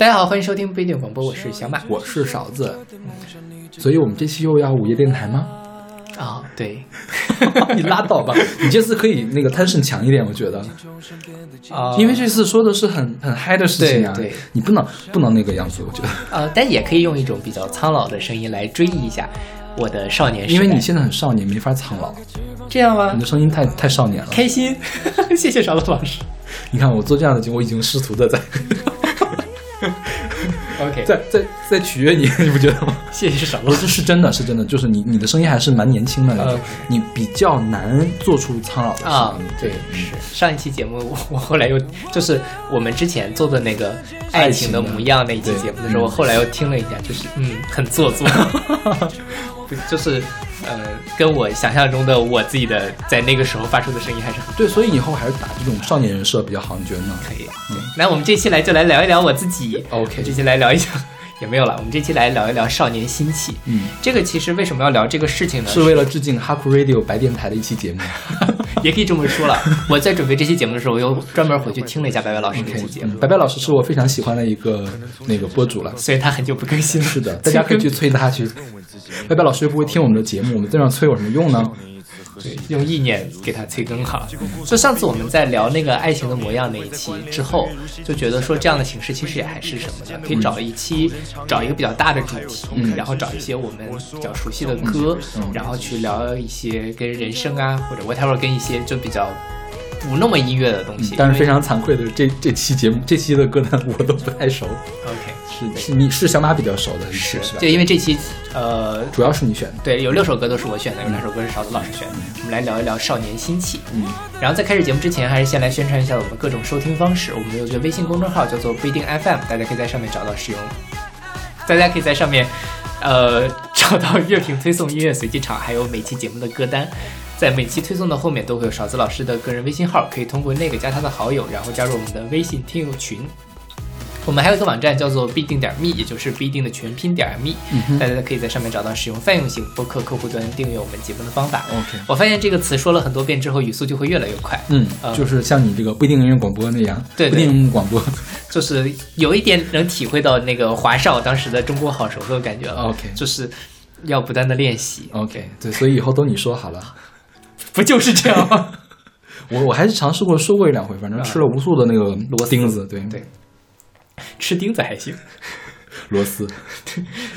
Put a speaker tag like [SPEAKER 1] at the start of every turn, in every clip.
[SPEAKER 1] 大家好，欢迎收听不一定广播，我是小马，
[SPEAKER 2] 我是勺子。所以我们这期又要午夜电台吗？
[SPEAKER 1] 啊，对，
[SPEAKER 2] 你拉倒吧，你这次可以那个贪胜强一点，我觉得，
[SPEAKER 1] 啊，
[SPEAKER 2] 因为这次说的是很很嗨的事情啊，
[SPEAKER 1] 对对。
[SPEAKER 2] 你不能不能那个样子，我觉得，
[SPEAKER 1] 呃，但也可以用一种比较苍老的声音来追忆一下我的少年时代，
[SPEAKER 2] 因为你现在很少年，没法苍老，
[SPEAKER 1] 这样吗？
[SPEAKER 2] 你的？声音太太少年了。
[SPEAKER 1] 开心，谢谢勺子老师。
[SPEAKER 2] 你看我做这样的节目，我已经试图的在
[SPEAKER 1] OK，
[SPEAKER 2] 在在在取悦你，你不觉得吗？
[SPEAKER 1] 谢谢
[SPEAKER 2] 什
[SPEAKER 1] 么。
[SPEAKER 2] 这是真的，是真的，就是你你的声音还是蛮年轻的那种你比较难做出苍老的
[SPEAKER 1] 啊
[SPEAKER 2] 声音。，
[SPEAKER 1] 对，是上一期节目，我我后来又就是我们之前做的那个爱情的模样那一期节目的时候，我后来又听了一下，就是嗯，很做作，不 就是呃，跟我想象中的我自己的在那个时候发出的声音还是很
[SPEAKER 2] 对，所以以后还是打这种少年人设比较好，你觉得呢？
[SPEAKER 1] 可以。嗯，那我们这期来就来聊一聊我自己。
[SPEAKER 2] OK
[SPEAKER 1] 这期来聊一下也没有了，我们这期来聊一聊少年心气。
[SPEAKER 2] 嗯，
[SPEAKER 1] 这个其实为什么要聊这个事情呢？
[SPEAKER 2] 是为了致敬哈库 Radio 白电台的一期节目。
[SPEAKER 1] 也可以这么说了。我在准备这期节目的时候，我又专门回去听了一下白白老师这
[SPEAKER 2] OK，
[SPEAKER 1] 期节目
[SPEAKER 2] 嗯，白白老师是我非常喜欢的一个那个播主了。
[SPEAKER 1] 所以他很久不更新了。
[SPEAKER 2] 是的，大家可以去催他去。白白老师又不会听我们的节目，我们这样催有什么用呢？
[SPEAKER 1] 对，用意念给他催更好。就上次我们在聊那个爱情的模样那一期之后，就觉得说这样的形式其实也还是什么呢？可以找一期，找一个比较大的主题，
[SPEAKER 2] 嗯
[SPEAKER 1] 然后找一些我们比较熟悉的歌，然后去聊一些跟人生啊或者 whatever 跟一些就比较不那么音乐的东西。
[SPEAKER 2] 但是非常惭愧的是，这这期节目这期的歌单我都不太熟
[SPEAKER 1] ，OK
[SPEAKER 2] 是是你是小马比较熟的是是吧
[SPEAKER 1] 就？因为这期呃
[SPEAKER 2] 主要是你选的。
[SPEAKER 1] 对，有六首歌都是我选的，有两首歌是勺子老师选的。我们来聊一聊少年心气。
[SPEAKER 2] 嗯，
[SPEAKER 1] 然后在开始节目之前，还是先来宣传一下我们各种收听方式。我们有一个微信公众号叫做不一定 FM，大家可以在上面找到使用。大家可以在上面，呃，找到乐评推送、音乐随机场，还有每期节目的歌单。在每期推送的后面都会有勺子老师的个人微信号，可以通过那个加他的好友，然后加入我们的微信听友群。我们还有一个网站叫做必定点 me，也就是必定的全拼点 me，、大家可以在上面找到使用泛用型播客客户端订阅我们节目的方法。
[SPEAKER 2] OK，
[SPEAKER 1] 我发现这个词说了很多遍之后，语速就会越来越快，
[SPEAKER 2] 嗯
[SPEAKER 1] 呃，
[SPEAKER 2] 就是像你这个不一定音乐广播那样，
[SPEAKER 1] 对对
[SPEAKER 2] 不一定用广播。
[SPEAKER 1] 就是有一点能体会到那个华少当时的中国好熟的感觉了。
[SPEAKER 2] OK
[SPEAKER 1] 就是要不断的练习
[SPEAKER 2] ，OK，对，所以以后都你说好了。
[SPEAKER 1] 不就是这样吗？
[SPEAKER 2] 我我还是尝试过说过一两回，反正吃了无数的那个
[SPEAKER 1] 螺
[SPEAKER 2] 钉子，对
[SPEAKER 1] 对吃钉子还行，
[SPEAKER 2] 螺丝。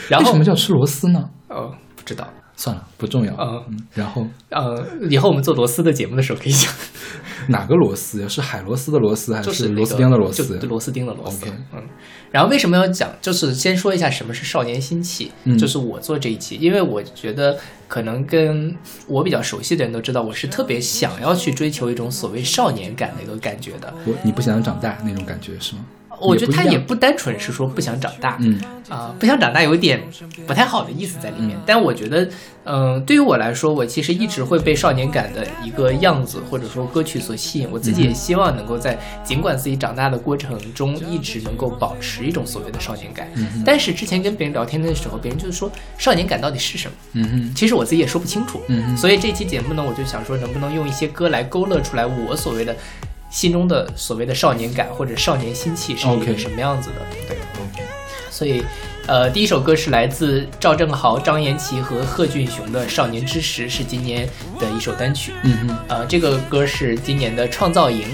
[SPEAKER 1] 然后
[SPEAKER 2] 为什么叫吃螺丝呢？
[SPEAKER 1] 哦不知道，
[SPEAKER 2] 算了，不重要。
[SPEAKER 1] 嗯
[SPEAKER 2] 嗯，然后
[SPEAKER 1] 呃以后我们做螺丝的节目的时候可以讲，
[SPEAKER 2] 哪个螺丝呀？是海螺丝的螺丝还
[SPEAKER 1] 就是
[SPEAKER 2] 螺丝钉的螺丝
[SPEAKER 1] 就？螺丝钉的螺丝。
[SPEAKER 2] OK
[SPEAKER 1] 嗯，然后为什么要讲？就是先说一下什么是少年心气，
[SPEAKER 2] 嗯
[SPEAKER 1] 就是我做这一期，因为我觉得可能跟我比较熟悉的人都知道，我是特别想要去追求一种所谓少年感的一个感觉的。
[SPEAKER 2] 我你不想长大那种感觉是吗？
[SPEAKER 1] 我觉得他也不单纯是说不想长大，
[SPEAKER 2] 嗯
[SPEAKER 1] 啊、不想长大有一点不太好的意思在里面。但我觉得，嗯、对于我来说，我其实一直会被少年感的一个样子或者说歌曲所吸引。我自己也希望能够在尽管自己长大的过程中，一直能够保持一种所谓的少年感。嗯但是之前跟别人聊天的时候，别人就是说少年感到底是什么？
[SPEAKER 2] 嗯哼
[SPEAKER 1] 其实我自己也说不清楚。
[SPEAKER 2] 嗯哼
[SPEAKER 1] 所以这期节目呢，我就想说，能不能用一些歌来勾勒出来我所谓的心中的所谓的少年感或者少年心气是一个什么样子的？对。
[SPEAKER 2] OK
[SPEAKER 1] 所以，呃，第一首歌是来自赵正豪、张延齐和贺峻雄的《少年之时》，是今年的一首单曲。
[SPEAKER 2] 嗯嗯
[SPEAKER 1] 呃，这个歌是今年的创造营，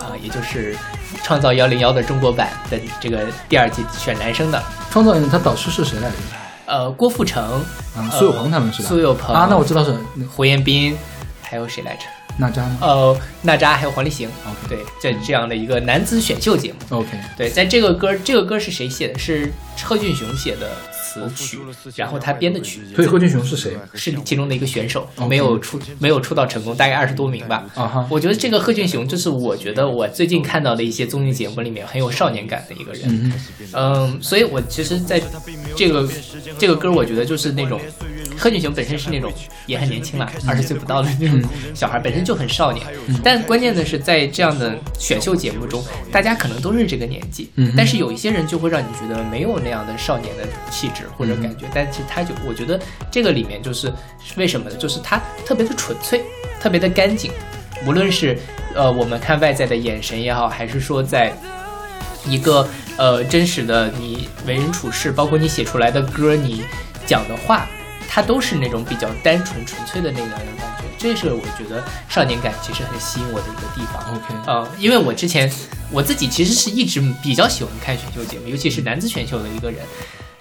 [SPEAKER 1] 啊、也就是创造幺零幺的中国版的这个第二季选男生的。
[SPEAKER 2] 创造营他导师是谁来着？
[SPEAKER 1] 呃，郭富城、
[SPEAKER 2] 啊，苏有朋他们是吧？
[SPEAKER 1] 苏有朋
[SPEAKER 2] 啊，那我知道是
[SPEAKER 1] 胡彦斌，还有谁来着？
[SPEAKER 2] 娜扎吗
[SPEAKER 1] 呃，娜扎还有黄立行。
[SPEAKER 2] ？OK
[SPEAKER 1] 对，这这样的一个男子选秀节目。
[SPEAKER 2] OK
[SPEAKER 1] 对，在这个歌，这个歌是谁写的？是贺俊雄写的词曲，然后他编的曲。
[SPEAKER 2] 所以贺峻雄是谁？
[SPEAKER 1] 是其中的一个选手没有出没有出道成功，大概二十多名吧。
[SPEAKER 2] 啊哈
[SPEAKER 1] 我觉得这个贺峻雄就是我觉得我最近看到的一些综艺节目里面很有少年感的一个人。
[SPEAKER 2] 嗯，
[SPEAKER 1] 所以我其实在这个这个歌，我觉得就是那种贺峻雄本身是那种也很年轻了，二十岁不到的那种小孩，本身就很少年。但关键的是，在这样的选秀节目中，大家可能都是这个年纪，但是有一些人就会让你觉得没有那样的少年的气质或者感觉，但其实他就我觉得这个里面就是为什么呢？就是他特别的纯粹，特别的干净，无论是呃我们看外在的眼神也好，还是说在一个呃真实的你为人处事，包括你写出来的歌，你讲的话，它都是那种比较单纯纯粹的那个感觉。这是我觉得少年感其实很吸引我的一个地方。
[SPEAKER 2] OK，
[SPEAKER 1] 呃，因为我之前我自己其实是一直比较喜欢看选秀节目，尤其是男子选秀的一个人。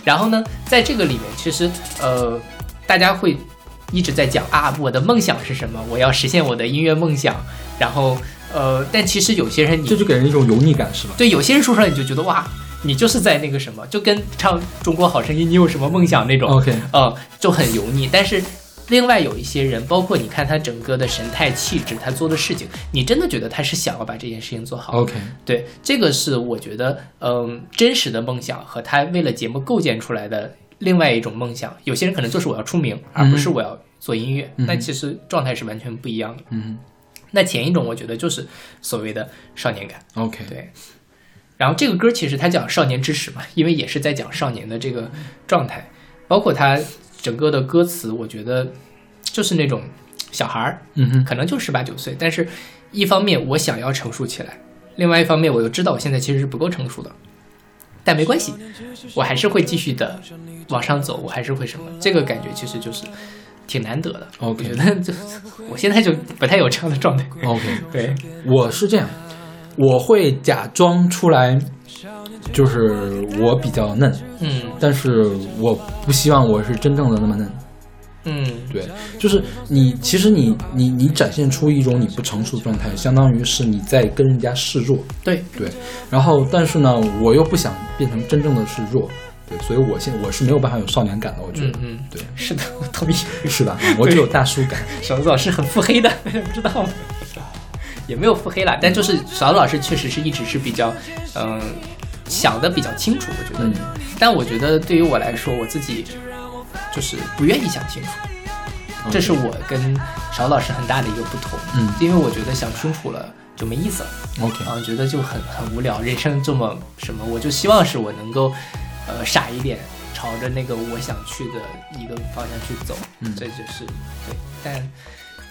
[SPEAKER 1] 然后呢，在这个里面，其实呃，大家会一直在讲啊，我的梦想是什么？我要实现我的音乐梦想。然后呃，但其实有些人你
[SPEAKER 2] 这就给人一种油腻感，是吧？
[SPEAKER 1] 对有些人说出来你就觉得哇，你就是在那个什么，就跟唱《中国好声音》你有什么梦想那种。
[SPEAKER 2] OK，
[SPEAKER 1] 呃，就很油腻。但是另外有一些人，包括你看他整个的神态气质，他做的事情，你真的觉得他是想要把这件事情做好。
[SPEAKER 2] OK，
[SPEAKER 1] 对，这个是我觉得，嗯，真实的梦想和他为了节目构建出来的另外一种梦想。有些人可能就是我要出名，而不是我要做音乐，
[SPEAKER 2] 嗯
[SPEAKER 1] 那其实状态是完全不一样的。
[SPEAKER 2] 嗯
[SPEAKER 1] 那前一种，我觉得就是所谓的少年感。
[SPEAKER 2] ，OK，
[SPEAKER 1] 对，然后这个歌其实它讲少年之时嘛，因为也是在讲少年的这个状态，包括它整个的歌词，我觉得就是那种小孩儿，
[SPEAKER 2] 嗯哼，
[SPEAKER 1] 可能就十八九岁，但是一方面我想要成熟起来，另外一方面我又知道我现在其实是不够成熟的，但没关系，我还是会继续的往上走，我还是会什么，这个感觉其实就是挺难得的。我觉得就我现在就不太有这样的状态。
[SPEAKER 2] OK，
[SPEAKER 1] 对，
[SPEAKER 2] 我是这样，我会假装出来，就是我比较嫩，
[SPEAKER 1] 嗯
[SPEAKER 2] 但是我不希望我是真正的那么嫩。
[SPEAKER 1] 嗯，
[SPEAKER 2] 对，就是你，其实你你你展现出一种你不成熟的状态，相当于是你在跟人家示弱。
[SPEAKER 1] 对，
[SPEAKER 2] 对，然后但是呢，我又不想变成真正的示弱，对，所以我现我是没有办法有少年感的，我觉得，
[SPEAKER 1] 嗯嗯，
[SPEAKER 2] 对，
[SPEAKER 1] 是的，我同意。
[SPEAKER 2] 是吧？我只有大叔感。
[SPEAKER 1] 小子老师很腹黑的，不知道吗？也没有腹黑啦，但就是勺子老师确实是一直是比较，嗯、想的比较清楚，我觉得。
[SPEAKER 2] 嗯
[SPEAKER 1] 但我觉得对于我来说，我自己就是不愿意想清楚，这是我跟勺老师很大的一个不同。
[SPEAKER 2] 嗯
[SPEAKER 1] 因为我觉得想清楚了就没意思了。
[SPEAKER 2] OK，
[SPEAKER 1] 啊，觉得就很很无聊，人生这么什么，我就希望是我能够，呃，傻一点，朝着那个我想去的一个方向去走，
[SPEAKER 2] 嗯
[SPEAKER 1] 这就是对，但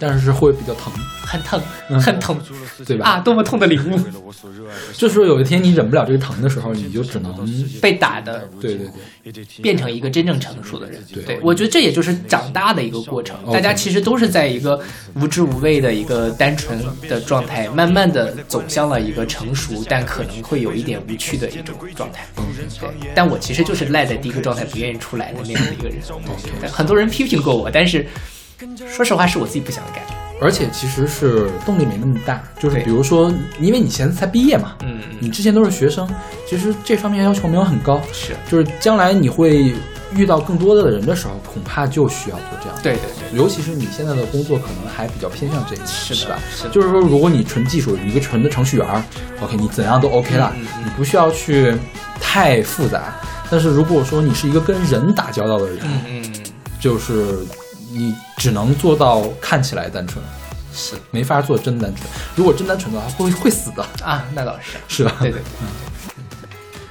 [SPEAKER 2] 但是会比较疼，
[SPEAKER 1] 很疼，
[SPEAKER 2] 嗯
[SPEAKER 1] 很疼
[SPEAKER 2] 对吧？
[SPEAKER 1] 啊，多么痛的领悟，
[SPEAKER 2] 就是说有一天你忍不了这个疼的时候，你就只能，
[SPEAKER 1] 被打的
[SPEAKER 2] 对对对，
[SPEAKER 1] 变成一个真正成熟的人。
[SPEAKER 2] 对
[SPEAKER 1] 我觉得这也就是长大的一个过程。大家其实都是在一个无知无畏的一个单纯的状态，慢慢的走向了一个成熟，但可能会有一点无趣的一种状态。对，但我其实就是赖在第一个状态不愿意出来的那样的一个人。对很多人批评过我，但是说实话是我自己不想改。
[SPEAKER 2] 而且其实是动力没那么大，就是比如说，因为你现在才毕业嘛，
[SPEAKER 1] 嗯
[SPEAKER 2] 你之前都是学生，其实这方面要求没有很高，
[SPEAKER 1] 是
[SPEAKER 2] 就是将来你会遇到更多的人的时候，恐怕就需要做这样。
[SPEAKER 1] 对对对，
[SPEAKER 2] 尤其是你现在的工作可能还比较偏向这一点，
[SPEAKER 1] 是
[SPEAKER 2] 吧？
[SPEAKER 1] 是
[SPEAKER 2] 就是说，如果你纯技术，一个纯的程序员儿，OK，你怎样都 OK 了，
[SPEAKER 1] 嗯嗯嗯
[SPEAKER 2] 你不需要去太复杂。但是如果说你是一个跟人打交道的人，
[SPEAKER 1] 嗯嗯，
[SPEAKER 2] 就是你只能做到看起来单纯，
[SPEAKER 1] 是
[SPEAKER 2] 没法做真单纯。如果真单纯的话，会会死的，
[SPEAKER 1] 啊，那倒是。
[SPEAKER 2] 是吧？
[SPEAKER 1] 对对对。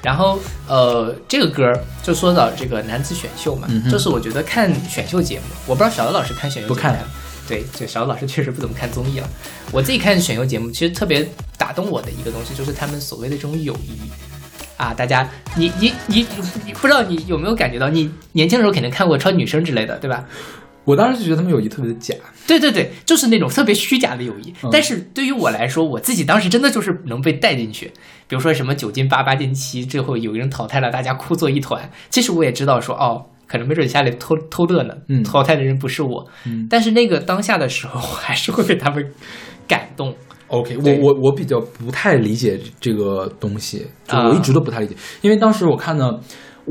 [SPEAKER 1] 然后呃，这个歌儿就说到这个男子选秀嘛，
[SPEAKER 2] 嗯
[SPEAKER 1] 就是我觉得看选秀节目，我不知道小刘老师看选秀节目
[SPEAKER 2] 不看
[SPEAKER 1] 对，这小刘老师确实不怎么看综艺了。我自己看选秀节目，其实特别打动我的一个东西，就是他们所谓的这种友谊啊。大家，你你你你不知道你有没有感觉到，你年轻的时候肯定看过《超女生》之类的，对吧？
[SPEAKER 2] 我当时就觉得他们友谊特别的假，
[SPEAKER 1] 对对对，就是那种特别虚假的友谊。
[SPEAKER 2] 嗯
[SPEAKER 1] 但是对于我来说，我自己当时真的就是能被带进去。比如说什么九进八八进七，最后有人淘汰了，大家哭作一团。其实我也知道说，哦，可能没准家里偷偷乐呢，
[SPEAKER 2] 嗯
[SPEAKER 1] 淘汰的人不是我。
[SPEAKER 2] 嗯
[SPEAKER 1] 但是那个当下的时候，我还是会被他们感动。
[SPEAKER 2] OK，我我我比较不太理解这个东西，我一直都不太理解，因为当时我看的，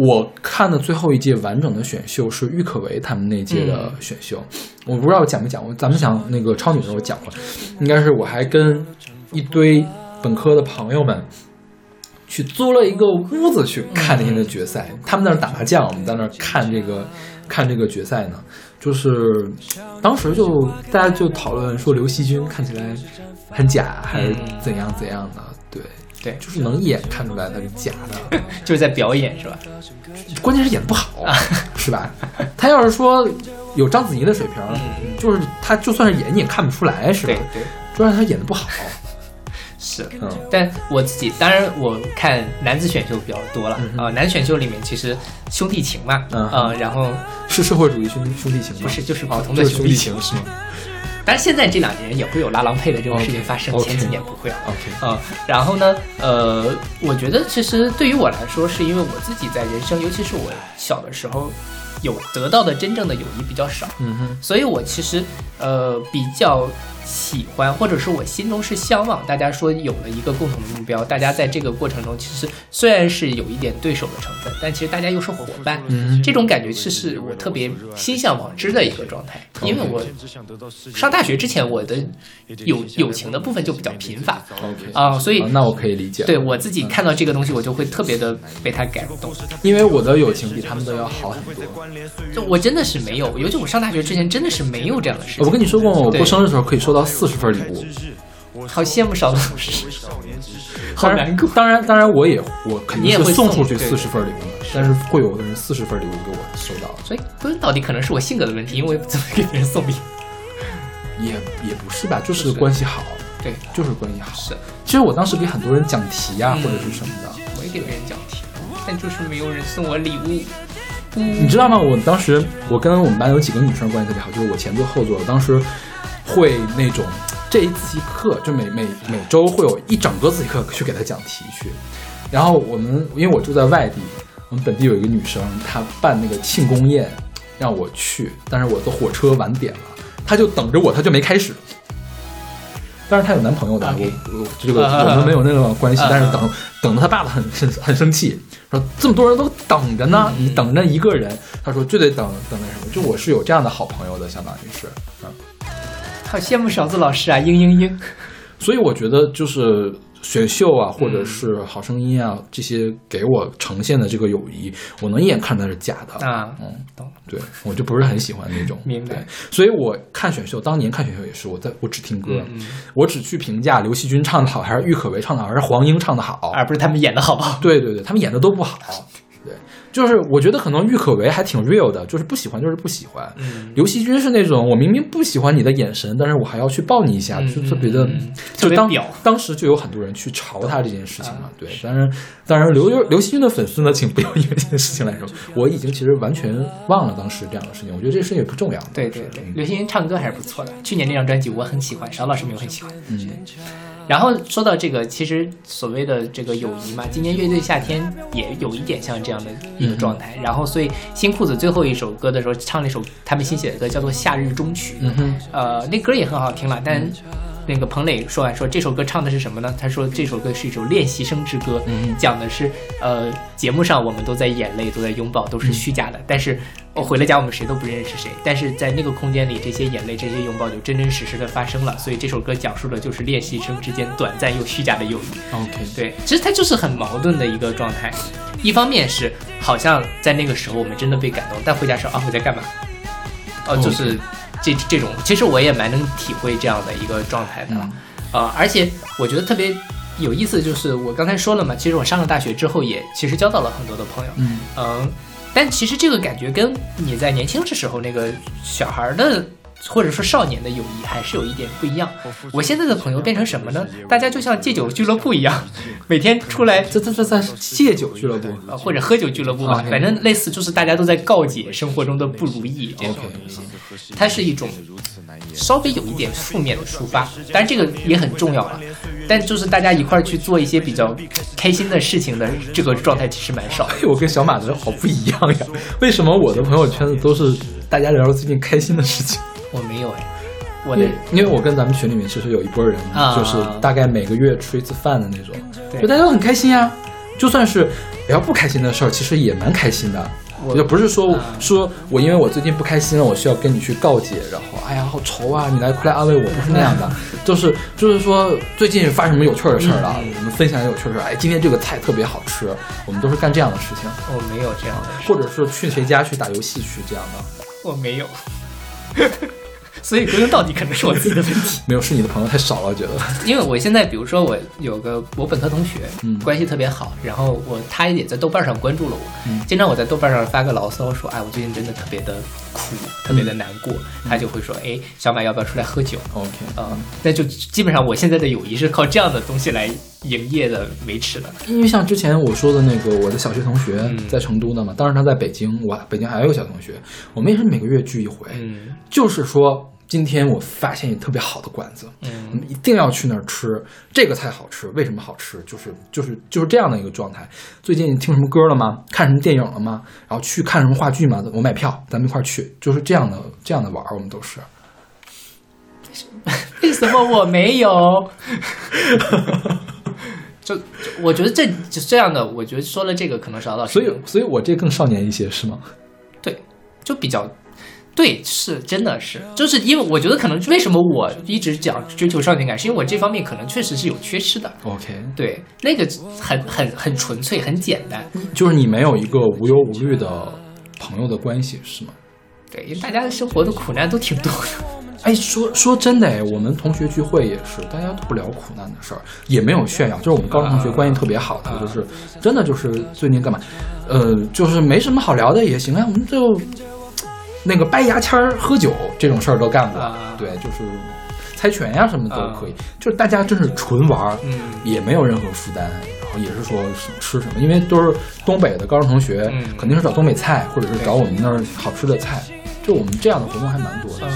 [SPEAKER 2] 我看的最后一届完整的选秀是郁可唯他们那届的选秀，我不知道讲没讲过，咱们讲那个超女的时候讲过，应该是我还跟一堆本科的朋友们。去租了一个屋子去看那天的决赛，他们在那儿打麻将，我们在那儿看这个看这个决赛呢。就是当时就大家就讨论说刘惜君看起来很假，还是怎样怎样的。对
[SPEAKER 1] 对
[SPEAKER 2] 就是能一眼看出来他是假的，
[SPEAKER 1] 就是在表演是吧？
[SPEAKER 2] 关键是演不好，是吧？他要是说有章子怡的水平，就是他就算是演你也看不出来，是吧
[SPEAKER 1] 对？对。
[SPEAKER 2] 主要是他演的不好。
[SPEAKER 1] 是，
[SPEAKER 2] 嗯
[SPEAKER 1] 但我自己当然我看男子选秀比较多了啊、男子选秀里面其实兄弟情嘛，
[SPEAKER 2] 嗯
[SPEAKER 1] 呃，然后
[SPEAKER 2] 是社会主义兄弟兄弟情吗？
[SPEAKER 1] 不是就是普
[SPEAKER 2] 哦
[SPEAKER 1] 通的
[SPEAKER 2] 就是兄弟
[SPEAKER 1] 情
[SPEAKER 2] 情是吗
[SPEAKER 1] 当然现在这两年也会有拉郎配的这种事情发生前几年不会啊。
[SPEAKER 2] ？OK，
[SPEAKER 1] 嗯，然后呢，呃，我觉得其实对于我来说，是因为我自己在人生，尤其是我小的时候，有得到的真正的友谊比较少，
[SPEAKER 2] 嗯哼，
[SPEAKER 1] 所以我其实呃比较喜欢，或者是我心中是向往大家说有了一个共同的目标，大家在这个过程中，其实虽然是有一点对手的成分，但其实大家又是伙伴，
[SPEAKER 2] 嗯
[SPEAKER 1] 这种感觉其实是我特别心向往之的一个状态，因为我上大学之前，我的友友情的部分就比较贫乏啊、所以
[SPEAKER 2] 啊那我可以理解。
[SPEAKER 1] 对，我自己看到这个东西，我就会特别的被他感动。
[SPEAKER 2] 因为我的友情比他们都要好很多。
[SPEAKER 1] 就我真的是没有，尤其我上大学之前真的是没有这样的事情。
[SPEAKER 2] 我跟你说过？我过生日的时候可以收到四十份礼物，
[SPEAKER 1] 好羡慕少老师，好
[SPEAKER 2] 当然
[SPEAKER 1] 难过。
[SPEAKER 2] 当然，当然，我也我肯定
[SPEAKER 1] 也会送
[SPEAKER 2] 送出去四十份礼物的，但是会有的人四十份礼物给我收到，
[SPEAKER 1] 所以归根到底可能是我性格的问题，因为我也不怎么给别人送礼。
[SPEAKER 2] 也也不是吧，就是关系好，
[SPEAKER 1] 对，
[SPEAKER 2] 就是关系好。
[SPEAKER 1] 是，
[SPEAKER 2] 其实我当时给很多人讲题呀、
[SPEAKER 1] 嗯
[SPEAKER 2] 或者是什么的，
[SPEAKER 1] 我也给别人讲题，但就是没有人送我礼物。
[SPEAKER 2] 你知道吗？我当时我跟我们班有几个女生关系特别好，就是我前座后座，当时会那种这一自习课就每每每周会有一整个自习课去给他讲题去。然后我们因为我住在外地，我们本地有一个女生，她办那个庆功宴让我去，但是我的火车晚点了，她就等着我，她就没开始。但是她有男朋友的，我我这个我们没有那种关系
[SPEAKER 1] 啊，
[SPEAKER 2] 但是等等得她爸爸很很很生气，说这么多人都等着呢，
[SPEAKER 1] 嗯
[SPEAKER 2] 你等着一个人，他说就得等等那什么，就我是有这样的好朋友的，相当于是，嗯，
[SPEAKER 1] 好羡慕勺子老师啊，嘤嘤嘤。
[SPEAKER 2] 所以我觉得就是选秀啊，或
[SPEAKER 1] 嗯
[SPEAKER 2] 者是好声音啊，这些给我呈现的这个友谊，我能一眼看出来是假的，
[SPEAKER 1] 啊，
[SPEAKER 2] 嗯，
[SPEAKER 1] 懂。
[SPEAKER 2] 对我就不是很喜欢那种，
[SPEAKER 1] 明白，
[SPEAKER 2] 所以我看选秀，当年看选秀也是，我在我只听歌，我只去评价刘惜君唱的好，还是郁可唯唱的好，还是黄英唱的好，
[SPEAKER 1] 而不是他们演的好不好？
[SPEAKER 2] 对对对，他们演的都不好。对，就是我觉得可能郁可唯还挺 real 的，就是不喜欢就是不喜欢。
[SPEAKER 1] 嗯
[SPEAKER 2] 刘惜君是那种我明明不喜欢你的眼神，但是我还要去抱你一下，
[SPEAKER 1] 嗯
[SPEAKER 2] 就特别的，
[SPEAKER 1] 嗯嗯
[SPEAKER 2] 就当当时就有很多人去嘲他这件事情嘛。对，当然当然刘刘惜君的粉丝呢，请不要因为这件事情来说，我已经其实完全忘了当时这样的事情。我觉得这个事情也不重要。
[SPEAKER 1] 对对对，
[SPEAKER 2] 嗯
[SPEAKER 1] 刘惜君唱歌还是不错的。去年那张专辑我很喜欢，邵老师没有很喜欢。
[SPEAKER 2] 嗯
[SPEAKER 1] 然后说到这个，其实所谓的这个友谊嘛，今年乐队夏天也有一点像这样的一个状态。然后，所以新裤子最后一首歌的时候唱了一首他们新写的歌，叫做《夏日中曲》。
[SPEAKER 2] 嗯哼，
[SPEAKER 1] 呃，那歌也很好听了，但那个彭磊说完说这首歌唱的是什么呢？他说这首歌是一首练习生之歌，
[SPEAKER 2] 嗯
[SPEAKER 1] 讲的是呃节目上我们都在眼泪，都在拥抱，都是虚假的，但是我回了家我们谁都不认识谁，但是在那个空间里，这些眼泪、这些拥抱就真真实实的发生了。所以这首歌讲述的就是练习生之间短暂又虚假的友谊。
[SPEAKER 2] ，OK，
[SPEAKER 1] 对，其实它就是很矛盾的一个状态。一方面是好像在那个时候我们真的被感动，但回家说啊我在干嘛？哦，就是这这种，其实我也蛮能体会这样的一个状态的。
[SPEAKER 2] 嗯
[SPEAKER 1] 呃，而且我觉得特别有意思的就是我刚才说了嘛，其实我上了大学之后也其实交到了很多的朋友。
[SPEAKER 2] 嗯
[SPEAKER 1] 嗯，但其实这个感觉跟你在年轻的时候那个小孩儿的或者说少年的友谊还是有一点不一样。我现在的朋友变成什么呢？大家就像戒酒俱乐部一样，每天出来
[SPEAKER 2] 这这这这戒酒俱乐部。
[SPEAKER 1] 呃或者喝酒俱乐部吧反正类似就是大家都在告解生活中的不如意这种东西，它是一种稍微有一点负面的抒发，当然这个也很重要了。但就是大家一块儿去做一些比较开心的事情的这个状态其实蛮少。
[SPEAKER 2] 哎，我跟小马的好不一样呀！为什么我的朋友圈子都是大家聊最近开心的事情？
[SPEAKER 1] 我没有哎，我的
[SPEAKER 2] 因为我跟咱们群里面其实有一波人，
[SPEAKER 1] 啊。
[SPEAKER 2] 就是大概每个月吃一次饭的那种，
[SPEAKER 1] 对。
[SPEAKER 2] 就大家都很开心啊。就算是聊不开心的事儿，其实也蛮开心的。
[SPEAKER 1] 我
[SPEAKER 2] 我就不是说、
[SPEAKER 1] 啊。
[SPEAKER 2] 说我因为我最近不开心了，我需要跟你去告解，然后哎呀好愁啊，你来快来安慰我，不是那样的，就是就是说最近发生什么有趣儿的事儿了，
[SPEAKER 1] 嗯。
[SPEAKER 2] 我们分享有趣儿的事儿，哎，今天这个菜特别好吃，我们都是干这样的事情，
[SPEAKER 1] 我没有这样的，
[SPEAKER 2] 或者是去谁家去打游戏去这样的。
[SPEAKER 1] 我没有。所以归根到底可能是我自己的问题。
[SPEAKER 2] 没有，是你的朋友太少了，我觉得。
[SPEAKER 1] 因为我现在，比如说我有个我本科同学，
[SPEAKER 2] 嗯
[SPEAKER 1] 关系特别好，然后我他也在豆瓣上关注了我，
[SPEAKER 2] 嗯
[SPEAKER 1] 经常我在豆瓣上发个牢骚说，哎，我最近真的特别的苦，特别的难过，
[SPEAKER 2] 嗯
[SPEAKER 1] 他就会说，哎，小马要不要出来喝酒
[SPEAKER 2] ？OK，
[SPEAKER 1] 啊、那就基本上我现在的友谊是靠这样的东西来营业的、维持的。
[SPEAKER 2] 因为像之前我说的那个我的小学同学
[SPEAKER 1] 嗯
[SPEAKER 2] 在成都的嘛，当时他在北京，我北京还有个小同学，我们也是每个月聚一回，
[SPEAKER 1] 嗯
[SPEAKER 2] 就是说今天我发现一特别好的馆子，
[SPEAKER 1] 嗯
[SPEAKER 2] 一定要去那儿吃。这个菜好吃，为什么好吃？就是就是就是这样的一个状态。最近听什么歌了吗？看什么电影了吗？然后去看什么话剧吗？我买票，咱们一块儿去，就是这样的这样的玩儿，我们都是。
[SPEAKER 1] 为什么我没有？就就我觉得这就这样的，我觉得说了这个可能邵老师
[SPEAKER 2] 所以所以我这更少年一些是吗
[SPEAKER 1] 对，就比较对，是真的是，就是因为我觉得可能为什么我一直讲追求少年感，是因为我这方面可能确实是有缺失的。
[SPEAKER 2] ？OK，
[SPEAKER 1] 对，那个很很很纯粹，很简单。
[SPEAKER 2] 就是你没有一个无忧无虑的朋友的关系是吗？
[SPEAKER 1] 对，因为大家的生活的苦难都挺多的。
[SPEAKER 2] 哎，说说真的哎，我们同学聚会也是，大家都不聊苦难的事儿，也没有炫耀。就是我们高中同学关系特别好的，
[SPEAKER 1] 啊
[SPEAKER 2] 就是真的就是最近干嘛，呃，就是没什么好聊的也行啊，我们就那个掰牙签儿、喝酒这种事儿都干过。
[SPEAKER 1] 啊
[SPEAKER 2] 对，就是猜拳呀、什么的都可以，就是大家真是纯玩也没有任何负担。然后也是说吃什么，因为都是东北的高中同学，
[SPEAKER 1] 嗯
[SPEAKER 2] 肯定是找东北菜，或者是找我们那儿好吃的菜。就我们这样的活动还蛮多的。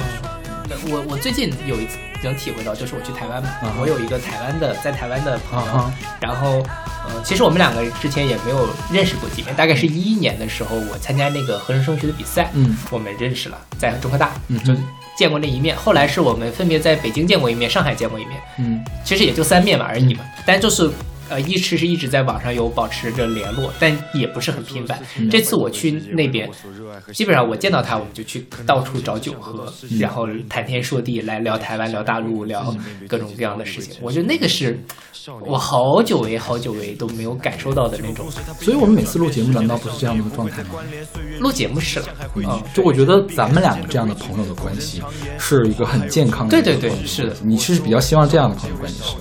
[SPEAKER 1] 我我最近有一次能体会到，就是我去台湾嘛，我有一个台湾的在台湾的朋友，然后呃，其实我们两个之前也没有认识过几面，大概是一一年的时候，我参加那个合成升学的比赛，
[SPEAKER 2] 嗯
[SPEAKER 1] 我们认识了，在中科大，
[SPEAKER 2] 嗯
[SPEAKER 1] 就见过那一面。后来是我们分别在北京见过一面，上海见过一面，
[SPEAKER 2] 嗯
[SPEAKER 1] 其实也就三面嘛而已嘛，但就是。呃，一直是一直在网上有保持着联络，但也不是很频繁。这次我去那边，基本上我见到他，我们就去到处找酒喝，然后谈天说地，来聊台湾、聊大陆、聊各种各样的事情。我觉得那个是我好久违、好久违都没有感受到的那种。
[SPEAKER 2] 所以我们每次录节目，难道不是这样的状态吗？
[SPEAKER 1] 录节目是了，嗯，
[SPEAKER 2] 就我觉得咱们两个这样的朋友的关系是一个很健康的
[SPEAKER 1] 对对。对是的
[SPEAKER 2] 你是比较希望这样的朋友关系是吧？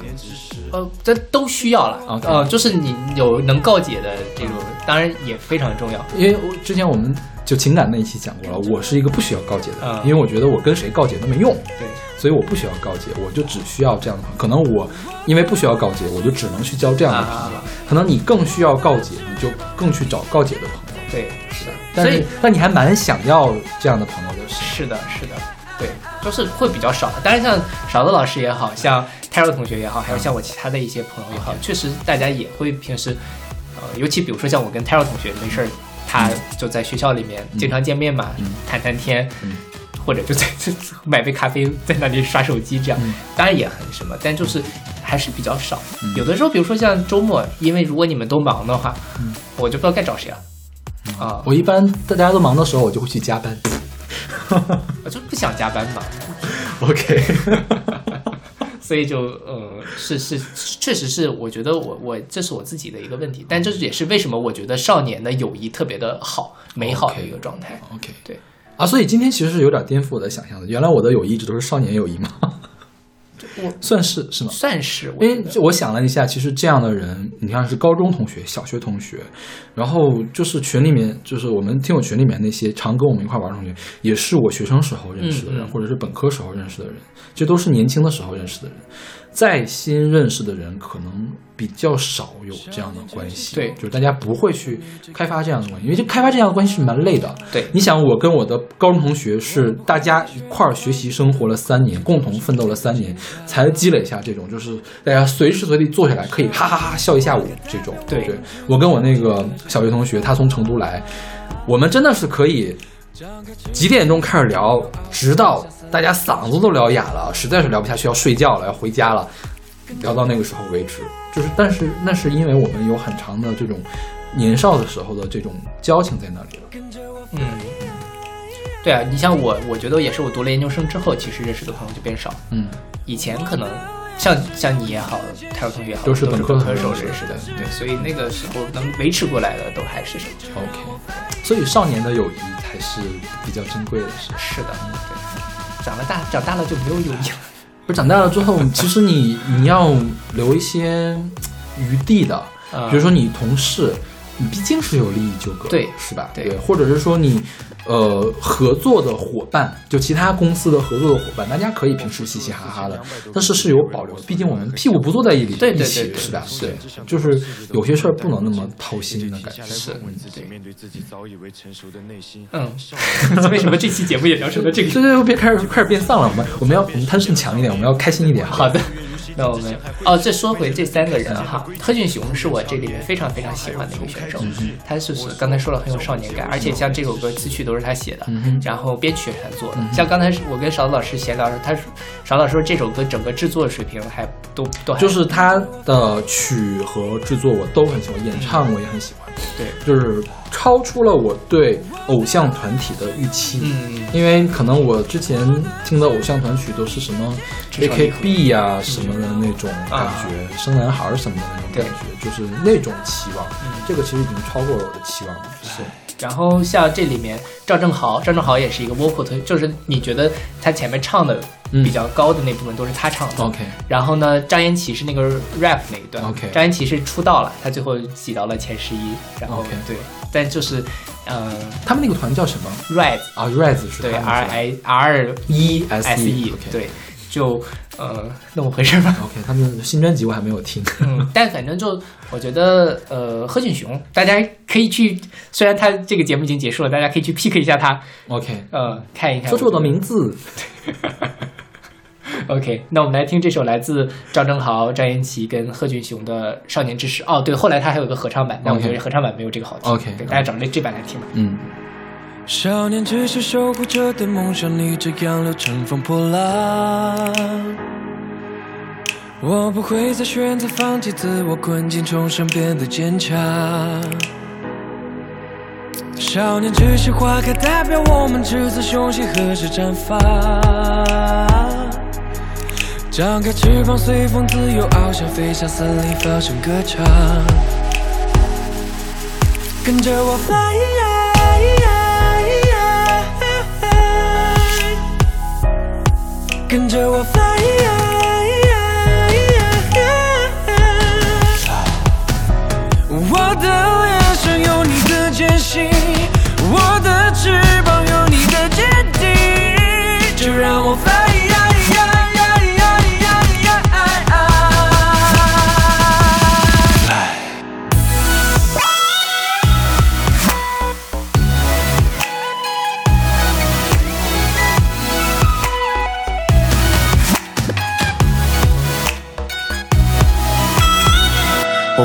[SPEAKER 1] 呃，这都需要了。
[SPEAKER 2] OK
[SPEAKER 1] 呃，就是你有能告解的这种，当然也非常重要。
[SPEAKER 2] 因为我之前我们就情感那一期讲过了，我是一个不需要告解的人，
[SPEAKER 1] 嗯
[SPEAKER 2] 因为我觉得我跟谁告解都没用，
[SPEAKER 1] 对，
[SPEAKER 2] 所以我不需要告解，我就只需要这样的朋友。可能我因为不需要告解，我就只能去交这样的朋友。
[SPEAKER 1] 啊
[SPEAKER 2] 可能你更需要告解，你就更去找告解的朋友。
[SPEAKER 1] 对，是的。
[SPEAKER 2] 但是
[SPEAKER 1] 所以，
[SPEAKER 2] 但你还蛮想要这样的朋友的，是
[SPEAKER 1] 是的，是的，对，就是会比较少的。当然，像勺子老师也好像泰若同学也好，还有像我其他的一些朋友也好，确实大家也会平时，呃，尤其比如说像我跟泰若同学没事儿，他就在学校里面经常见面嘛，
[SPEAKER 2] 嗯
[SPEAKER 1] 谈谈天。
[SPEAKER 2] 嗯
[SPEAKER 1] 或者就在买杯咖啡，在那里刷手机，这样、
[SPEAKER 2] 嗯
[SPEAKER 1] 当然也很什么，但就是还是比较少。
[SPEAKER 2] 嗯
[SPEAKER 1] 有的时候，比如说像周末，因为如果你们都忙的话，
[SPEAKER 2] 嗯
[SPEAKER 1] 我就不知道该找谁了。啊，
[SPEAKER 2] 我一般大家都忙的时候，我就会去加班。
[SPEAKER 1] 我 就不想加班嘛，
[SPEAKER 2] OK，
[SPEAKER 1] 所以就呃是是确实是，我觉得我我这是我自己的一个问题，但这也是为什么我觉得少年的友谊特别的好美好的一个状态。
[SPEAKER 2] OK，
[SPEAKER 1] 对
[SPEAKER 2] 啊，所以今天其实是有点颠覆我的想象的。原来我的友谊一直都是少年友谊吗？
[SPEAKER 1] 我
[SPEAKER 2] 算是是吗？
[SPEAKER 1] 算是
[SPEAKER 2] 因为就我想了一下，其实这样的人，你看是高中同学、小学同学，然后就是群里面，就是我们听友群里面那些常跟我们一块玩的同学，也是我学生时候认识的人，或者是本科时候认识的人，这都是年轻的时候认识的人。再新认识的人，可能比较少有这样的关系。
[SPEAKER 1] 对
[SPEAKER 2] 就是大家不会去开发这样的关系，因为这开发这样的关系是蛮累的。
[SPEAKER 1] 对
[SPEAKER 2] 你想，我跟我的高中同学是大家一块儿学习生活了三年，共同奋斗了三年，才积累下这种，就是大家随时随地坐下来可以哈哈哈笑一下午这种。
[SPEAKER 1] 对
[SPEAKER 2] 对，我跟我那个小学同学，他从成都来，我们真的是可以几点钟开始聊，直到大家嗓子都聊哑了，实在是聊不下去要睡觉了，要回家了，聊到那个时候为止。就是，但是那是因为我们有很长的这种年少的时候的这种交情在那里了。
[SPEAKER 1] 嗯，对啊，你像我，我觉得也是我读了研究生之后，其实认识的朋友就变少。
[SPEAKER 2] 嗯，
[SPEAKER 1] 以前可能像像你也好，泰若同学也好，
[SPEAKER 2] 都是
[SPEAKER 1] 本
[SPEAKER 2] 本科
[SPEAKER 1] 的时候
[SPEAKER 2] 认识的对
[SPEAKER 1] 对，所以那个时候能维持过来的都还是什么
[SPEAKER 2] ？OK，所以少年的友谊才是比较珍贵的是。
[SPEAKER 1] 是的，对。长了大长大了就没有友谊了。
[SPEAKER 2] 不是长大了之后，其实你你要留一些余地的，
[SPEAKER 1] 啊
[SPEAKER 2] 比如说你同事，你毕竟是有利益纠葛的，
[SPEAKER 1] 对
[SPEAKER 2] 是吧？
[SPEAKER 1] 对
[SPEAKER 2] 或者是说你呃合作的伙伴，就其他公司的合作的伙伴，大家可以平时嘻嘻哈哈的，但是是有保留的，毕竟我们屁股不坐在一里，
[SPEAKER 1] 对对
[SPEAKER 2] 一起是吧？对，就是有些事儿不能那么掏心的感觉。
[SPEAKER 1] 是对
[SPEAKER 3] 面对自己早已为成熟的内心。
[SPEAKER 1] 嗯，为什么这期节目也聊成了这个？
[SPEAKER 2] 对对，对别开始开始变丧了，我们我们要我们贪胜强一点，我们要开心一点。
[SPEAKER 1] 好的，那我们哦，再说回这三个人哈，贺俊雄是我这里面非常非常喜欢的一个选手，他就是刚才说了很有少年感，而且像这首歌词曲都是他写的，然后编曲也是他做的。像刚才我跟勺子老师闲聊的时候，他说勺子老师说这首歌整个制作水平还都都还
[SPEAKER 2] 就是他的曲和制作我都很喜欢，演唱我也很喜欢，
[SPEAKER 1] 对，
[SPEAKER 2] 就是超出了我对偶像团体的预期。
[SPEAKER 1] 嗯，
[SPEAKER 2] 因为可能我之前听的偶像团曲都是什么 AKB 呀、什么的那种感觉，生男孩儿什么的那种感觉，就是那种期望。这个其实已经超过了我的期望了。是，
[SPEAKER 1] 然后像这里面赵正豪，赵正豪也是一个 vocal 推，就是你觉得他前面唱的比较高的那部分都是他唱的。
[SPEAKER 2] OK，
[SPEAKER 1] 然后呢，张颜齐是那个 rap 那一段
[SPEAKER 2] OK
[SPEAKER 1] 张颜齐是出道了，他最后挤到了前十一，然后
[SPEAKER 2] OK
[SPEAKER 1] 对，但就是呃
[SPEAKER 2] 他们那个团叫什么
[SPEAKER 1] ？Rise
[SPEAKER 2] 啊？Rise 是
[SPEAKER 1] 对
[SPEAKER 2] 他们
[SPEAKER 1] R I R
[SPEAKER 2] E
[SPEAKER 1] S
[SPEAKER 2] S
[SPEAKER 1] E
[SPEAKER 2] OK
[SPEAKER 1] 对，就呃那么回事吧。
[SPEAKER 2] OK，他们新专辑我还没有听。
[SPEAKER 1] 嗯，但反正就我觉得，呃，贺峻雄，大家可以去，虽然他这个节目已经结束了，大家可以去 pick 一下他
[SPEAKER 2] ，OK，
[SPEAKER 1] 呃，看一看。
[SPEAKER 2] 说出我的名字。
[SPEAKER 1] OK，那我们来听这首来自赵正豪、张延齐跟贺峻雄的《少年之时》。哦，对，后来他还有个合唱版，但我觉得合唱版没有这个好听。
[SPEAKER 2] OK
[SPEAKER 1] 给，大家找这这版来听吧。
[SPEAKER 2] 嗯，
[SPEAKER 3] 少年只是守护着的梦想，逆着洋流乘风破浪。我不会再选择放弃自我困境，重生变得坚强。少年只是花开，代表我们赤子雄心，何时绽放？张开翅膀，随风自由翱翔，飞向森林，放声歌唱。跟着我 fly，跟着我 fly。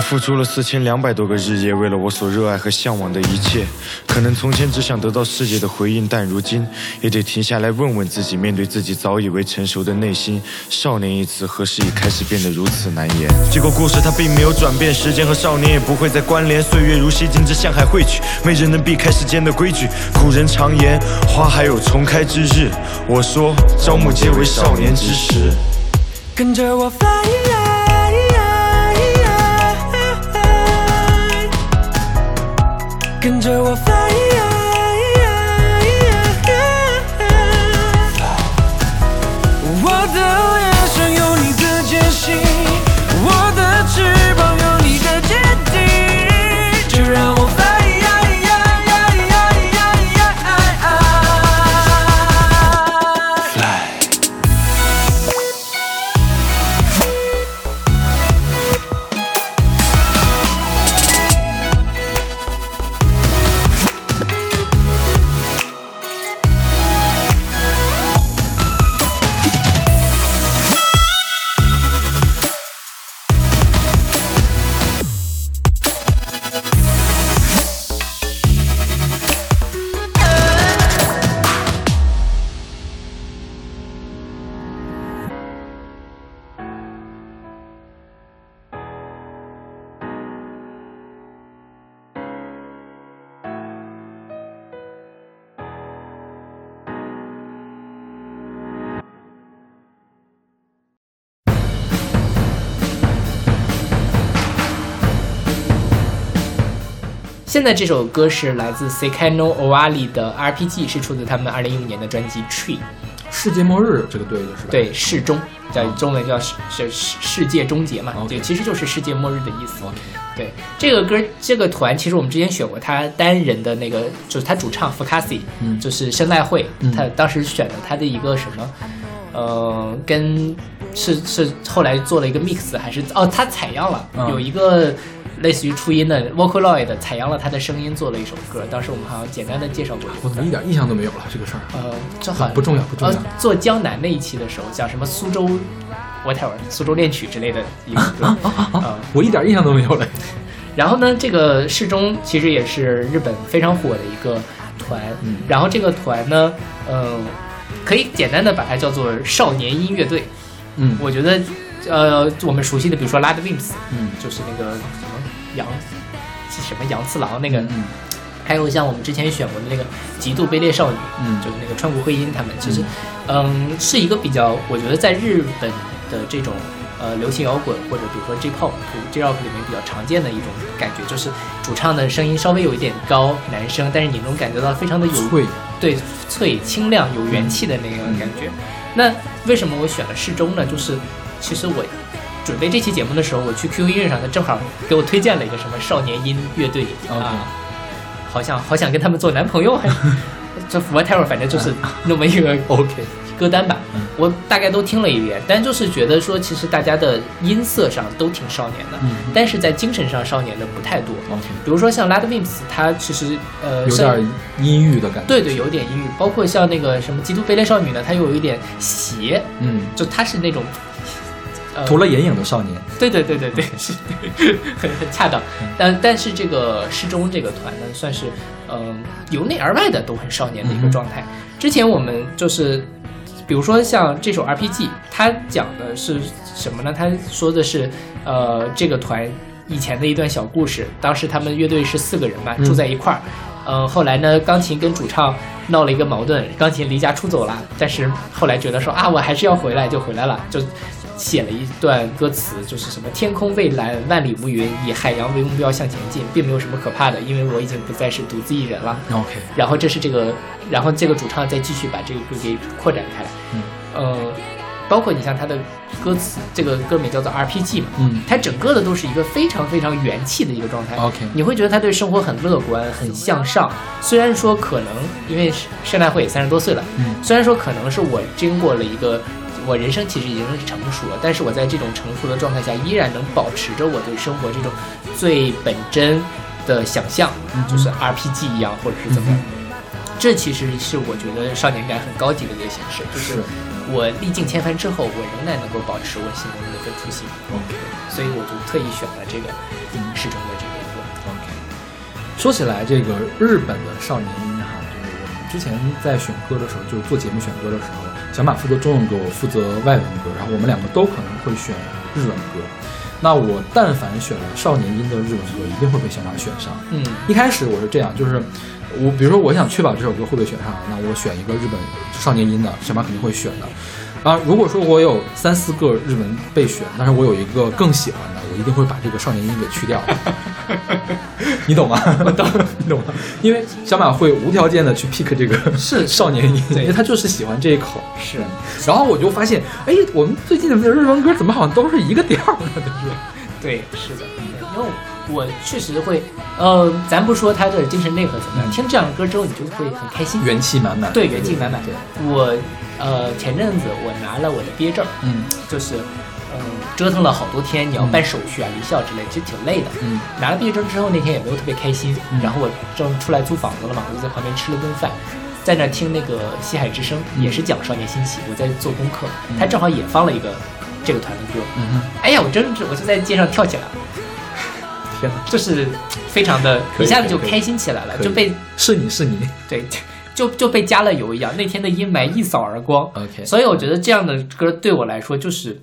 [SPEAKER 3] 付出了四千两百多个日夜，为了我所热爱和向往的一切。可能从前只想得到世界的回应，但如今也得停下来问问自己，面对自己早已为成熟的内心，少年一词何时已开始变得如此难言？结果故事它并没有转变，时间和少年也不会再关联。岁月如洗，金之向海汇去，没人能避开时间的规矩。古人常言，花还有重开之日。我说，朝暮皆为少年之时。跟着我飞。跟着我
[SPEAKER 1] 现在这首歌是来自 Sekano Owali 的 RPG，是出自他们二零一五年的专辑 Tree。
[SPEAKER 2] 世界末日这个对的是吧？
[SPEAKER 1] 对，世终叫中文叫世世世世界终结嘛。对，其实就是世界末日的意思。对，这个歌这个团其实我们之前选过他单人的那个，就是他主唱 Fukasi，
[SPEAKER 2] 嗯。
[SPEAKER 1] 就是声带会，
[SPEAKER 2] 嗯。
[SPEAKER 1] 他当时选的他的一个什么，呃，跟是是后来做了一个 mix，还是哦，他采样了，
[SPEAKER 2] 嗯。
[SPEAKER 1] 有一个类似于初音的 Vocaloid 采样了他的声音做了一首歌，当时我们好像简单的介绍过
[SPEAKER 2] 我怎么一。点印象都没有了这个事儿？
[SPEAKER 1] 呃，这好像
[SPEAKER 2] 不重要不重要
[SPEAKER 1] 呃，做江南那一期的时候，讲什么苏州 whatever 苏州恋曲之类的一个歌，啊、
[SPEAKER 2] 我一点印象都没有了。
[SPEAKER 1] 然后呢，这个世中其实也是日本非常火的一个团，
[SPEAKER 2] 嗯
[SPEAKER 1] 然后这个团呢，嗯、可以简单的把它叫做少年音乐队。
[SPEAKER 2] 嗯
[SPEAKER 1] 我觉得，呃，我们熟悉的，比如说 Lad Wimps，
[SPEAKER 2] 嗯
[SPEAKER 1] 就是那个什么杨什么杨次郎那个，
[SPEAKER 2] 嗯
[SPEAKER 1] 还有像我们之前选过的那个极度卑劣少女，
[SPEAKER 2] 嗯
[SPEAKER 1] 就是那个川谷惠音他们，其实，嗯，是一个比较，我觉得在日本的这种呃流行摇滚或者比如说 J-pop、J-rock 里面比较常见的一种感觉，就是主唱的声音稍微有一点高，男生，但是你能感觉到非常的有
[SPEAKER 2] 脆，
[SPEAKER 1] 对脆清亮有元气的那个感觉。那为什么我选了适中呢？就是其实我准备这期节目的时候，我去 QQ 音乐上，他正好给我推荐了一个什么少年音乐队啊，好像好想跟他们做男朋友，还 这 whatever，反正就是 那么一个
[SPEAKER 2] OK，
[SPEAKER 1] 歌单吧。
[SPEAKER 2] 嗯。
[SPEAKER 1] 我大概都听了一遍，但就是觉得说，其实大家的音色上都挺少年的，
[SPEAKER 2] 嗯。
[SPEAKER 1] 但是在精神上少年的不太多。比如说像 Lad Wimps，他其实呃
[SPEAKER 2] 有
[SPEAKER 1] 声
[SPEAKER 2] 点阴郁的感觉。
[SPEAKER 1] 对对，有点阴郁，包括像那个什么《极度卑劣少女》呢，它又有一点邪，
[SPEAKER 2] 嗯，
[SPEAKER 1] 就它是那种，呃，
[SPEAKER 2] 涂了眼影的少年。
[SPEAKER 1] 对对对对对，是 很很恰当。但但是这个失中这个团呢，算是嗯、由内而外的都很少年的一个状态。之前我们就是，比如说像这首 RPG，它讲的是什么呢？它说的是呃这个团以前的一段小故事。当时他们乐队是四个人嘛，
[SPEAKER 2] 嗯
[SPEAKER 1] 住在一块儿。嗯、后来呢，钢琴跟主唱闹了一个矛盾，钢琴离家出走了，但是后来觉得说啊，我还是要回来，就回来了，就写了一段歌词，就是什么天空蔚蓝，万里无云，以海洋为目标向前进，并没有什么可怕的，因为我已经不再是独自一人了。
[SPEAKER 2] OK，
[SPEAKER 1] 然后这是这个，然后这个主唱再继续把这个歌给扩展开来，
[SPEAKER 2] 嗯，
[SPEAKER 1] 呃，包括你像他的歌词，这个歌名叫做 RPG 嘛，
[SPEAKER 2] 嗯
[SPEAKER 1] 它整个的都是一个非常非常元气的一个状态。
[SPEAKER 2] OK
[SPEAKER 1] 你会觉得他对生活很乐观、很向上。虽然说可能因为圣诞会也三十多岁了，
[SPEAKER 2] 嗯
[SPEAKER 1] 虽然说可能是我经过了一个，我人生其实已经是成熟了，但是我在这种成熟的状态下，依然能保持着我对生活这种最本真的想象，
[SPEAKER 2] 嗯
[SPEAKER 1] 就是 RPG 一样，或者是怎么样。这其实是我觉得少年感很高级的一个形式，就是
[SPEAKER 2] 是
[SPEAKER 1] 我历尽千帆之后，我仍然能够保持我心中的那份初心。
[SPEAKER 2] OK
[SPEAKER 1] 所以我就特意选了这个嗯适中的这个歌。
[SPEAKER 2] OK。说起来，这个日本的少年音哈，就是我们之前在选歌的时候，就是做节目选歌的时候，小马负责中文歌，我负责外文歌，然后我们两个都可能会选日文歌。那我但凡选了少年音的日文歌，一定会被小马选上。
[SPEAKER 1] 嗯
[SPEAKER 2] 一开始我是这样，就是我比如说我想确保这首歌会被选上，那我选一个日本少年音的，小马肯定会选的。啊，如果说我有三四个日文备选，但是我有一个更喜欢的，我一定会把这个少年音给去掉。你懂吗？我懂，你懂吗？因为小马会无条件的去 pick 这个
[SPEAKER 1] 是
[SPEAKER 2] 少年音，因为他就是喜欢这一口。
[SPEAKER 1] 是，
[SPEAKER 2] 然后我就发现，哎，我们最近的日文歌怎么好像都是一个调儿呢？就是
[SPEAKER 1] 对，是的，因为我确实会，呃，咱不说他的精神内核怎么样，
[SPEAKER 2] 嗯
[SPEAKER 1] 听这样的歌之后，你就会很开心，
[SPEAKER 2] 元气满满。
[SPEAKER 1] 对，元气满满
[SPEAKER 2] 对，。
[SPEAKER 1] 我呃前阵子我拿了我的毕业证，
[SPEAKER 2] 嗯
[SPEAKER 1] 就是嗯折腾了好多天，你要办手续啊、离校之类，其实挺累的。
[SPEAKER 2] 嗯。
[SPEAKER 1] 拿了毕业证之后，那天也没有特别开心，
[SPEAKER 2] 嗯。
[SPEAKER 1] 然后我正出来租房子了嘛，我就在旁边吃了顿饭，在那儿听那个《西海之声》，
[SPEAKER 2] 嗯。
[SPEAKER 1] 也是讲少年兴起，我在做功课，他正好也放了一个这个团的歌，
[SPEAKER 2] 嗯哼，
[SPEAKER 1] 哎呀，我真是我就在街上跳起来了，
[SPEAKER 2] 天哪，
[SPEAKER 1] 就是非常的一下子就开心起来了，就被
[SPEAKER 2] 是你是你。
[SPEAKER 1] 对，就就被加了油一样，那天的阴霾一扫而光。
[SPEAKER 2] OK，
[SPEAKER 1] 所以我觉得这样的歌对我来说，就是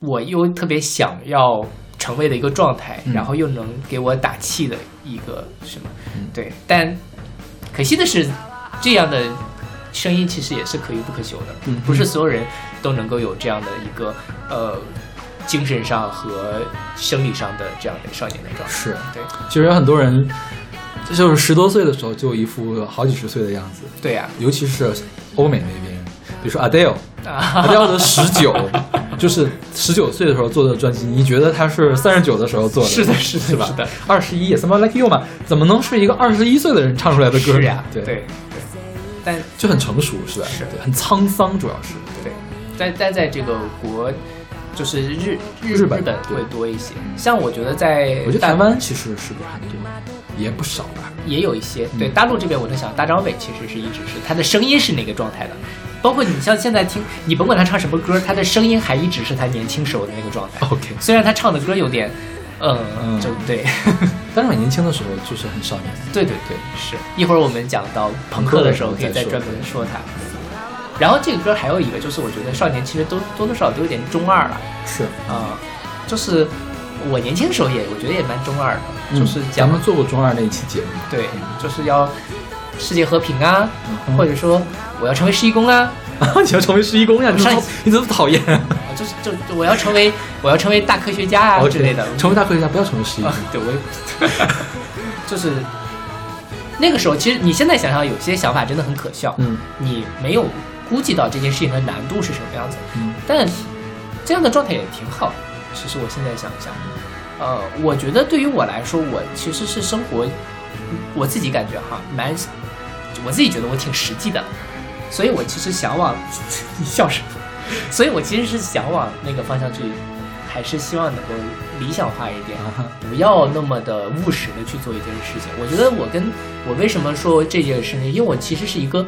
[SPEAKER 1] 我又特别想要成为的一个状态，
[SPEAKER 2] 嗯。
[SPEAKER 1] 然后又能给我打气的一个什么，
[SPEAKER 2] 嗯。
[SPEAKER 1] 对。但可惜的是，这样的声音其实也是可遇不可求的，
[SPEAKER 2] 嗯。
[SPEAKER 1] 不是所有人都能够有这样的一个呃精神上和生理上的这样的少年的状态。
[SPEAKER 2] 是，
[SPEAKER 1] 对。
[SPEAKER 2] 其实有很多人，就是十多岁的时候就一副好几十岁的样子，
[SPEAKER 1] 对呀、
[SPEAKER 2] 尤其是欧美那边，比如说 Adele，
[SPEAKER 1] 啊。
[SPEAKER 2] Adele 的十九，就是十九岁的时候做的专辑，你觉得他是三十九的时候做的？
[SPEAKER 1] 是的是的
[SPEAKER 2] 是
[SPEAKER 1] 的，
[SPEAKER 2] 二十一，Someone Like You 嘛，怎么能是一个二十一岁的人唱出来的歌
[SPEAKER 1] 呀，
[SPEAKER 2] 对。
[SPEAKER 1] 对。对，但
[SPEAKER 2] 就很成熟，是吧？很沧桑，主要是。
[SPEAKER 1] 对，在在在这个国，就是日日
[SPEAKER 2] 日本
[SPEAKER 1] 会多一些。像我觉得在
[SPEAKER 2] 我觉得台湾其实是不是很多，也不少吧？
[SPEAKER 1] 也有一些，对
[SPEAKER 2] 嗯。
[SPEAKER 1] 大陆这边，我在想大张伟其实是一直是他的声音是那个状态的，包括你像现在听，你甭管他唱什么歌，他的声音还一直是他年轻时候的那个状态。
[SPEAKER 2] OK，
[SPEAKER 1] 虽然他唱的歌有点，嗯，
[SPEAKER 2] 嗯。
[SPEAKER 1] 就对，
[SPEAKER 2] 但是我年轻的时候就是很少年。
[SPEAKER 1] 对对对，是。一会儿我们讲到朋克的时候，可以再专门说他。然后这个歌还有一个，就是我觉得少年其实都多多少少都有点中二了。
[SPEAKER 2] 是，
[SPEAKER 1] 啊、就是我年轻时候也我觉得也蛮中二的，就是
[SPEAKER 2] 嗯咱们做过中二那一期节目，
[SPEAKER 1] 对，就是要世界和平啊，
[SPEAKER 2] 嗯
[SPEAKER 1] 或者说我要成为市一工啊，
[SPEAKER 2] 你要成为十一公呀？你怎么你怎么讨厌？
[SPEAKER 1] 就是就就我要成为我要成为大科学家啊之类的。
[SPEAKER 2] 成为大科学家，不要成为十一
[SPEAKER 1] 啊，对我也就是那个时候，其实你现在想想，有些想法真的很可笑，
[SPEAKER 2] 嗯
[SPEAKER 1] 你没有估计到这件事情的难度是什么样子，
[SPEAKER 2] 嗯
[SPEAKER 1] 但这样的状态也挺好。其实我现在想想，呃，我觉得对于我来说，我其实是生活，我自己感觉哈，蛮，我自己觉得我挺实际的，所以我其实想往你 笑什么？所以我其实是想往那个方向去，还是希望能够理想化一点，
[SPEAKER 2] 啊哈
[SPEAKER 1] 不要那么的务实的去做一件事情。我觉得我跟我为什么说这件事情，因为我其实是一个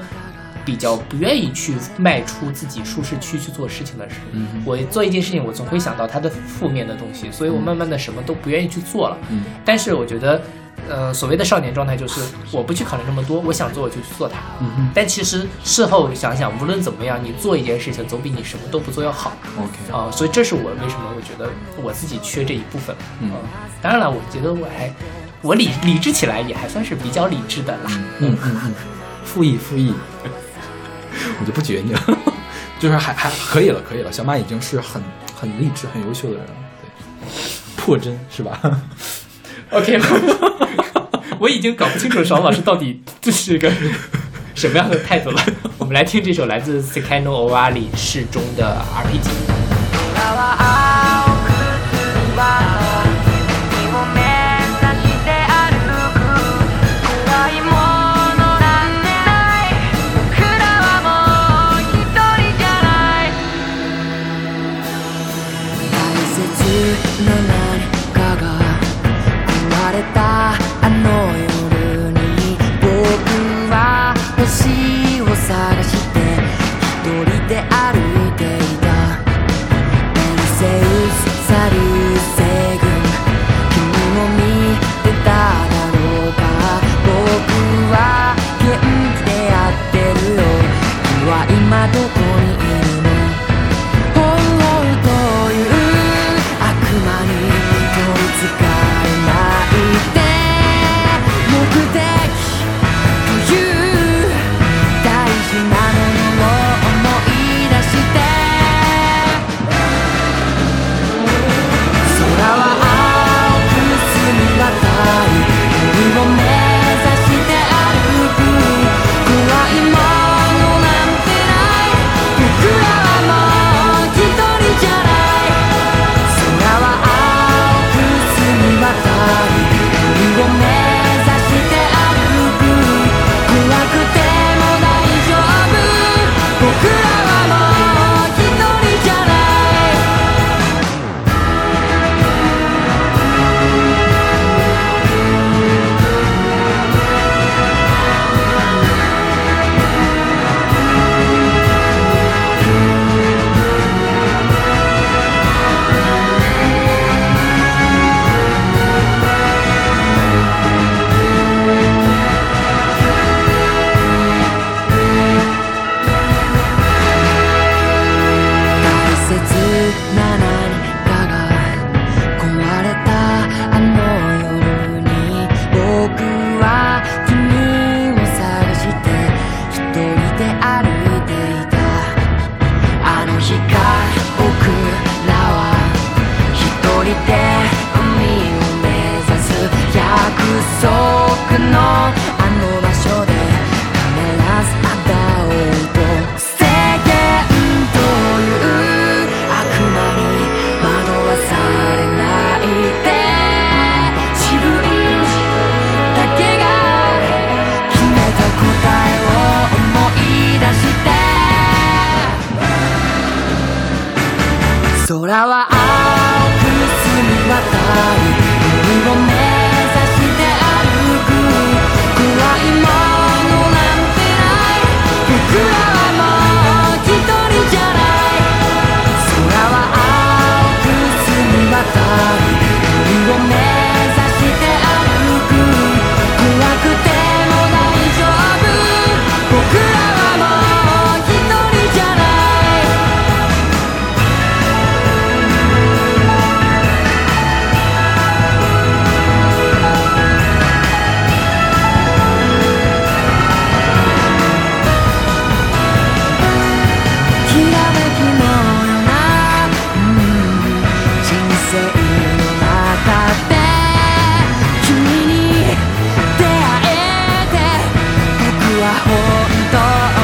[SPEAKER 1] 比较不愿意去迈出自己舒适区去做事情的人。
[SPEAKER 2] 嗯
[SPEAKER 1] 我做一件事情，我总会想到它的负面的东西，所以我慢慢的什么都不愿意去做了。
[SPEAKER 2] 嗯
[SPEAKER 1] 但是我觉得，呃，所谓的少年状态就是我不去考虑那么多，我想做我就去做它。
[SPEAKER 2] 嗯哼
[SPEAKER 1] 但其实事后想想，无论怎么样，你做一件事情总比你什么都不做要好。
[SPEAKER 2] ，OK，
[SPEAKER 1] 啊、所以这是我为什么我觉得我自己缺这一部分。
[SPEAKER 2] 嗯
[SPEAKER 1] 啊当然了，我觉得我还我理理智起来也还算是比较理智的啦。
[SPEAKER 2] 嗯嗯嗯，复议复议，我就不撅你了，就是还还可以了，可以了。小马已经是很很励志、很优秀的人了，对，破真是吧？
[SPEAKER 1] OK，我已经搞不清楚爽老师到底这是个什么样的态度了。我们来听这首来自 Sekano Owari 适中的 RPG。
[SPEAKER 4] 今ど
[SPEAKER 5] 当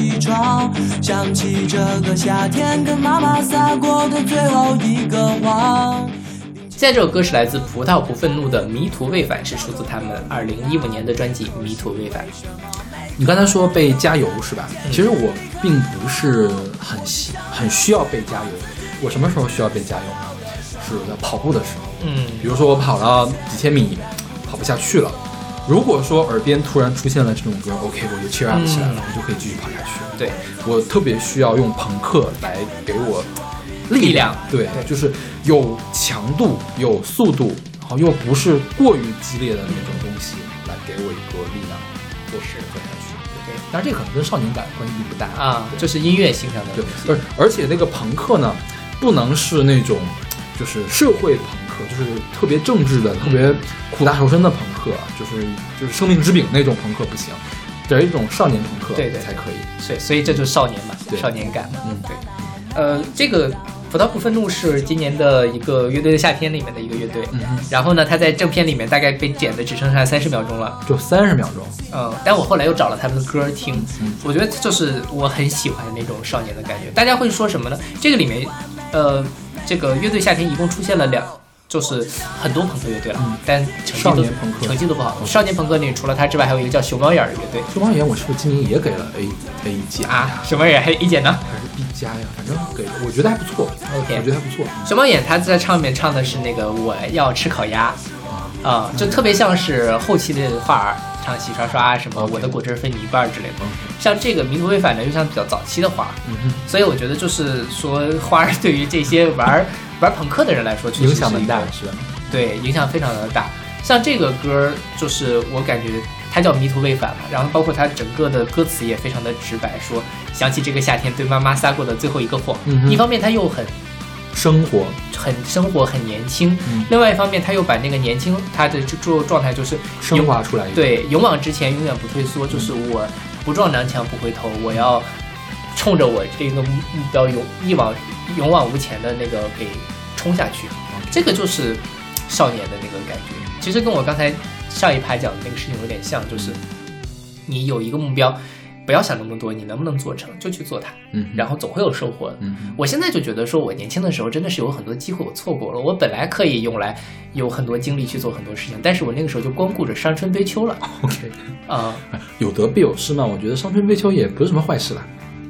[SPEAKER 6] 起床，想起这个夏天跟妈妈撒过的最后一个谎。
[SPEAKER 1] 现在这首歌是来自葡萄不愤怒的《迷途未返》，是出自他们二零一五年的专辑《迷途未返》。
[SPEAKER 2] 你刚才说被加油是吧？其实我并不是很喜很需要被加油。我什么时候需要被加油呢？是在跑步的时候。
[SPEAKER 1] 嗯
[SPEAKER 2] 比如说我跑了几千米，跑不下去了。如果说耳边突然出现了这种歌，OK，我就 cheer up 起来了，
[SPEAKER 1] 嗯
[SPEAKER 2] 我就可以继续跑下去。
[SPEAKER 1] 对，
[SPEAKER 2] 我特别需要用朋克来给我
[SPEAKER 1] 力量
[SPEAKER 2] 对，
[SPEAKER 1] 对
[SPEAKER 2] 就是有强度、有速度，然后又不是过于激烈的那种东西，来给我一个力量做事做下去。
[SPEAKER 1] 对
[SPEAKER 2] 但是这个可能跟少年感关系并不大
[SPEAKER 1] 啊，这是音乐性上的
[SPEAKER 2] 对。而而且那个朋克呢，不能是那种就是社会朋克，就是特别政治的、特别苦大仇深的朋克，就是就是生命之饼那种朋克不行，得一种少年朋克
[SPEAKER 1] 对对
[SPEAKER 2] 才可以。
[SPEAKER 1] 所以所以这就是少年嘛，少年感嘛。
[SPEAKER 2] 嗯
[SPEAKER 1] 对。呃，这个葡萄不愤怒是今年的一个乐队的夏天里面的一个乐队。
[SPEAKER 2] 嗯哼，
[SPEAKER 1] 然后呢，他在正片里面大概被剪的只剩下三十秒钟了。
[SPEAKER 2] 就三十秒钟。
[SPEAKER 1] 嗯，但我后来又找了他们的歌听，
[SPEAKER 2] 嗯
[SPEAKER 1] 我觉得就是我很喜欢的那种少年的感觉。大家会说什么呢？这个里面，呃，这个乐队夏天一共出现了两，就是很多朋克乐队了，
[SPEAKER 2] 嗯
[SPEAKER 1] 但成绩
[SPEAKER 2] 少
[SPEAKER 1] 都
[SPEAKER 2] 年朋克
[SPEAKER 1] 成绩都不好。少年朋克里除了他之外，还有一个叫熊猫眼儿的乐队
[SPEAKER 2] 熊猫眼我是不是今年也给了 A A 加
[SPEAKER 1] 啊，熊猫眼还有一姐呢。
[SPEAKER 2] 还是 B 加呀？反正给，我觉得还不错。
[SPEAKER 1] OK
[SPEAKER 2] 我觉得还不错。
[SPEAKER 1] 熊猫眼他在唱里面唱的是那个我要吃烤鸭，啊、就特别像是后期的画儿唱洗刷刷什么我的果汁分你一半儿之类的。
[SPEAKER 2] 嗯
[SPEAKER 1] 像这个迷途未返呢，又像比较早期的花儿，
[SPEAKER 2] 嗯，
[SPEAKER 1] 所以我觉得就是说花儿对于这些玩儿 玩朋克的人来说，
[SPEAKER 2] 影响很大？
[SPEAKER 1] 对，影响非常的大。像这个歌儿，就是我感觉它叫迷途未返嘛，然后包括它整个的歌词也非常的直白，说想起这个夏天对妈妈撒过的最后一个谎。一方面它又很
[SPEAKER 2] 生活，
[SPEAKER 1] 很生活很年轻，
[SPEAKER 2] 嗯。
[SPEAKER 1] 另外一方面他又把那个年轻他的这这状态就是
[SPEAKER 2] 升华出来。
[SPEAKER 1] 对勇往直前，永远不退缩，就是我不撞南墙不回头，我要冲着我这个目目标勇一往勇往无前的那个给冲下去，这个就是少年的那个感觉。其实跟我刚才上一排讲的那个事情有点像，就是你有一个目标，不要想那么多，你能不能做成就去做它，
[SPEAKER 2] 嗯，
[SPEAKER 1] 然后总会有收获的。
[SPEAKER 2] 嗯，
[SPEAKER 1] 我现在就觉得说，我年轻的时候真的是有很多机会我错过了。我本来可以用来有很多精力去做很多事情，但是我那个时候就光顾着伤春悲秋了
[SPEAKER 2] OK，
[SPEAKER 1] 啊、
[SPEAKER 2] 有得必有失嘛。我觉得伤春悲秋也不是什么坏事啦。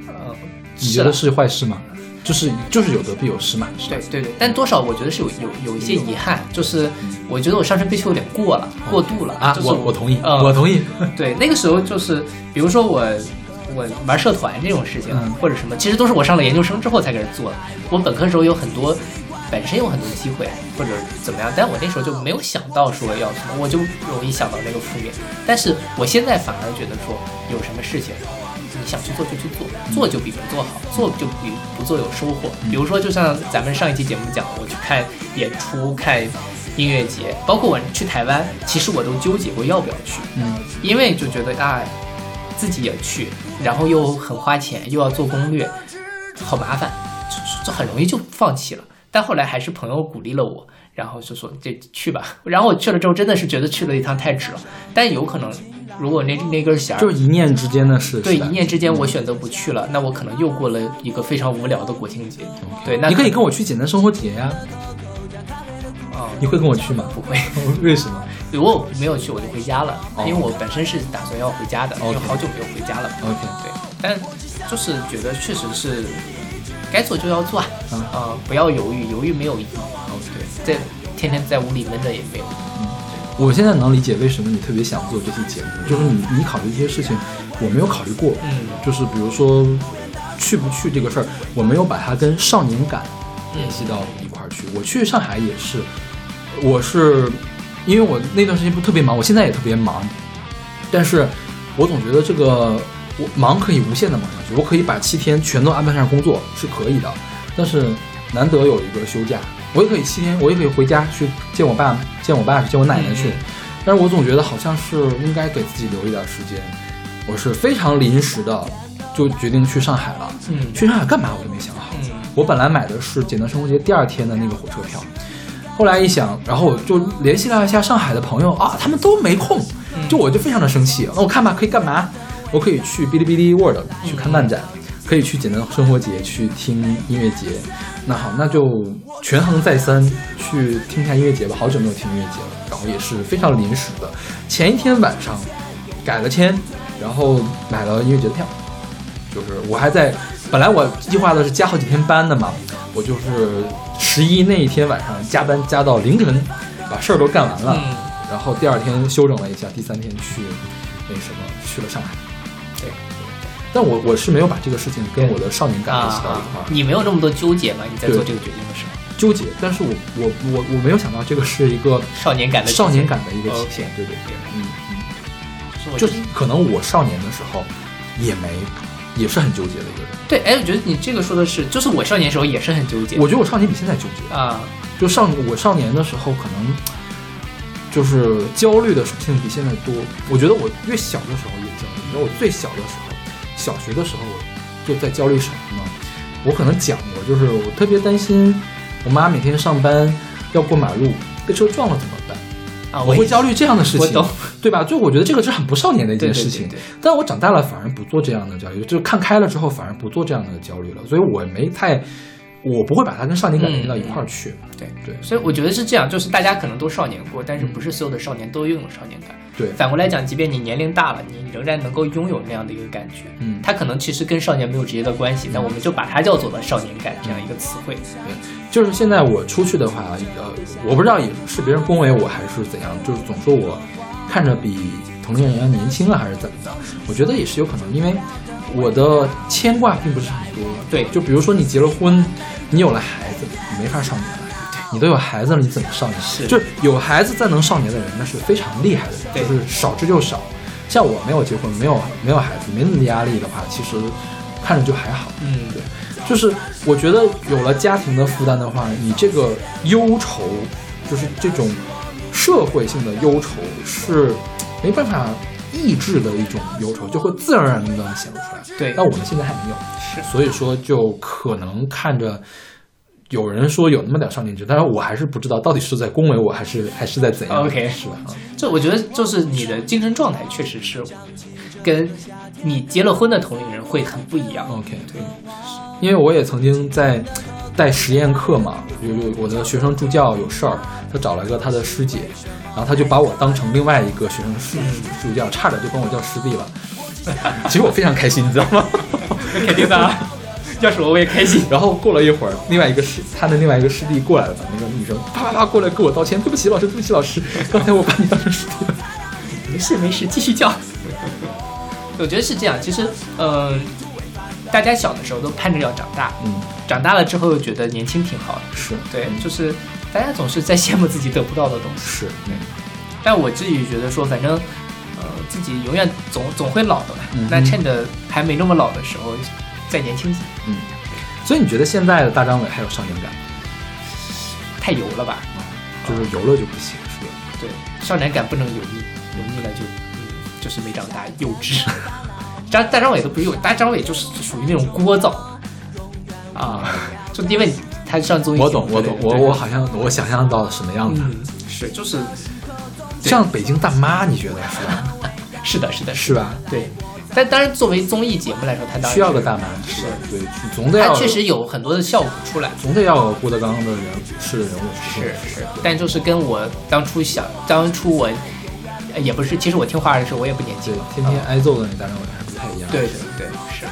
[SPEAKER 1] 呃，
[SPEAKER 2] 你觉得是坏事吗？就是就是有得必有失嘛，是
[SPEAKER 1] 对？对对，但多少我觉得是有有有一些遗憾，就是我觉得我上升必须有点过了，过度了
[SPEAKER 2] 啊，
[SPEAKER 1] 就是
[SPEAKER 2] 我我同意，
[SPEAKER 1] 嗯
[SPEAKER 2] 我同意。
[SPEAKER 1] 对，那个时候就是，比如说我，我玩社团这种事情，
[SPEAKER 2] 嗯
[SPEAKER 1] 或者什么，其实都是我上了研究生之后才开始做的。我本科时候有很多，本身有很多机会或者怎么样，但我那时候就没有想到说要什么，我就容易想到那个负面。但是我现在反而觉得说，有什么事情你想去做就去做，做就比不做好，做就比不做有收获。比如说，就像咱们上一期节目讲的，我去看演出、看音乐节，包括我去台湾，其实我都纠结过要不要去。
[SPEAKER 2] 嗯，
[SPEAKER 1] 因为就觉得啊，自己也去，然后又很花钱，又要做攻略，好麻烦，就就很容易就放弃了。但后来还是朋友鼓励了我，然后就说这去吧。然后我去了之后，真的是觉得去了一趟太值了。但有可能，如果那那根弦儿
[SPEAKER 2] 就是一念之间的事。
[SPEAKER 1] 对一念之间我选择不去了，那我可能又过了一个非常无聊的国庆节。对，那
[SPEAKER 2] 你可以跟我去简单生活节呀，
[SPEAKER 1] 啊、
[SPEAKER 2] 你会跟我去吗？
[SPEAKER 1] 不会。
[SPEAKER 2] 为什么
[SPEAKER 1] 如果没有去，我就回家了，
[SPEAKER 2] 哦
[SPEAKER 1] 因为我本身是打算要回家的，因为
[SPEAKER 2] OK
[SPEAKER 1] 好久没有回家了。
[SPEAKER 2] ？OK，
[SPEAKER 1] 对，但就是觉得确实是该做就要做啊，
[SPEAKER 2] 嗯
[SPEAKER 1] 呃，不要犹豫，犹豫没有意义。对，在天天在屋里闷着也没有。
[SPEAKER 2] 我现在能理解为什么你特别想做这期节目，就是你你考虑一些事情，我没有考虑过。
[SPEAKER 1] 嗯
[SPEAKER 2] 就是比如说去不去这个事儿，我没有把它跟少年感联系到一块儿去。我去上海也是，我是因为我那段时间不特别忙，我现在也特别忙，但是我总觉得这个我忙可以无限的忙下去，我可以把七天全都安排上工作是可以的，但是难得有一个休假，我也可以七天，我也可以回家去见我爸、见我爸去、见我奶奶去。
[SPEAKER 1] 嗯
[SPEAKER 2] 但是我总觉得好像是应该给自己留一点时间，我是非常临时的就决定去上海了。
[SPEAKER 1] 嗯
[SPEAKER 2] 去上海干嘛我都没想好。
[SPEAKER 1] 嗯
[SPEAKER 2] 我本来买的是简单生活节第二天的那个火车票，后来一想，然后我就联系了一下上海的朋友啊，他们都没空，
[SPEAKER 1] 嗯
[SPEAKER 2] 就我就非常的生气。那我看吧，可以干嘛？我可以去哔哩哔哩 World 去看漫展，可以去简单生活节去听音乐节。那好，那就权衡再三，去听一下音乐节吧。好久没有听音乐节了，然后也是非常临时的，前一天晚上改了签，然后买了音乐节的票。就是我还在，本来我计划的是加好几天班的嘛，我就是十一那一天晚上加班加到凌晨，把事儿都干完了，然后第二天休整了一下，第三天去那什么去了上海。
[SPEAKER 1] 对。
[SPEAKER 2] 但我我是没有把这个事情跟我的少年感联系到一块儿，
[SPEAKER 1] 啊你没有这么多纠结吗？你在做这个决定的时候，
[SPEAKER 2] 纠结。但是我我我我没有想到这个是一个
[SPEAKER 1] 少年感的
[SPEAKER 2] 少年感的一个体现，对对对，嗯嗯。就是可能我少年的时候也没，也是很纠结的一个人。
[SPEAKER 1] 对，哎，我觉得你这个说的是，就是我少年时候也是很纠结。
[SPEAKER 2] 我觉得我少年比现在纠结。
[SPEAKER 1] 啊，
[SPEAKER 2] 就少我少年的时候，可能就是焦虑的事情比现在多。我觉得我越小的时候越焦虑。你知道我最小的时候，小学的时候就在焦虑什么呢？我可能讲过，就是我特别担心我妈每天上班要过马路被车撞了怎么办？
[SPEAKER 1] 啊，
[SPEAKER 2] 我会焦虑这样的事情，对吧？就我觉得这个是很不少年的一件
[SPEAKER 1] 对对
[SPEAKER 2] 事情。
[SPEAKER 1] 对对
[SPEAKER 2] 但我长大了反而不做这样的焦虑，就是看开了之后反而不做这样的焦虑了，所以我没太，我不会把它跟少年感联系到一块儿去。
[SPEAKER 1] 对
[SPEAKER 2] 对
[SPEAKER 1] 所以我觉得是这样，就是大家可能都少年过，但是不是所有的少年都拥有少年感。
[SPEAKER 2] 对，
[SPEAKER 1] 反过来讲，即便你年龄大了，你仍然能够拥有那样的一个感觉。
[SPEAKER 2] 嗯
[SPEAKER 1] 它可能其实跟少年没有直接的关系，但我们就把它叫做了少年感这样一个词汇。
[SPEAKER 2] 对就是现在我出去的话，呃，我不知道也是别人恭维我还是怎样，就是总说我看着比同龄人要年轻了，还是怎么的？我觉得也是有可能，因为我的牵挂并不是很多。
[SPEAKER 1] 对
[SPEAKER 2] 就比如说你结了婚，你有了孩子，你没法少年了。你都有孩子了，你怎么少年？
[SPEAKER 1] 是
[SPEAKER 2] 就是有孩子再能少年的人，那是非常厉害的人，就是少之又少。像我没有结婚，没有没有孩子，没那么压力的话，其实看着就还好。
[SPEAKER 1] 嗯，
[SPEAKER 2] 对，就是我觉得有了家庭的负担的话，你这个忧愁，就是这种社会性的忧愁是没办法抑制的一种忧愁，就会自然而然的显露出来。
[SPEAKER 1] 对
[SPEAKER 2] 但我们现在还没有，
[SPEAKER 1] 是
[SPEAKER 2] 所以说就可能看着。有人说有那么点少年值，但是我还是不知道到底是在恭维我，还是还是在怎样
[SPEAKER 1] OK
[SPEAKER 2] 是吧？啊
[SPEAKER 1] 这我觉得就是你的精神状态确实是跟你结了婚的同龄人会很不一样。
[SPEAKER 2] OK，对，因为我也曾经在带实验课嘛，有有我的学生助教有事儿，他找了一个他的师姐，然后他就把我当成另外一个学生助助教，差点就管我叫师弟了。其实我非常开心，你知道吗？
[SPEAKER 1] 那 肯定的啊，要是我我也开心。
[SPEAKER 2] 然后过了一会儿，另外一个师他的另外一个师弟过来了，那个女生啪啪啪过来跟我道歉，对不起老师，对不起老师，刚才我把你当成师弟了。
[SPEAKER 1] 没事没事，继续叫。我觉得是这样。其实，呃，大家小的时候都盼着要长大，
[SPEAKER 2] 嗯，
[SPEAKER 1] 长大了之后又觉得年轻挺好的。
[SPEAKER 2] 是
[SPEAKER 1] 对，就是大家总是在羡慕自己得不到的东西。
[SPEAKER 2] 是，
[SPEAKER 1] 但我自己觉得说，反正，呃，自己永远总总会老的嘛。那趁着还没那么老的时候，再年轻几，
[SPEAKER 2] 嗯。所以你觉得现在的大张伟还有少年感吗？
[SPEAKER 1] 太油了吧？
[SPEAKER 2] 就是油了就不行，是吧？
[SPEAKER 1] 对，少年感不能油腻，油腻了就，嗯，就是没长大，幼稚。张大张伟都不是幼，大张伟就是属于那种聒噪啊，就因为他上综艺节目
[SPEAKER 2] 我懂，我懂，我我好像我想象到什么样子，
[SPEAKER 1] 嗯，是就是
[SPEAKER 2] 像北京大妈，你觉得是吧？
[SPEAKER 1] 是的，是的，
[SPEAKER 2] 是吧？
[SPEAKER 1] 对。但当然，作为综艺节目来说，他当然
[SPEAKER 2] 需要个大妈，
[SPEAKER 1] 是
[SPEAKER 2] 对，总得要
[SPEAKER 1] 他确实有很多的效果出来。
[SPEAKER 2] 总得要有郭德纲的人是的人物出现。
[SPEAKER 1] 是是，但就是跟我当初想，当初我呃也不是，其实我听话的时候我也不年轻了，，
[SPEAKER 2] 天天挨揍的那大张伟一样。
[SPEAKER 1] 对对对是。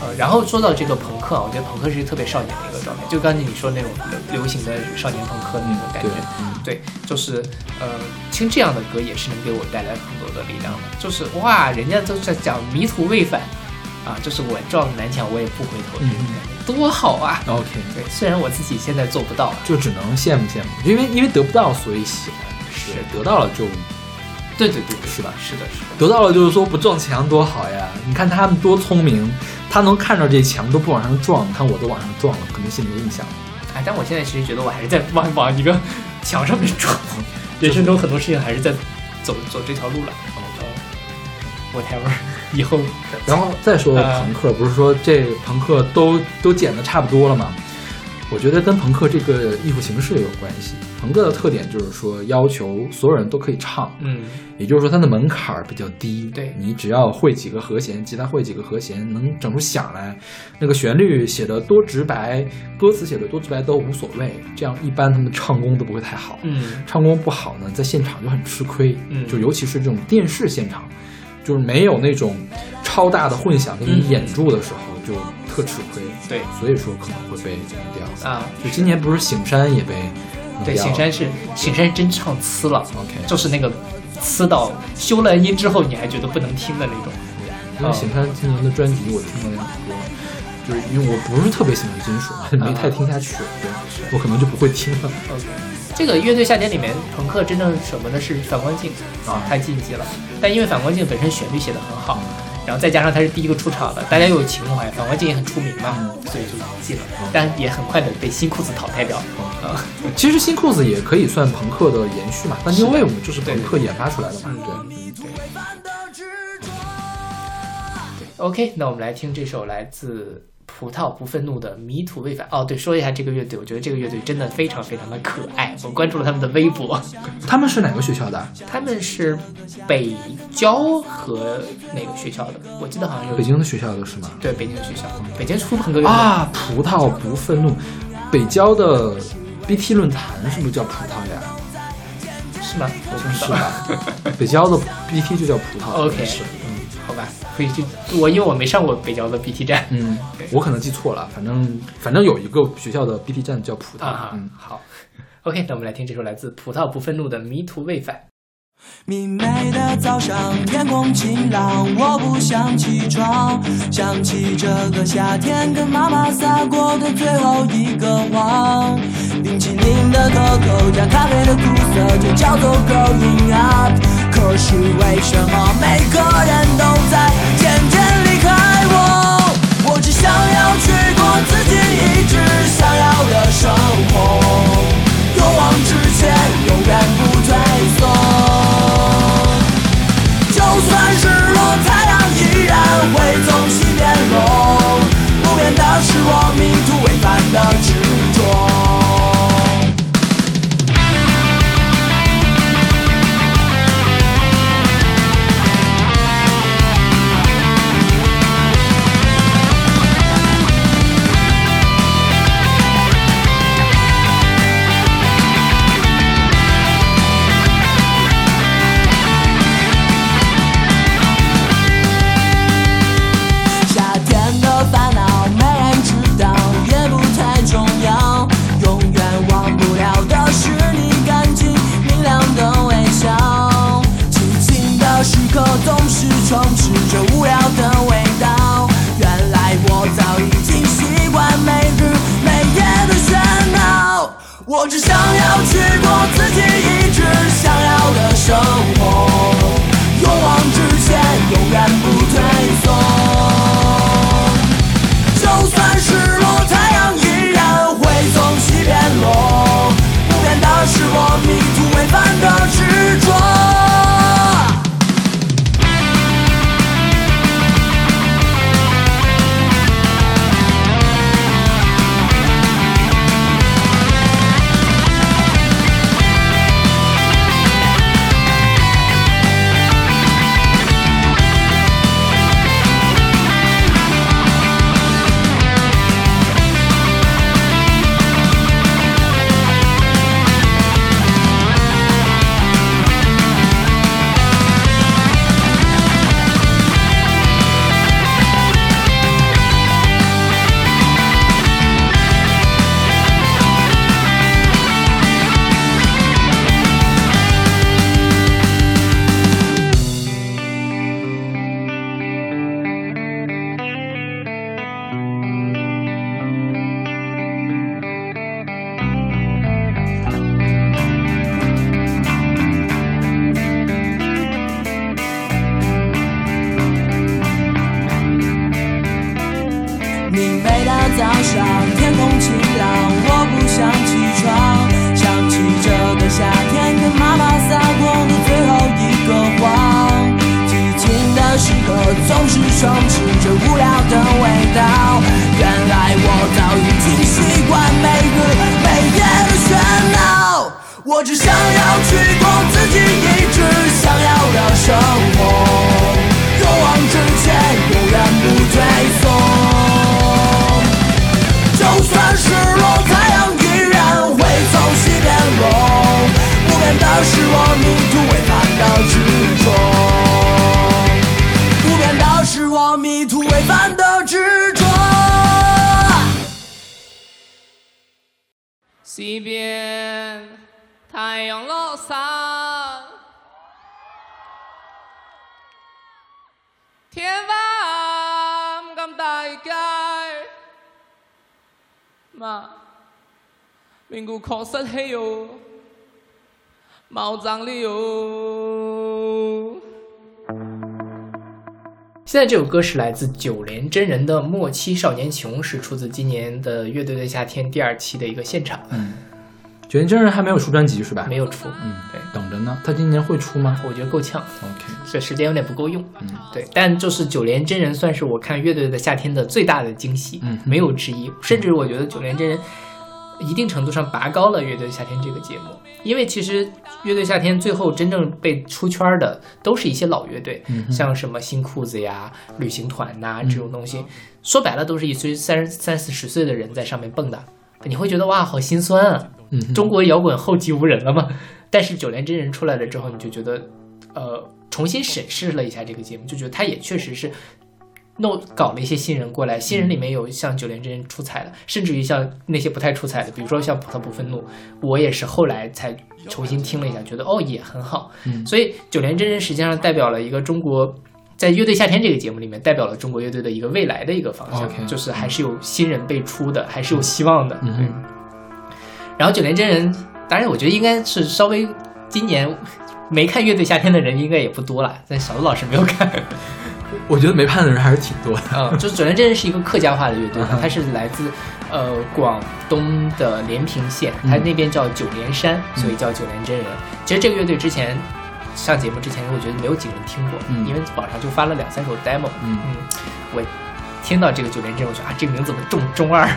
[SPEAKER 1] 呃，然后说到这个朋克啊，我觉得朋克是一个特别少年的一个状态，就刚才你说那种流流行的少年朋克那种感觉，
[SPEAKER 2] 对嗯
[SPEAKER 1] 对，就是呃，听这样的歌也是能给我带来很多的力量的。就是哇，人家都在讲迷途未返啊，就是我撞南墙我也不回头
[SPEAKER 2] 嗯
[SPEAKER 1] 多好啊
[SPEAKER 2] ！OK，
[SPEAKER 1] 对，虽然我自己现在做不到啊，
[SPEAKER 2] 就只能羡慕羡慕，因为因为得不到，所以喜欢。
[SPEAKER 1] 是
[SPEAKER 2] 得到了就
[SPEAKER 1] 对对对，
[SPEAKER 2] 是吧
[SPEAKER 1] 是的，是的。
[SPEAKER 2] 得到了，就是说不撞墙多好呀！你看他们多聪明，他能看着这墙都不往上撞，你看我都往上撞了，可能心里有印象。
[SPEAKER 1] 哎，但我现在其实觉得我还是在往往一个墙上面撞，人生中很多事情还是在走走这条路了。呃，whatever，以后
[SPEAKER 2] 然后再说
[SPEAKER 1] 呃
[SPEAKER 2] 朋克，不是说这朋克都都剪的差不多了吗？我觉得跟朋克这个艺术形式有关系。朋克的特点就是说，要求所有人都可以唱，
[SPEAKER 1] 嗯，
[SPEAKER 2] 也就是说它的门槛儿比较低。
[SPEAKER 1] 对
[SPEAKER 2] 你只要会几个和弦，吉他会几个和弦，能整出响来，那个旋律写的多直白，歌词写的多直白都无所谓。这样一般他们的唱功都不会太好。
[SPEAKER 1] 嗯
[SPEAKER 2] 唱功不好呢，在现场就很吃亏。
[SPEAKER 1] 嗯
[SPEAKER 2] 就尤其是这种电视现场，就是没有那种超大的混响给你掩住的时候，就特吃亏。
[SPEAKER 1] 对
[SPEAKER 2] 所以说可能会被弄掉。
[SPEAKER 1] 啊，
[SPEAKER 2] 就今年不是醒山也被弄
[SPEAKER 1] 对，醒山是醒山真唱呲了。
[SPEAKER 2] OK
[SPEAKER 1] 就是那个呲到修了音之后你还觉得不能听的那种。
[SPEAKER 2] 因为醒山今年的专辑我听了很多，就是因为我不是特别喜欢金属，没太听下去，对我可能就不会听了。
[SPEAKER 1] OK，这个乐队夏天里面朋克真正什么的是反光镜
[SPEAKER 2] 啊。
[SPEAKER 1] 太禁忌了。但因为反光镜本身旋律写的很好，然后再加上他是第一个出场的，大家又有情怀，反光镜也很出名嘛，所以就进了，但也很快的被新裤子淘汰掉。啊，
[SPEAKER 2] 其实新裤子也可以算朋克的延续嘛，但
[SPEAKER 1] 是
[SPEAKER 2] New Wave 就是朋克研发出来的嘛，对。
[SPEAKER 1] OK，那我们来听这首来自葡萄不愤怒的《迷途未返》。哦，对，说一下这个乐队，我觉得这个乐队真的非常非常的可爱。我关注了他们的微博，
[SPEAKER 2] 他们是哪个学校的？
[SPEAKER 1] 他们是北交和哪个学校的？我记得好像有
[SPEAKER 2] 北京的学校的是吗？
[SPEAKER 1] 对北京的学校，北京出朋克乐队
[SPEAKER 2] 啊，葡萄不愤怒，北交的 BT 论坛是不是叫葡萄呀？
[SPEAKER 1] 是吗？我不知
[SPEAKER 2] 是
[SPEAKER 1] 道。
[SPEAKER 2] 吧？北交的 BT 就叫葡萄。
[SPEAKER 1] OK，
[SPEAKER 2] 是，
[SPEAKER 1] 可以去我因为我没上过北交的 BT 站。
[SPEAKER 2] 嗯，我可能记错了，反正反正有一个学校的 BT 站叫葡萄。
[SPEAKER 1] 啊，
[SPEAKER 2] 嗯，
[SPEAKER 1] 好。OK，那我们来听这首来自葡萄不愤怒的《迷途未返》。
[SPEAKER 6] 明媚的早上，天空晴朗，我不想起床，想起这个夏天跟妈妈撒过的最后一个谎。冰淇淋的可口加咖啡的苦涩，就叫做 growing up。可是为什么每个人都在渐渐离开我？我只想要去过自己一直想要的生活。勇往直前，永远不退缩。就算日落，太阳依然会从西边落。不变的是我迷途
[SPEAKER 1] 確實係有毛長理由。现在这首歌是来自九连真人的《莫欺少年穷》，是出自今年的《乐队的夏天》第二期的一个现场，
[SPEAKER 2] 嗯，九连真人还没有出专辑是吧？
[SPEAKER 1] 没有出。
[SPEAKER 2] 嗯，
[SPEAKER 1] 对，
[SPEAKER 2] 等着呢。他今年会出吗
[SPEAKER 1] 我觉得够呛
[SPEAKER 2] ，？OK，
[SPEAKER 1] 这时间有点不够用。
[SPEAKER 2] 嗯，
[SPEAKER 1] 对，但就是九连真人算是我看乐队的夏天的最大的惊喜，
[SPEAKER 2] 嗯
[SPEAKER 1] 没有之一。甚至我觉得九连真人一定程度上拔高了乐队夏天这个节目，因为其实乐队夏天最后真正被出圈的都是一些老乐队，
[SPEAKER 2] 嗯
[SPEAKER 1] 像什么新裤子呀、旅行团呐、这种东西，说白了都是一堆三三四十岁的人在上面蹦的，你会觉得哇，好心酸啊！
[SPEAKER 2] 嗯，
[SPEAKER 1] 中国摇滚后继无人了吗？但是九连真人出来了之后，你就觉得，呃，重新审视了一下这个节目，就觉得他也确实是弄搞了一些新人过来，新人里面有像九连真人出彩的，甚至于像那些不太出彩的，比如说像普特不愤怒，我也是后来才重新听了一下，觉得哦也很好。
[SPEAKER 2] 嗯
[SPEAKER 1] 所以九连真人实际上代表了一个中国。在乐队夏天这个节目里面，代表了中国乐队的一个未来的一个方向就是还是有新人辈出的，还是有希望的。
[SPEAKER 2] 嗯哼，
[SPEAKER 1] 然后九连真人，当然我觉得应该是稍微今年没看乐队夏天的人应该也不多了，但小鹿老师没有看。
[SPEAKER 2] 我觉得没判的人还是挺多的。
[SPEAKER 1] 嗯，就是九连真人是一个客家话的乐队
[SPEAKER 2] 嗯，
[SPEAKER 1] 它是来自呃广东的连平县，它
[SPEAKER 2] 嗯
[SPEAKER 1] 那边叫九连山，所以叫九连真人。其实这个乐队之前上节目之前，我觉得没有几个人听过，
[SPEAKER 2] 嗯
[SPEAKER 1] 因为网上就发了两三首 demo。
[SPEAKER 2] 嗯
[SPEAKER 1] 嗯，我听到这个九连真，我觉得啊，这个名字怎么中中二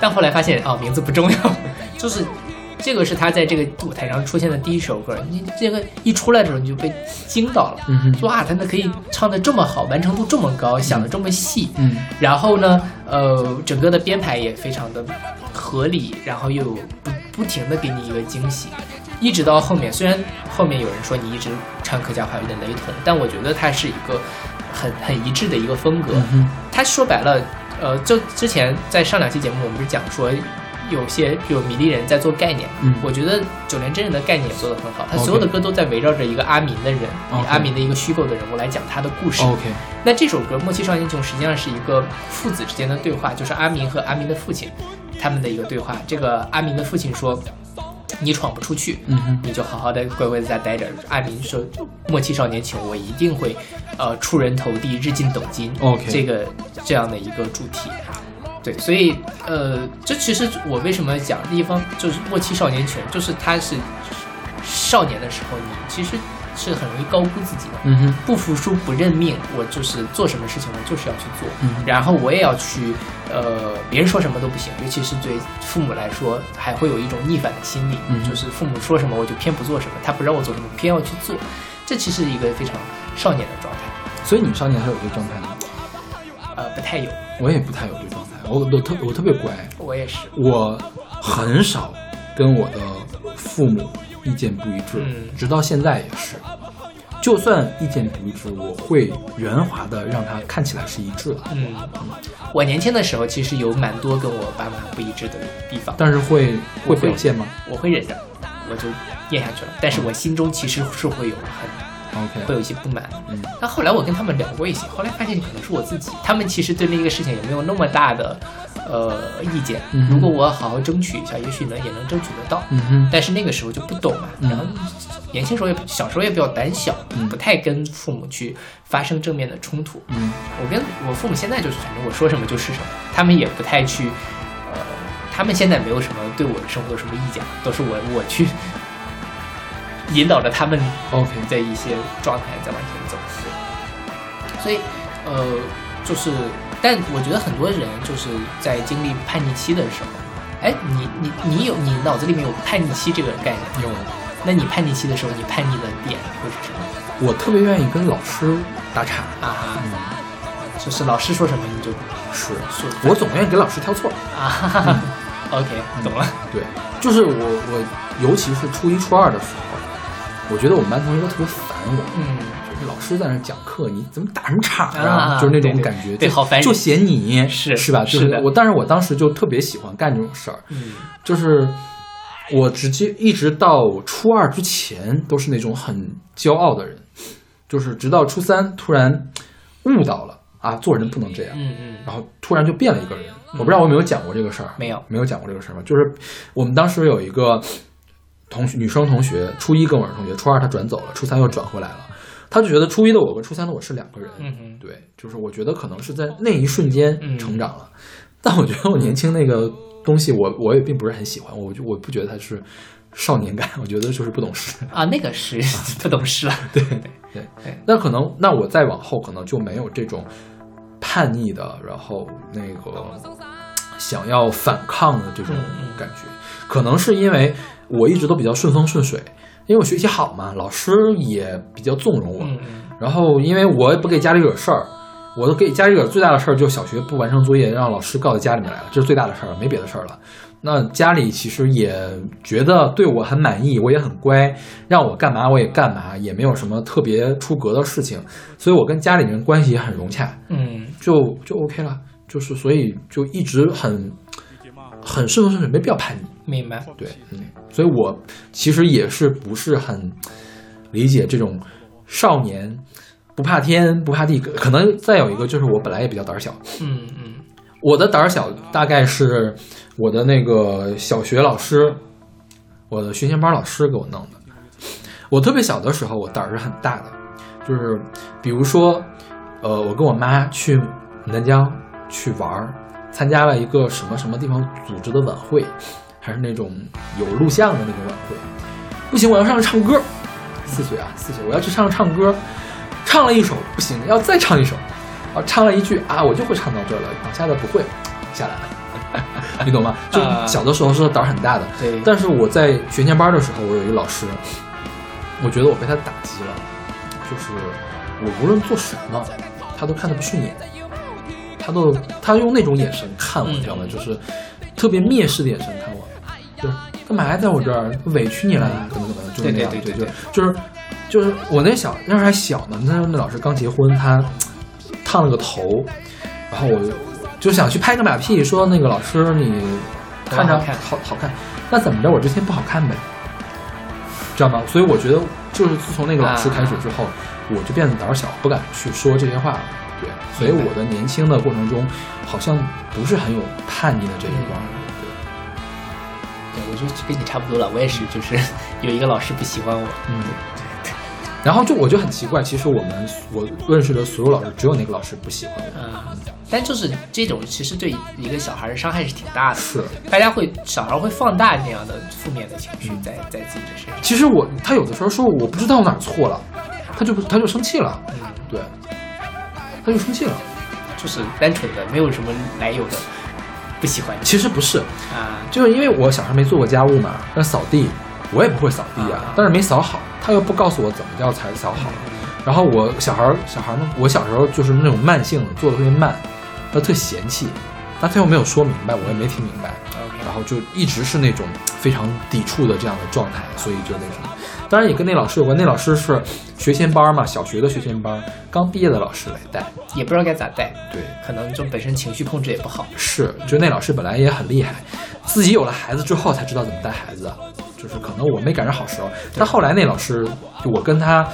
[SPEAKER 1] 但后来发现啊，名字不重要，就是这个是他在这个舞台上出现的第一首歌。你这个一出来的时候你就被惊到了，
[SPEAKER 2] 嗯
[SPEAKER 1] 哇，他那可以唱的这么好，完成度这么高，想的这么细。
[SPEAKER 2] 嗯
[SPEAKER 1] 然后呢，呃，整个的编排也非常的合理，然后又不不停的给你一个惊喜，一直到后面，虽然后面有人说你一直唱客家话有点雷同，但我觉得它是一个很很一致的一个风格。
[SPEAKER 2] 嗯，
[SPEAKER 1] 他说白了，呃，就之前在上两期节目我们不是讲说，有些比如米粒人在做概念，
[SPEAKER 2] 嗯
[SPEAKER 1] 我觉得九连真人的概念也做得很好，他所有的歌都在围绕着一个阿明的人，阿明的一个虚构的人物来讲他的故事。
[SPEAKER 2] OK，
[SPEAKER 1] 那这首歌《默契少年穷》实际上是一个父子之间的对话，就是阿明和阿明的父亲他们的一个对话。这个阿明的父亲说：“你闯不出去，
[SPEAKER 2] 嗯
[SPEAKER 1] 你就好好的乖乖的在待着。”阿明说：“默契少年穷，我一定会呃出人头地，日进斗金。”
[SPEAKER 2] OK
[SPEAKER 1] 这个这样的一个主题。对，所以呃，这其实我为什么讲一方就是莫欺少年穷，就是他是少年的时候，你其实是很容易高估自己的。
[SPEAKER 2] 嗯哼，
[SPEAKER 1] 不服输、不认命，我就是做什么事情我就是要去做，
[SPEAKER 2] 嗯
[SPEAKER 1] 然后我也要去，呃，别人说什么都不行，尤其是对父母来说，还会有一种逆反的心理，
[SPEAKER 2] 嗯
[SPEAKER 1] 就是父母说什么我就偏不做什么，他不让我做什么，偏要去做，这其实是一个非常少年的状态，
[SPEAKER 2] 所以你们少年还有这个状态吗？
[SPEAKER 1] 呃，不太有，
[SPEAKER 2] 我也不太有这个状态，我我特我特别乖，
[SPEAKER 1] 我也是，
[SPEAKER 2] 我很少跟我的父母意见不一致，
[SPEAKER 1] 嗯。
[SPEAKER 2] 直到现在也是。就算意见不一致，我会圆滑的让他看起来是一致的，
[SPEAKER 1] 嗯，我年轻的时候其实有蛮多跟我爸妈不一致的地方，
[SPEAKER 2] 但是会会
[SPEAKER 1] 会
[SPEAKER 2] 表现吗？
[SPEAKER 1] 我会忍着，我就咽下去了，但是我心中其实是会有很会有一些不满。
[SPEAKER 2] 嗯
[SPEAKER 1] 那后来我跟他们聊过一些，后来发现可能是我自己，他们其实对那个事情也没有那么大的呃意见。
[SPEAKER 2] 嗯
[SPEAKER 1] 如果我好好争取一下，也许能也能争取得到。
[SPEAKER 2] 嗯哼，
[SPEAKER 1] 但是那个时候就不懂嘛，
[SPEAKER 2] 嗯
[SPEAKER 1] 然后年轻时候也小时候也比较胆小，
[SPEAKER 2] 嗯
[SPEAKER 1] 不太跟父母去发生正面的冲突。
[SPEAKER 2] 嗯
[SPEAKER 1] 我跟我父母现在就是，反正我说什么就是什么，他们也不太去，呃，他们现在没有什么对我的生活有什么意见，都是我我去引导着他们
[SPEAKER 2] OK，
[SPEAKER 1] 的一些状态在往前走。所以，呃，就是，但我觉得很多人就是在经历叛逆期的时候，哎，你你你有你脑子里面有叛逆期这个概念？
[SPEAKER 2] 有。
[SPEAKER 1] 那你叛逆期的时候，你叛逆的点会是什么？
[SPEAKER 2] 我特别愿意跟老师打岔，
[SPEAKER 1] 啊哈，
[SPEAKER 2] 嗯，
[SPEAKER 1] 就是老师说什么你就
[SPEAKER 2] 是
[SPEAKER 1] 说
[SPEAKER 2] 我总愿意给老师挑错。
[SPEAKER 1] 啊哈哈哈，OK，懂了。
[SPEAKER 2] 对，就是我我，尤其是初一初二的时候，我觉得我们班同学都特别烦我。
[SPEAKER 1] 嗯，
[SPEAKER 2] 就是老师在那讲课，你怎么打什么岔
[SPEAKER 1] 啊
[SPEAKER 2] 就是那种感觉，就
[SPEAKER 1] 对好烦人
[SPEAKER 2] 就嫌你
[SPEAKER 1] 是
[SPEAKER 2] 是吧？就是
[SPEAKER 1] 的
[SPEAKER 2] 我，但是我当时就特别喜欢干这种事儿，
[SPEAKER 1] 嗯
[SPEAKER 2] 就是我直接一直到初二之前都是那种很骄傲的人，就是直到初三突然悟到了啊，做人不能这样，
[SPEAKER 1] 嗯嗯，
[SPEAKER 2] 然后突然就变了一个人。我不知道我有没有讲过这个事儿，
[SPEAKER 1] 没有
[SPEAKER 2] 没有讲过这个事儿吗？就是我们当时有一个同学，女生同学，初一跟我是同学，初二她转走了，初三又转回来了。她就觉得初一的我跟初三的我是两个人，
[SPEAKER 1] 嗯哼。
[SPEAKER 2] 对，就是我觉得可能是在那一瞬间
[SPEAKER 1] 嗯。
[SPEAKER 2] 成长了，但我觉得我年轻那个东西我，我也并不是很喜欢，我就我不觉得它是少年感，我觉得就是不懂事。
[SPEAKER 1] 啊，那个是不懂事了。对对。
[SPEAKER 2] 对。
[SPEAKER 1] 对，
[SPEAKER 2] 那可能，那我再往后可能就没有这种叛逆的，然后那个想要反抗的这种感觉，可能是因为我一直都比较顺风顺水，因为我学习好嘛，老师也比较纵容我，然后因为我也不给家里惹事儿。我都给家里惹最大的事儿，就是小学不完成作业，让老师告到家里面来了，这是最大的事儿了，没别的事儿了。那家里其实也觉得对我很满意，我也很乖，让我干嘛我也干嘛，也没有什么特别出格的事情，所以我跟家里人关系也很融洽，
[SPEAKER 1] 嗯
[SPEAKER 2] 就就 OK 了，就是所以就一直很很顺风顺水，没必要叛逆。
[SPEAKER 1] 明白。
[SPEAKER 2] 对，嗯，所以我其实也是不是很理解这种少年不怕天不怕地，可能再有一个就是我本来也比较胆小，
[SPEAKER 1] 嗯嗯
[SPEAKER 2] 我的胆儿小大概是我的那个小学老师，我的学前班老师给我弄的。我特别小的时候，我胆儿是很大的，就是比如说，呃，我跟我妈去南疆去玩儿，参加了一个什么什么地方组织的晚会，还是那种有录像的那种晚会。不行，我要上去唱歌。四岁啊，四岁，我要去上唱歌，唱了一首不行，要再唱一首。啊，唱了一句啊，我就会唱到这儿了，往下的不会，下来了，你懂吗？就
[SPEAKER 1] 啊
[SPEAKER 2] 小的时候是胆儿很大的，
[SPEAKER 1] 对
[SPEAKER 2] 但是我在学前班的时候，我有一个老师，我觉得我被他打击了，就是我无论做什么，他都看得不顺眼，他都他用那种眼神看我，
[SPEAKER 1] 嗯
[SPEAKER 2] 你知道吗？就是特别蔑视的眼神看我，就是干嘛呀，在我这儿委屈你了，怎么怎么，就是那样，
[SPEAKER 1] 对对对对
[SPEAKER 2] 就是就是就是我那小那时候还小呢，那时候那老师刚结婚，他烫了个头，然后我就想去拍个马屁，说那个老师你看着
[SPEAKER 1] 好
[SPEAKER 2] 好好看，那怎么着？我之前不好看呗，知道吗？所以我觉得，就是自从那个老师开始之后，我就变得胆儿小，不敢去说这些话了。对，所以我的年轻的过程中，好像不是很有叛逆的这一块儿。
[SPEAKER 1] 对，我就跟你差不多了，我也是，就是 有一个老师不喜欢我，
[SPEAKER 2] 嗯，然后就我就很奇怪，其实我们我认识的所有老师，只有那个老师不喜欢我。
[SPEAKER 1] 嗯，但就是这种其实对一个小孩的伤害是挺大的，
[SPEAKER 2] 是，
[SPEAKER 1] 大家会小孩会放大那样的负面的情绪
[SPEAKER 2] 嗯。
[SPEAKER 1] 在在自己的身上，
[SPEAKER 2] 其实我他有的时候说我不知道我哪错了，他就不他就生气了，
[SPEAKER 1] 嗯，
[SPEAKER 2] 对，他就生气了。
[SPEAKER 1] 就是单纯的没有什么来由的不喜欢
[SPEAKER 2] 其实不是，
[SPEAKER 1] 啊，
[SPEAKER 2] 就是因为我小时候没做过家务嘛，那扫地我也不会扫地啊
[SPEAKER 1] 啊，
[SPEAKER 2] 但是没扫好，他又不告诉我怎么叫才扫好。然后我小孩儿小孩儿呢，我小时候就是那种慢性子，做的特别慢，他特嫌弃，他最后没有说明白，我也没听明白然后就一直是那种非常抵触的这样的状态，所以就那什么。当然也跟那老师有关，那老师是学前班嘛，小学的学前班，刚毕业的老师来带。
[SPEAKER 1] 也不知道该咋带，
[SPEAKER 2] 对，
[SPEAKER 1] 可能就本身情绪控制也不好，
[SPEAKER 2] 是，就那老师本来也很厉害，自己有了孩子之后才知道怎么带孩子，就是可能我没赶上好时候。但后来那老师，就我跟他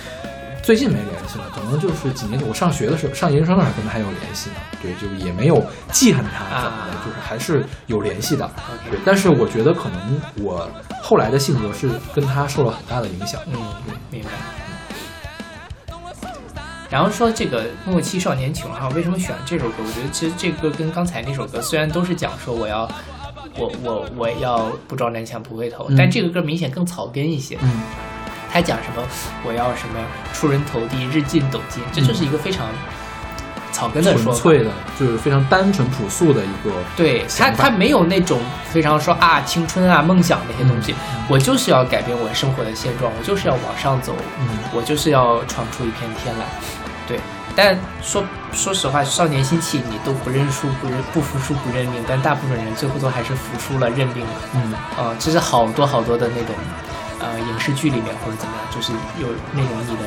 [SPEAKER 2] 最近没联系了，可能就是几年前我上学的时候，上研究生的时候跟他还有联系呢。对，就也没有记恨他怎么的，
[SPEAKER 1] 啊
[SPEAKER 2] 就是还是有联系的。对，但是我觉得可能我后来的性格是跟他受了很大的影响。
[SPEAKER 1] 嗯，明白。然后说这个《莫欺少年穷》哈，为什么选这首歌？我觉得其实这歌跟刚才那首歌虽然都是讲说我要，我我我要不撞南墙不回头，
[SPEAKER 2] 嗯
[SPEAKER 1] 但这个歌明显更草根一些。
[SPEAKER 2] 嗯，
[SPEAKER 1] 他讲什么我要什么出人头地，日进斗金，这就是一个非常草根的说法。
[SPEAKER 2] 纯粹的，就是非常单纯朴素的一个。
[SPEAKER 1] 对他，他没有那种非常说啊青春啊梦想那些东西，
[SPEAKER 2] 嗯
[SPEAKER 1] 我就是要改变我生活的现状，我就是要往上走，
[SPEAKER 2] 嗯
[SPEAKER 1] 我就是要闯出一片天来。对，但说说实话，少年心气，你都不认输、不认不服输、不认命，但大部分人最后都还是服输了、认命了。
[SPEAKER 2] 嗯
[SPEAKER 1] 啊、这是好多好多的那种，呃，影视剧里面或者怎么样，就是有那种你的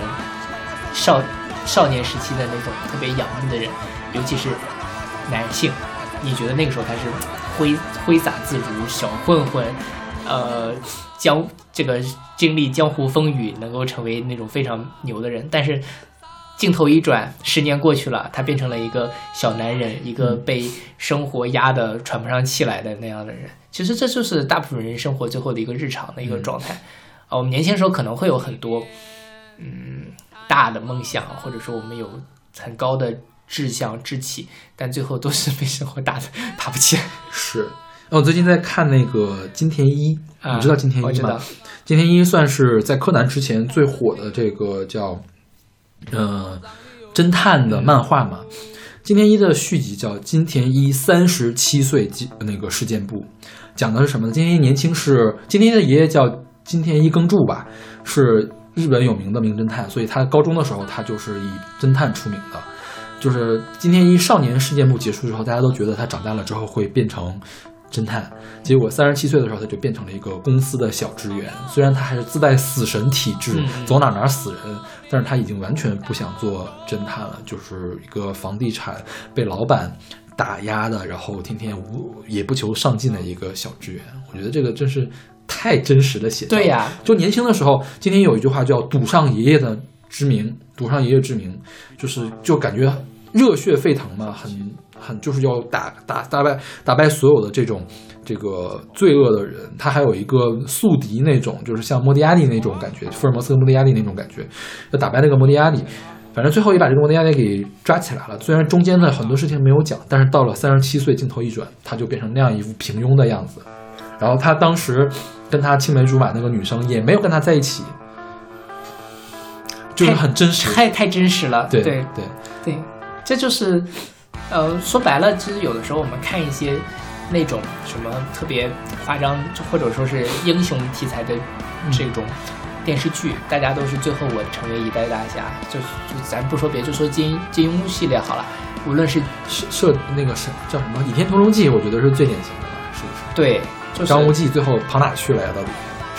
[SPEAKER 1] 少少年时期的那种特别仰慕的人，尤其是男性，你觉得那个时候他是挥挥洒自如、小混混，呃，江这个经历江湖风雨，能够成为那种非常牛的人，但是。镜头一转，十年过去了，他变成了一个小男人，一个被生活压得喘不上气来的那样的人。其实这就是大部分人生活最后的一个日常的一个状态。啊，我们年轻时候可能会有很多嗯大的梦想，或者说我们有很高的志向志气，但最后都是被生活打的打不起来。
[SPEAKER 2] 是。哦我最近在看那个金田一，
[SPEAKER 1] 啊
[SPEAKER 2] 你知道金田一吗
[SPEAKER 1] 我知道？
[SPEAKER 2] 金田一算是在柯南之前最火的这个叫呃侦探的漫画嘛。金田一的续集叫《金田一三十七岁记那个事件簿》，讲的是什么呢？金田一年轻是金田一的爷爷叫金田一耕助吧，是日本有名的名侦探，所以他高中的时候他就是以侦探出名的。就是金田一少年事件簿结束之后，大家都觉得他长大了之后会变成侦探，结果三十七岁的时候他就变成了一个公司的小职员。虽然他还是自带死神体质，
[SPEAKER 1] 嗯
[SPEAKER 2] 走哪哪死人，但是他已经完全不想做侦探了，就是一个房地产被老板打压的，然后天天无也不求上进的一个小职员。我觉得这个真是太真实的写照。
[SPEAKER 1] 对呀
[SPEAKER 2] 就年轻的时候，今天有一句话叫“赌上爷爷的之名”，赌上爷爷之名，就是就感觉热血沸腾嘛，很很就是要打打打败打败所有的这种这个罪恶的人。他还有一个宿敌那种，就是像莫迪亚蒂那种感觉，福尔摩斯和莫迪亚蒂那种感觉，要打败那个莫迪亚蒂。反正最后也把这个莫迪亚蒂给抓起来了。虽然中间的很多事情没有讲，但是到了三十七岁，镜头一转，他就变成那样一副平庸的样子。然后他当时跟他青梅竹马那个女生也没有跟他在一起，就是很真实。
[SPEAKER 1] 太太真实了。
[SPEAKER 2] 对
[SPEAKER 1] 对
[SPEAKER 2] 对，
[SPEAKER 1] 对，这就是，呃，说白了，其实有的时候我们看一些那种什么特别夸张，或者说是英雄题材的这种电视剧，大家都是最后我成为一代大侠，就就咱不说别，就说金金庸系列好了，无论是
[SPEAKER 2] 射射那个是叫什么《倚天屠龙记》，我觉得是最典型的吧，是不是？
[SPEAKER 1] 对，
[SPEAKER 2] 张无忌最后跑哪去了呀？到底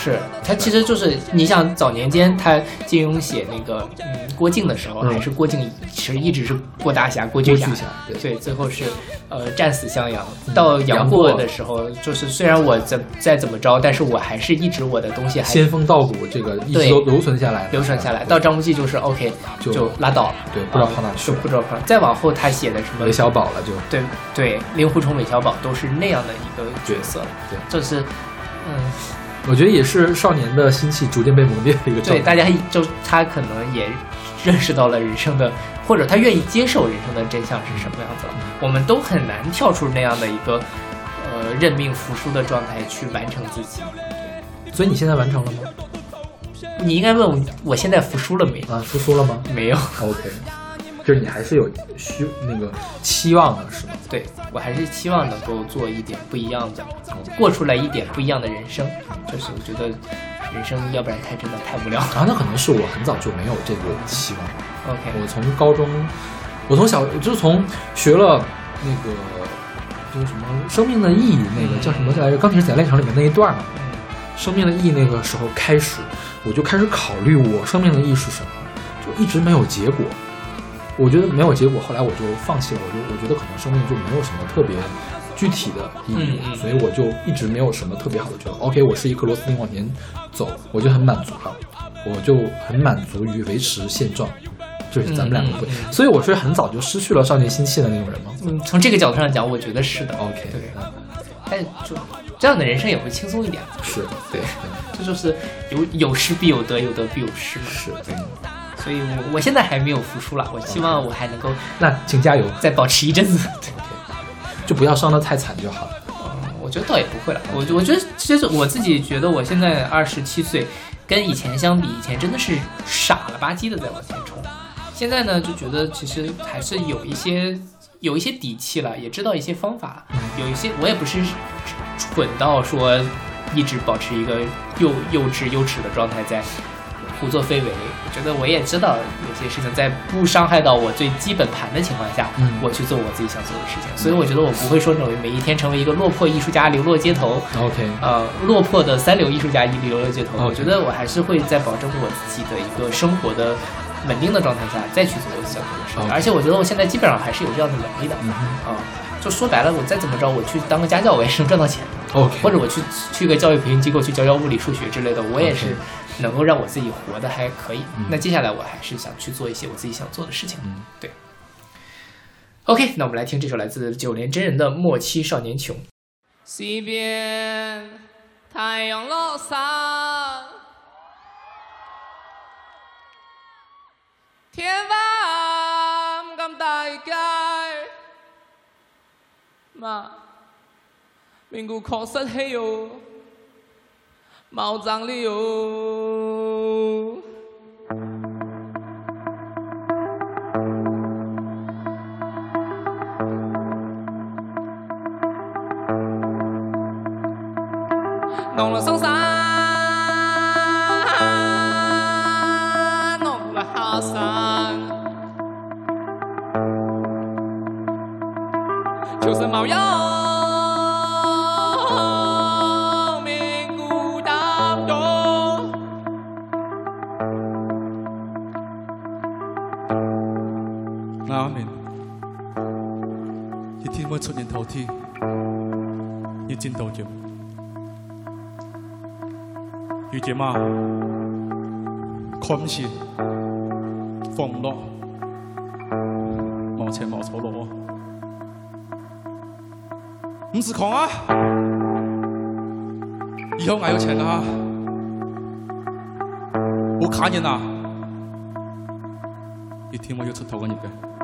[SPEAKER 1] 是他其实就是你想早年间他金庸写那个嗯郭靖的时候，
[SPEAKER 2] 嗯
[SPEAKER 1] 还是郭靖其实一直是郭大侠、郭巨侠
[SPEAKER 2] 对
[SPEAKER 1] 对，最后是呃战死襄阳。到杨
[SPEAKER 2] 杨
[SPEAKER 1] 过
[SPEAKER 2] 过
[SPEAKER 1] 的时候，就是虽然我怎再怎么着，但是我还是一直我的东西还
[SPEAKER 2] 仙风道骨这个一直
[SPEAKER 1] 对
[SPEAKER 2] 都留存下来，
[SPEAKER 1] 留存下来。到张无忌就是 OK
[SPEAKER 2] 就
[SPEAKER 1] 就拉倒了，
[SPEAKER 2] 对不知道跑哪去了
[SPEAKER 1] 不知道跑哪。再往后他写的什么
[SPEAKER 2] 韦小宝了就
[SPEAKER 1] 对对，令狐冲、韦小宝都是那样的一个角色，
[SPEAKER 2] 对
[SPEAKER 1] 就是嗯。
[SPEAKER 2] 我觉得也是少年的心气逐渐被磨灭的一个状态对，
[SPEAKER 1] 大家就他可能也认识到了人生的，或者他愿意接受人生的真相是什么样子了。我们都很难跳出那样的一个呃认命服输的状态去完成自己。
[SPEAKER 2] 所以你现在完成了吗？
[SPEAKER 1] 你应该问我，我现在服输了没？
[SPEAKER 2] 啊，服输了吗
[SPEAKER 1] 没有
[SPEAKER 2] ，？OK，就是你还是有需那个期望的是吗？
[SPEAKER 1] 对我还是期望能够做一点不一样的，过出来一点不一样的人生。就是我觉得人生要不然太真的太无聊。
[SPEAKER 2] 啊，那可能是我很早就没有这个期望。
[SPEAKER 1] OK，
[SPEAKER 2] 我从高中，我从小就是从学了那个就是什么生命的意义那个叫什么来着？钢铁是怎样炼成里面那一段嘛，
[SPEAKER 1] 嗯
[SPEAKER 2] 生命的意义那个时候开始，我就开始考虑我生命的意义是什么，就一直没有结果。我觉得没有结果，后来我就放弃了。我就我觉得可能生命就没有什么特别具体的意义，
[SPEAKER 1] 嗯嗯
[SPEAKER 2] 所以我就一直没有什么特别好的觉得 OK，我是一颗螺丝钉往前走，我就很满足了，我就很满足于维持现状。就是咱们两个不，
[SPEAKER 1] 嗯嗯嗯
[SPEAKER 2] 所以我是很早就失去了少年心气的那种人吗
[SPEAKER 1] 嗯，从这个角度上讲，我觉得是的。
[SPEAKER 2] ？OK，
[SPEAKER 1] 对，但就这样的人生也会轻松一点。
[SPEAKER 2] 是对，
[SPEAKER 1] 这就是有有失必有得，有得必有失嘛。
[SPEAKER 2] 是对。
[SPEAKER 1] 所以我我现在还没有复出了，我希望我还能够
[SPEAKER 2] 那请加油，
[SPEAKER 1] 再保持一阵子。对
[SPEAKER 2] 就不要伤得太惨就好了。
[SPEAKER 1] 我觉得倒也不会了，我我觉得其实我自己觉得我现在二十七岁，跟以前相比，以前真的是傻了吧唧的在往前冲，现在呢就觉得其实还是有一些有一些底气了，也知道一些方法，有一些我也不是蠢到说一直保持一个幼幼稚幼稚的状态在胡作非为。我觉得我也知道有些事情在不伤害到我最基本盘的情况下，
[SPEAKER 2] 嗯
[SPEAKER 1] 我去做我自己想做的事情，所以我觉得我不会说那种每一天成为一个落魄艺术家流落街头。
[SPEAKER 2] OK，
[SPEAKER 1] 呃，落魄的三流艺术家一流落街头我觉得我还是会在保证我自己的一个生活的稳定的状态下，再去做我想做的事情。而且我觉得我现在基本上还是有这样的能力的。
[SPEAKER 2] 嗯哼
[SPEAKER 1] 啊、就说白了，我再怎么着，我去当个家教，我也是能赚到钱的。或者我去去个教育培训机构去教教物理、数学之类的，我也是能够让我自己活得还可以。
[SPEAKER 2] 嗯
[SPEAKER 1] 那接下来我还是想去做一些我自己想做的事情。
[SPEAKER 2] 嗯
[SPEAKER 1] 对。OK，那我们来听这首来自九连真人的《莫欺少年穷》。西边太阳落山，天大街，嘛，名古確實係有毛長了喲。弄了上山，弄了下山，就是冇有
[SPEAKER 6] 要戰鬥着。遇見嘛，看唔見，放唔落，冇錢冇草攞，唔是狂啊！以后我有錢啊，我卡人啊！一天我要出頭嗰日嘅。
[SPEAKER 1] 「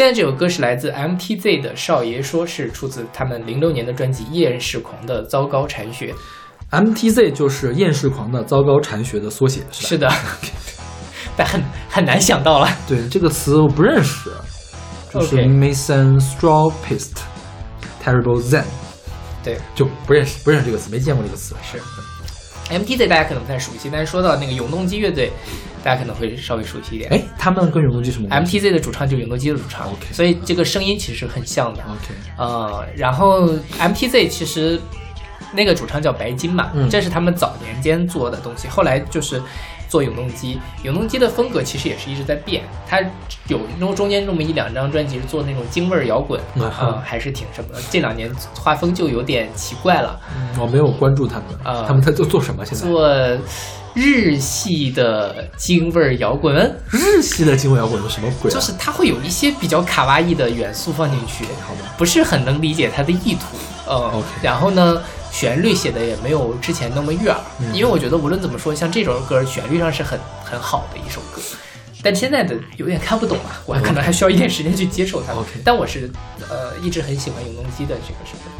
[SPEAKER 1] 现在这首歌是来自 MTZ 的《少爷说》，是出自他们零六年的专辑《厌世狂的糟糕禅学》。
[SPEAKER 2] MTZ 就是厌世狂的糟糕禅学的缩写，是吧？
[SPEAKER 1] 是的，但很很难想到了。
[SPEAKER 2] 对这个词我不认识，就是 Mason Straw Pist Terrible Zen，
[SPEAKER 1] 对，
[SPEAKER 2] 就不认识不认识这个词，没见过这个词。
[SPEAKER 1] 是 MTZ 大家可能不太熟悉，但是说到那个永动机乐队，大家可能会稍微熟悉一点。
[SPEAKER 2] 哎，他们跟永动机什么
[SPEAKER 1] MTZ 的主唱就是永动机的主唱
[SPEAKER 2] OK
[SPEAKER 1] 所以这个声音其实很像的。
[SPEAKER 2] ？OK，
[SPEAKER 1] 呃，然后 MTZ 其实那个主唱叫白金嘛，
[SPEAKER 2] 嗯
[SPEAKER 1] 这是他们早年间做的东西，后来就是做永动机。永动机的风格其实也是一直在变，它有中中间这么一两张专辑是做那种京味儿摇滚，
[SPEAKER 2] 嗯
[SPEAKER 1] 呃，还是挺什么的。这两年画风就有点奇怪了，
[SPEAKER 2] 我没有关注他们，
[SPEAKER 1] 啊
[SPEAKER 2] 他们在做做什么？现在
[SPEAKER 1] 做日系的京味儿摇滚。
[SPEAKER 2] 日系的京味摇滚是什么鬼啊？
[SPEAKER 1] 就是它会有一些比较卡哇伊的元素放进去，
[SPEAKER 2] 好吧
[SPEAKER 1] 不是很能理解它的意图。呃
[SPEAKER 2] OK
[SPEAKER 1] 然后呢，旋律写的也没有之前那么悦耳，
[SPEAKER 2] 嗯
[SPEAKER 1] 因为我觉得无论怎么说，像这首歌旋律上是很很好的一首歌，但现在的有点看不懂啊，我还可能还需要一点时间去接受它。但我是呃一直很喜欢永动机的这个什么。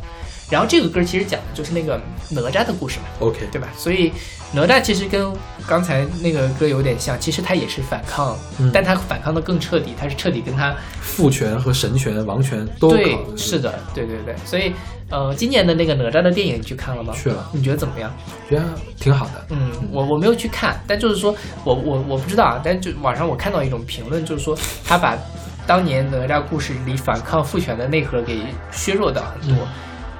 [SPEAKER 1] 然后这个歌其实讲的就是那个哪吒的故事嘛
[SPEAKER 2] ，OK，
[SPEAKER 1] 对吧？所以哪吒其实跟刚才那个歌有点像，其实他也是反抗，
[SPEAKER 2] 嗯
[SPEAKER 1] 但他反抗的更彻底，他是彻底跟他
[SPEAKER 2] 父权和神权、王权都
[SPEAKER 1] 对
[SPEAKER 2] 搞，
[SPEAKER 1] 是的，对对对。所以呃，今年的那个哪吒的电影你去看了吗？
[SPEAKER 2] 去了
[SPEAKER 1] 你觉得怎么样？
[SPEAKER 2] 觉得挺好的。
[SPEAKER 1] 嗯，我我没有去看，但就是说我我我不知道啊，但就网上我看到一种评论，就是说他把当年哪吒故事里反抗父权的内核给削弱掉很多，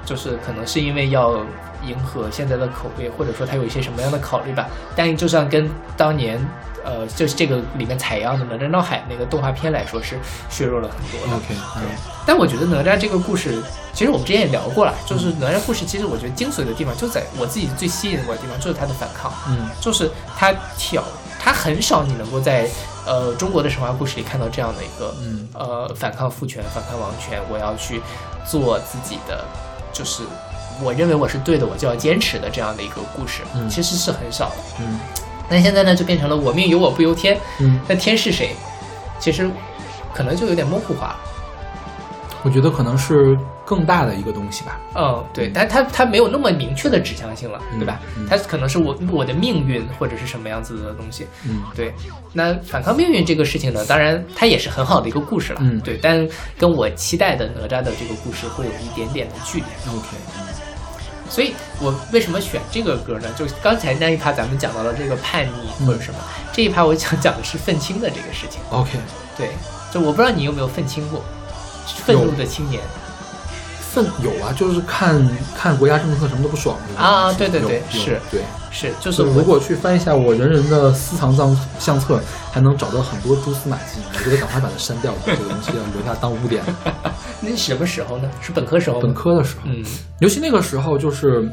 [SPEAKER 1] 就是可能是因为要迎合现在的口味，或者说他有一些什么样的考虑吧。但就像跟当年呃，就是这个里面采样的哪吒闹海那个动画片来说，是削弱了很多的。
[SPEAKER 2] OK，对
[SPEAKER 1] 但我觉得哪吒这个故事，其实我们之前也聊过了，就是哪吒故事，其实我觉得精髓的地方就在我自己最吸引我的地方，就是他的反抗。
[SPEAKER 2] 嗯
[SPEAKER 1] 就是他挑，他很少你能够在呃中国的神话故事里看到这样的一个
[SPEAKER 2] 嗯
[SPEAKER 1] 呃反抗父权、反抗王权，我要去做自己的，就是我认为我是对的，我就要坚持的这样的一个故事，
[SPEAKER 2] 嗯
[SPEAKER 1] 其实是很少的。
[SPEAKER 2] 嗯
[SPEAKER 1] 但现在呢，就变成了我命由我不由天，
[SPEAKER 2] 嗯，
[SPEAKER 1] 那天是谁？其实可能就有点模糊化了。
[SPEAKER 2] 我觉得可能是更大的一个东西吧。
[SPEAKER 1] 嗯，对，但它它没有那么明确的指向性了，对吧？
[SPEAKER 2] 嗯
[SPEAKER 1] 它可能是我我的命运或者是什么样子的东西。
[SPEAKER 2] 嗯
[SPEAKER 1] 对，那反抗命运这个事情呢，当然它也是很好的一个故事了，
[SPEAKER 2] 嗯
[SPEAKER 1] 对，但跟我期待的哪吒的这个故事会有一点点的距离。
[SPEAKER 2] ，OK，
[SPEAKER 1] 所以我为什么选这个歌呢？就刚才那一趴咱们讲到了这个叛逆
[SPEAKER 2] 嗯
[SPEAKER 1] 或者什么，这一趴我想讲的是愤青的这个事情。
[SPEAKER 2] OK，
[SPEAKER 1] 对，就我不知道你有没有愤青过，愤怒的青年。
[SPEAKER 2] 愤有啊，就是看看国家政策什么都不爽
[SPEAKER 1] 啊对对对是
[SPEAKER 2] 对。
[SPEAKER 1] 是，就是
[SPEAKER 2] 如果去翻一下我人人的私藏相相册，还能找到很多蛛丝马迹。我觉得赶快把它删掉，这个东西要留下当污点。
[SPEAKER 1] 那是什么时候呢？是本科时候？
[SPEAKER 2] 本科的时候，
[SPEAKER 1] 嗯
[SPEAKER 2] 尤其那个时候，就是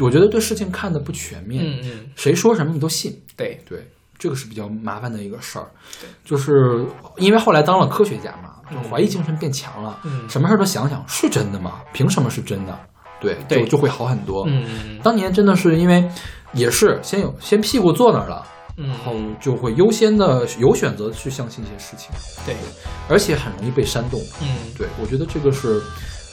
[SPEAKER 2] 我觉得对事情看的不全面，
[SPEAKER 1] 嗯嗯，
[SPEAKER 2] 谁说什么你都信。
[SPEAKER 1] 对，
[SPEAKER 2] 对，这个是比较麻烦的一个事儿，就是因为后来当了科学家嘛，就怀疑精神变强了，
[SPEAKER 1] 嗯
[SPEAKER 2] 什么事儿都想想是真的吗？凭什么是真的？对，
[SPEAKER 1] 对
[SPEAKER 2] 就就会好很多。
[SPEAKER 1] 嗯
[SPEAKER 2] 当年真的是因为也是先有先屁股坐那儿了，
[SPEAKER 1] 嗯
[SPEAKER 2] 然后就会优先的有选择去相信一些事情，
[SPEAKER 1] 对，
[SPEAKER 2] 而且很容易被煽动。
[SPEAKER 1] 嗯
[SPEAKER 2] 对我觉得这个是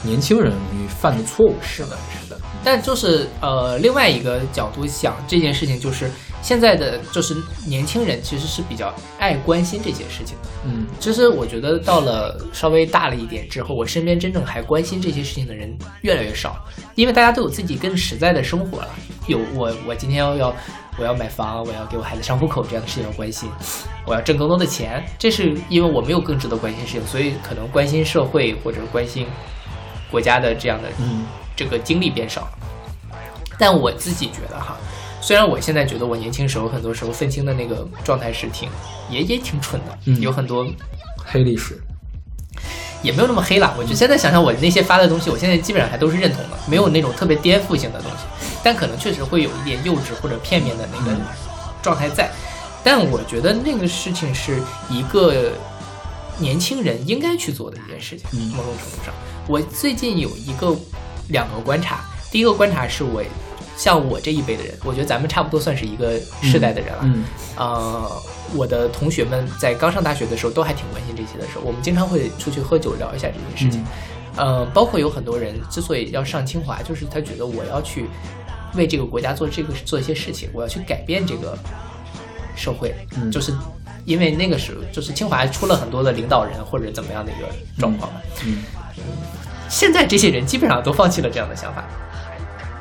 [SPEAKER 2] 年轻人容易犯的错误。
[SPEAKER 1] 是的，是的。但就是呃，另外一个角度想这件事情，就是现在的就是年轻人其实是比较爱关心这些事情的。
[SPEAKER 2] 嗯
[SPEAKER 1] 其实我觉得到了稍微大了一点之后，我身边真正还关心这些事情的人越来越少，因为大家都有自己更实在的生活了。有我，我今天要要我要买房，我要给我孩子上户口这样的事情要关心，我要挣更多的钱，这是因为我没有更值得关心的事情，所以可能关心社会或者关心国家的这样的
[SPEAKER 2] 嗯
[SPEAKER 1] 这个精力变少了。但我自己觉得哈，虽然我现在觉得我年轻时候很多时候愤青的那个状态是挺也也挺蠢的，
[SPEAKER 2] 嗯
[SPEAKER 1] 有很多
[SPEAKER 2] 黑历史。
[SPEAKER 1] 也没有那么黑了。我就现在想想，我那些发的东西，我现在基本上还都是认同的，没有那种特别颠覆性的东西，但可能确实会有一点幼稚或者片面的那个状态在。但我觉得那个事情是一个年轻人应该去做的一件事情，
[SPEAKER 2] 嗯
[SPEAKER 1] 某种程度上。我最近有一个两个观察，第一个观察是我像我这一辈的人，我觉得咱们差不多算是一个世代的人了。
[SPEAKER 2] 嗯
[SPEAKER 1] 呃，我的同学们在刚上大学的时候都还挺关心这些的时候，我们经常会出去喝酒聊一下这件事情。呃，包括有很多人之所以要上清华，就是他觉得我要去为这个国家做这个做一些事情，我要去改变这个社会，
[SPEAKER 2] 嗯
[SPEAKER 1] 就是因为那个时候就是清华出了很多的领导人或者怎么样的一个状况嘛。
[SPEAKER 2] 嗯
[SPEAKER 1] 现在这些人基本上都放弃了这样的想法，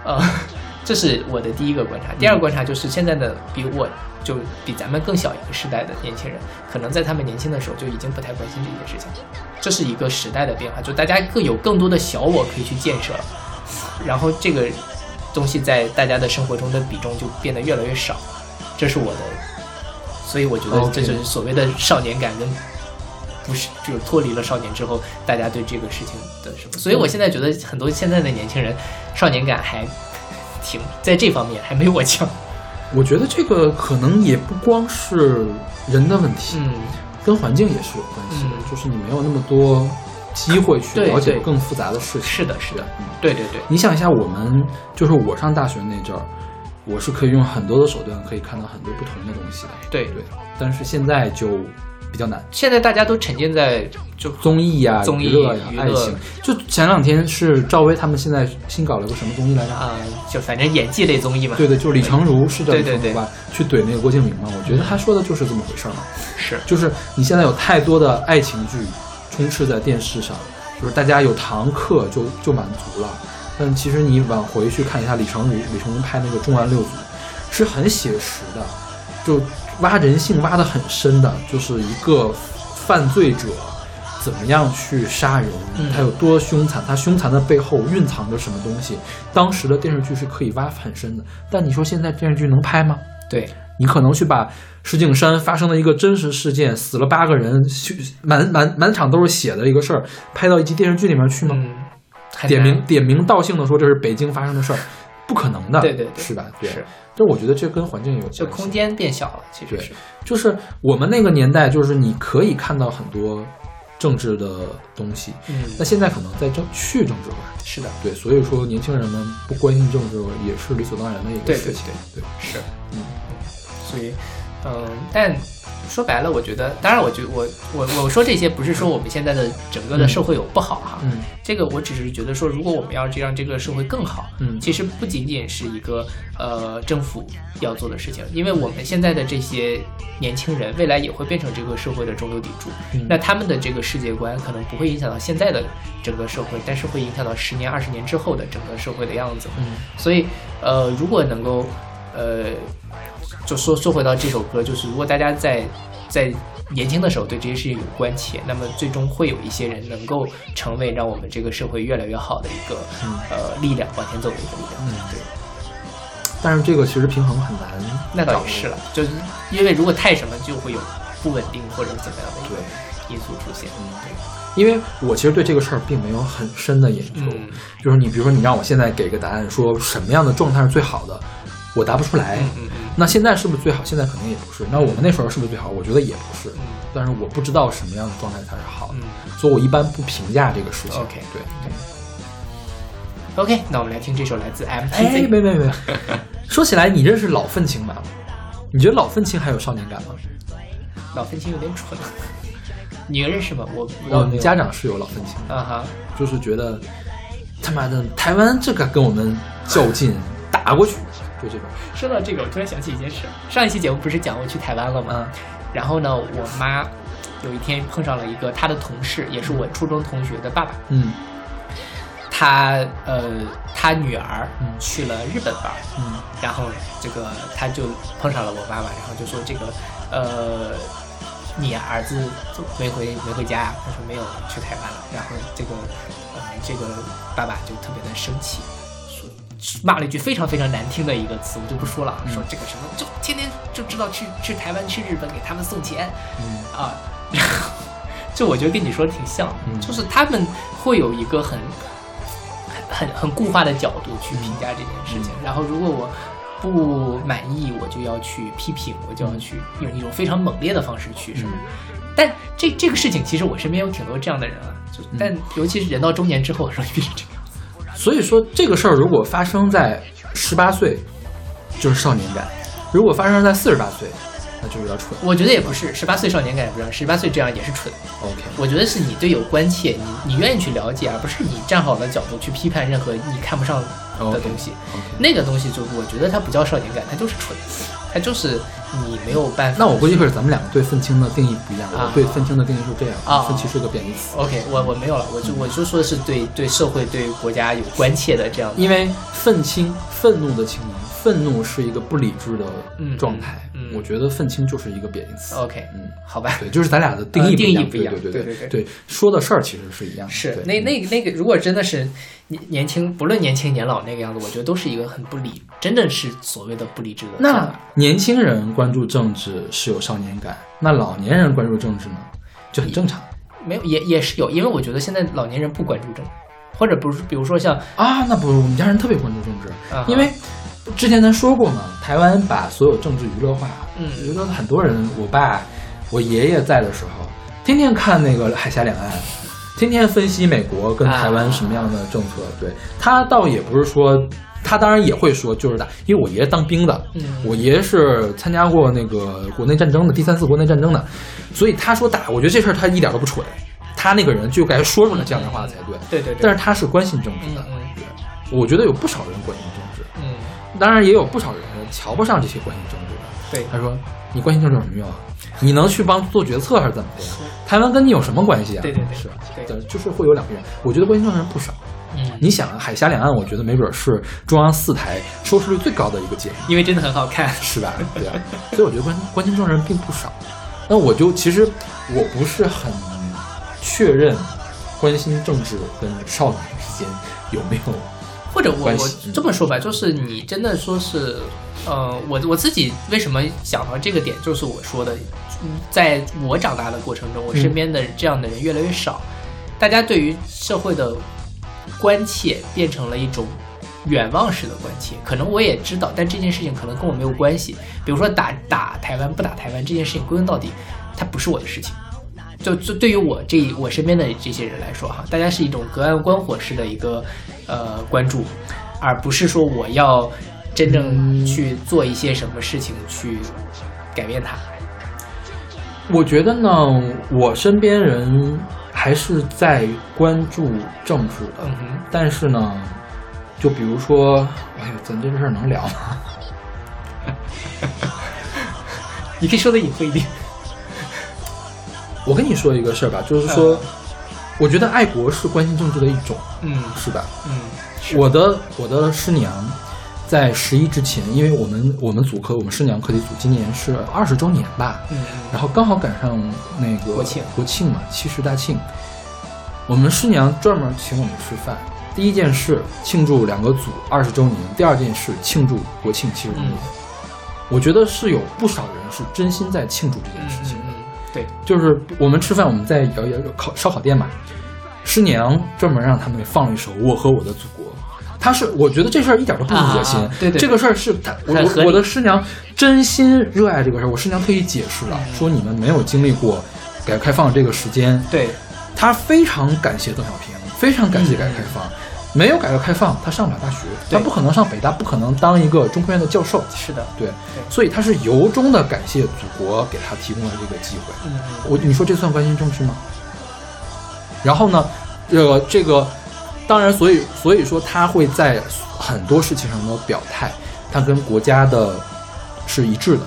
[SPEAKER 1] 呃，这是我的第一个观察。第二个观察就是现在的比我就比咱们更小一个时代的年轻人，可能在他们年轻的时候就已经不太关心这件事情，这是一个时代的变化，就大家更有更多的小我可以去建设了，然后这个东西在大家的生活中的比重就变得越来越少，这是我的，所以我觉得这就是所谓的少年感跟不是，就是脱离了少年之后，大家对这个事情的什么？所以我现在觉得很多现在的年轻人，少年感还挺在这方面还没我强。
[SPEAKER 2] 我觉得这个可能也不光是人的问题，
[SPEAKER 1] 嗯，
[SPEAKER 2] 跟环境也是有关系的，
[SPEAKER 1] 嗯
[SPEAKER 2] 就是你没有那么多机会去了解更复杂的事情。
[SPEAKER 1] 是的，是的，
[SPEAKER 2] 嗯
[SPEAKER 1] 对对对，
[SPEAKER 2] 你想一下，我们就是我上大学那阵儿，我是可以用很多的手段可以看到很多不同的东西的。
[SPEAKER 1] 对
[SPEAKER 2] 对，但是现在就比较难。
[SPEAKER 1] 现在大家都沉浸在就
[SPEAKER 2] 综艺呀、
[SPEAKER 1] 综艺
[SPEAKER 2] 娱乐呀、爱情，就前两天是赵薇他们现在新搞了个什么综艺来着？
[SPEAKER 1] 啊、就反正演技类综艺嘛。
[SPEAKER 2] 对对，就是李成儒是叫李
[SPEAKER 1] 对
[SPEAKER 2] 儒吧？去怼那个郭敬明嘛？我觉得他说的就是这么回事儿嘛。
[SPEAKER 1] 是，
[SPEAKER 2] 就是你现在有太多的爱情剧充斥在电视上，就是大家有堂课就就满足了。但其实你往回去看一下李成儒，李成儒拍那个《重案六组》，是很写实的，就挖人性挖得很深的，就是一个犯罪者怎么样去杀人，
[SPEAKER 1] 嗯
[SPEAKER 2] 他有多凶残，他凶残的背后蕴藏着什么东西。当时的电视剧是可以挖很深的，但你说现在电视剧能拍吗？
[SPEAKER 1] 对，
[SPEAKER 2] 你可能去把石景山发生的一个真实事件，死了八个人，满满满场都是血的一个事儿，拍到一集电视剧里面去吗？
[SPEAKER 1] 嗯，
[SPEAKER 2] 点名点名道姓的说这是北京发生的事儿，不可能的，
[SPEAKER 1] 对对对。
[SPEAKER 2] 是吧？对，
[SPEAKER 1] 是，
[SPEAKER 2] 但我觉得这跟环境有关系。
[SPEAKER 1] 就空间变小了，其实。是，
[SPEAKER 2] 就是我们那个年代，就是你可以看到很多政治的东西，
[SPEAKER 1] 嗯，
[SPEAKER 2] 那现在可能在政去政治化。
[SPEAKER 1] 是的，
[SPEAKER 2] 对，所以说年轻人们不关心政治也是理所当然的一个
[SPEAKER 1] 对对
[SPEAKER 2] 事情。对。
[SPEAKER 1] 是，
[SPEAKER 2] 嗯。
[SPEAKER 1] 所以，嗯，但说白了，我觉得，当然，我觉我我我说这些不是说我们现在的整个的社会有不好哈，
[SPEAKER 2] 嗯
[SPEAKER 1] 这个我只是觉得说，如果我们要这让这个社会更好，
[SPEAKER 2] 嗯
[SPEAKER 1] 其实不仅仅是一个呃政府要做的事情，因为我们现在的这些年轻人，未来也会变成这个社会的中流砥柱。
[SPEAKER 2] 嗯
[SPEAKER 1] 那他们的这个世界观可能不会影响到现在的整个社会，但是会影响到十年、二十年之后的整个社会的样子。
[SPEAKER 2] 嗯
[SPEAKER 1] 所以，呃，如果能够，呃，就说说回到这首歌，就是如果大家在在年轻的时候对这些事情有关切，那么最终会有一些人能够成为让我们这个社会越来越好的一个、
[SPEAKER 2] 嗯
[SPEAKER 1] 呃力量，往前走的一个力量。
[SPEAKER 2] 嗯
[SPEAKER 1] 对，
[SPEAKER 2] 但是这个其实平衡很难。
[SPEAKER 1] 那倒也是了，就是因为如果太什么，就会有不稳定或者是怎么样的一个因素出现。
[SPEAKER 2] 嗯，对因为我其实对这个事儿并没有很深的研究，
[SPEAKER 1] 嗯
[SPEAKER 2] 就是你比如说你让我现在给个答案，说什么样的状态是最好的，我答不出来。
[SPEAKER 1] 嗯嗯嗯
[SPEAKER 2] 那现在是不是最好？现在肯定也不是。那我们那时候是不是最好？我觉得也不是。
[SPEAKER 1] 嗯
[SPEAKER 2] 但是我不知道什么样的状态才是好的，
[SPEAKER 1] 嗯
[SPEAKER 2] 所以我一般不评价这个事情。
[SPEAKER 1] OK
[SPEAKER 2] 对。
[SPEAKER 1] OK，那我们来听这首来自
[SPEAKER 2] 哎
[SPEAKER 1] ，MTV。
[SPEAKER 2] 没没没，说起来，你认识老愤青吗？你觉得老愤青还有少年感吗？
[SPEAKER 1] 老愤青有点蠢，你认识吗？我
[SPEAKER 2] 我
[SPEAKER 1] 们
[SPEAKER 2] 家长是有老愤青的，
[SPEAKER 1] 啊哈，
[SPEAKER 2] 就是觉得他妈的台湾这个跟我们较劲，打过去，就这种。
[SPEAKER 1] 说到这个，我突然想起一件事。上一期节目不是讲我去台湾了吗？
[SPEAKER 2] 嗯
[SPEAKER 1] 然后呢，我妈有一天碰上了一个她的同事，也是我初中同学的爸爸。
[SPEAKER 2] 嗯
[SPEAKER 1] 他呃，他女儿
[SPEAKER 2] 嗯
[SPEAKER 1] 去了日本玩，
[SPEAKER 2] 嗯
[SPEAKER 1] 然后这个他就碰上了我妈妈，然后就说这个呃，你儿子没回没回家呀？他说没有，去台湾了。然后这个呃，这个爸爸就特别的生气，说骂了一句非常非常难听的一个词，我就不说了啊，说这个什么就天天就知道去去台湾去日本给他们送钱
[SPEAKER 2] 嗯
[SPEAKER 1] 啊，然 后就我觉得跟你说的挺像，
[SPEAKER 2] 嗯
[SPEAKER 1] 就是他们会有一个很很很固化的角度去评价这件事情，然后如果我不满意，我就要去批评，我就要去用一种非常猛烈的方式去什么。但这这个事情，其实我身边有挺多这样的人啊，就但尤其是人到中年之后，容易变成这样。
[SPEAKER 2] 所以说这个事儿如果发生在十八岁，就是少年感；如果发生在四十八岁，那就有点蠢。
[SPEAKER 1] 我觉得也不是，十八岁少年感也不是，十八岁这样也是蠢。
[SPEAKER 2] OK，
[SPEAKER 1] 我觉得是你对有关切，你你愿意去了解，而不是你站好了角度去批判任何你看不上的东西。那个东西就我觉得它不叫少年感，它就是蠢，它就是你没有办法。
[SPEAKER 2] 那我估计会是咱们两个对愤青的定义不一样。
[SPEAKER 1] 啊
[SPEAKER 2] 我对愤青的定义是这样，
[SPEAKER 1] 啊
[SPEAKER 2] 愤青是个贬义词。
[SPEAKER 1] OK，我我没有了，我就我就说是对对社会对国家有关切的这样的。
[SPEAKER 2] 因为愤青，愤怒的青年，愤怒是一个不理智的
[SPEAKER 1] 嗯
[SPEAKER 2] 状态。
[SPEAKER 1] 嗯嗯
[SPEAKER 2] 我觉得愤青就是一个贬义词。
[SPEAKER 1] OK，
[SPEAKER 2] 嗯，
[SPEAKER 1] 好吧，
[SPEAKER 2] 对，就是咱俩的定义
[SPEAKER 1] 呃定义
[SPEAKER 2] 不
[SPEAKER 1] 不一样
[SPEAKER 2] 对
[SPEAKER 1] 对
[SPEAKER 2] 对
[SPEAKER 1] 对
[SPEAKER 2] 对，说的事儿其实是一样的。
[SPEAKER 1] 是
[SPEAKER 2] 对
[SPEAKER 1] 那那个那个，如果真的是年年轻，不论年轻年老那个样子，我觉得都是一个很不理，真的是所谓的不理智的
[SPEAKER 2] 那。年轻人关注政治是有少年感，那老年人关注政治呢，就很正常
[SPEAKER 1] 没有也也是有，因为我觉得现在老年人不关注政治，或者不是，比如说像
[SPEAKER 2] 啊。那不，我们家人特别关注政治，
[SPEAKER 1] 啊
[SPEAKER 2] 因为之前咱说过嘛，台湾把所有政治娱乐化，
[SPEAKER 1] 嗯
[SPEAKER 2] 娱乐很多人，我爸、我爷爷在的时候，天天看那个海峡两岸。天天分析美国跟台湾什么样的政策，对他倒也不是说，他当然也会说就是打，因为我爷爷当兵的，
[SPEAKER 1] 嗯。
[SPEAKER 2] 我爷爷是参加过那个国内战争的第三次国内战争的，所以他说打，我觉得这事儿他一点都不蠢，他那个人就该说出来这样的话才对。
[SPEAKER 1] 对对对，
[SPEAKER 2] 但是他是关心政治的，我觉得有不少人关心政治，
[SPEAKER 1] 嗯，
[SPEAKER 2] 当然也有不少人瞧不上这些关心政治的。
[SPEAKER 1] 对。
[SPEAKER 2] 他说：“你关心政治有什么用啊？你能去帮做决策还是怎么的呀？台湾跟你有什么关系啊？
[SPEAKER 1] 对对对
[SPEAKER 2] 是吧？
[SPEAKER 1] 对
[SPEAKER 2] 对，就是会有两个人，我觉得关心政治人不少。
[SPEAKER 1] 嗯，
[SPEAKER 2] 你想啊，海峡两岸，我觉得没准是中央四台收视率最高的一个节目。”
[SPEAKER 1] 因为真的很好看。
[SPEAKER 2] 是吧？对啊，所以我觉得关关心政治人并不少。那我就其实我不是很确认关心政治跟少年之间有没有
[SPEAKER 1] 或者我我这么说吧，就是你真的说是，呃，我我自己为什么想到这个点，就是我说的，嗯在我长大的过程中，我身边的这样的人越来越少，大家对于社会的关切变成了一种远望式的关切。可能我也知道，但这件事情可能跟我没有关系。比如说打打台湾不打台湾这件事情，归根到底，它不是我的事情。就就对于我这我身边的这些人来说哈，大家是一种隔岸观火式的一个呃关注，而不是说我要真正去做一些什么事情去改变它。
[SPEAKER 2] 我觉得呢，我身边人还是在关注政治的，但是呢，就比如说，哎呦，咱这个事儿能聊吗？
[SPEAKER 1] 你可以说的隐晦一点。
[SPEAKER 2] 我跟你说一个事儿吧，就是说，我觉得爱国是关心政治的一种，
[SPEAKER 1] 嗯
[SPEAKER 2] 是吧？
[SPEAKER 1] 嗯，
[SPEAKER 2] 我的我的师娘在十一之前，因为我们我们组科我们师娘课题组今年是二十周年吧，
[SPEAKER 1] 嗯
[SPEAKER 2] 然后刚好赶上那个
[SPEAKER 1] 国庆
[SPEAKER 2] 国庆嘛，七十大庆，我们师娘专门请我们吃饭。第一件事庆祝两个组二十周年，第二件事庆祝国庆七十周年。
[SPEAKER 1] 嗯
[SPEAKER 2] 我觉得是有不少人是真心在庆祝这件
[SPEAKER 1] 嗯
[SPEAKER 2] 事情的。
[SPEAKER 1] 对，
[SPEAKER 2] 就是我们吃饭，我们在有有有烤烧烤店嘛，师娘专门让他们放了一首《我和我的祖国》，他是，我觉得这事儿一点都不恶心。
[SPEAKER 1] 啊对对对
[SPEAKER 2] 这个事儿是他，我我我的师娘真心热爱这个事儿。我师娘特意解释了，说你们没有经历过改革开放这个时间，
[SPEAKER 1] 对，
[SPEAKER 2] 她非常感谢邓小平，非常感谢改革开放。没有改革开放，她上不了大学，她不可能上北大，不可能当一个中科院的教授。
[SPEAKER 1] 是的，
[SPEAKER 2] 对，所以她是由衷的感谢祖国给她提供了这个机会。
[SPEAKER 1] 嗯
[SPEAKER 2] 我你说这算关心政治吗？然后呢，呃，这个当然，所以所以说他会在很多事情上的表态，他跟国家的是一致的。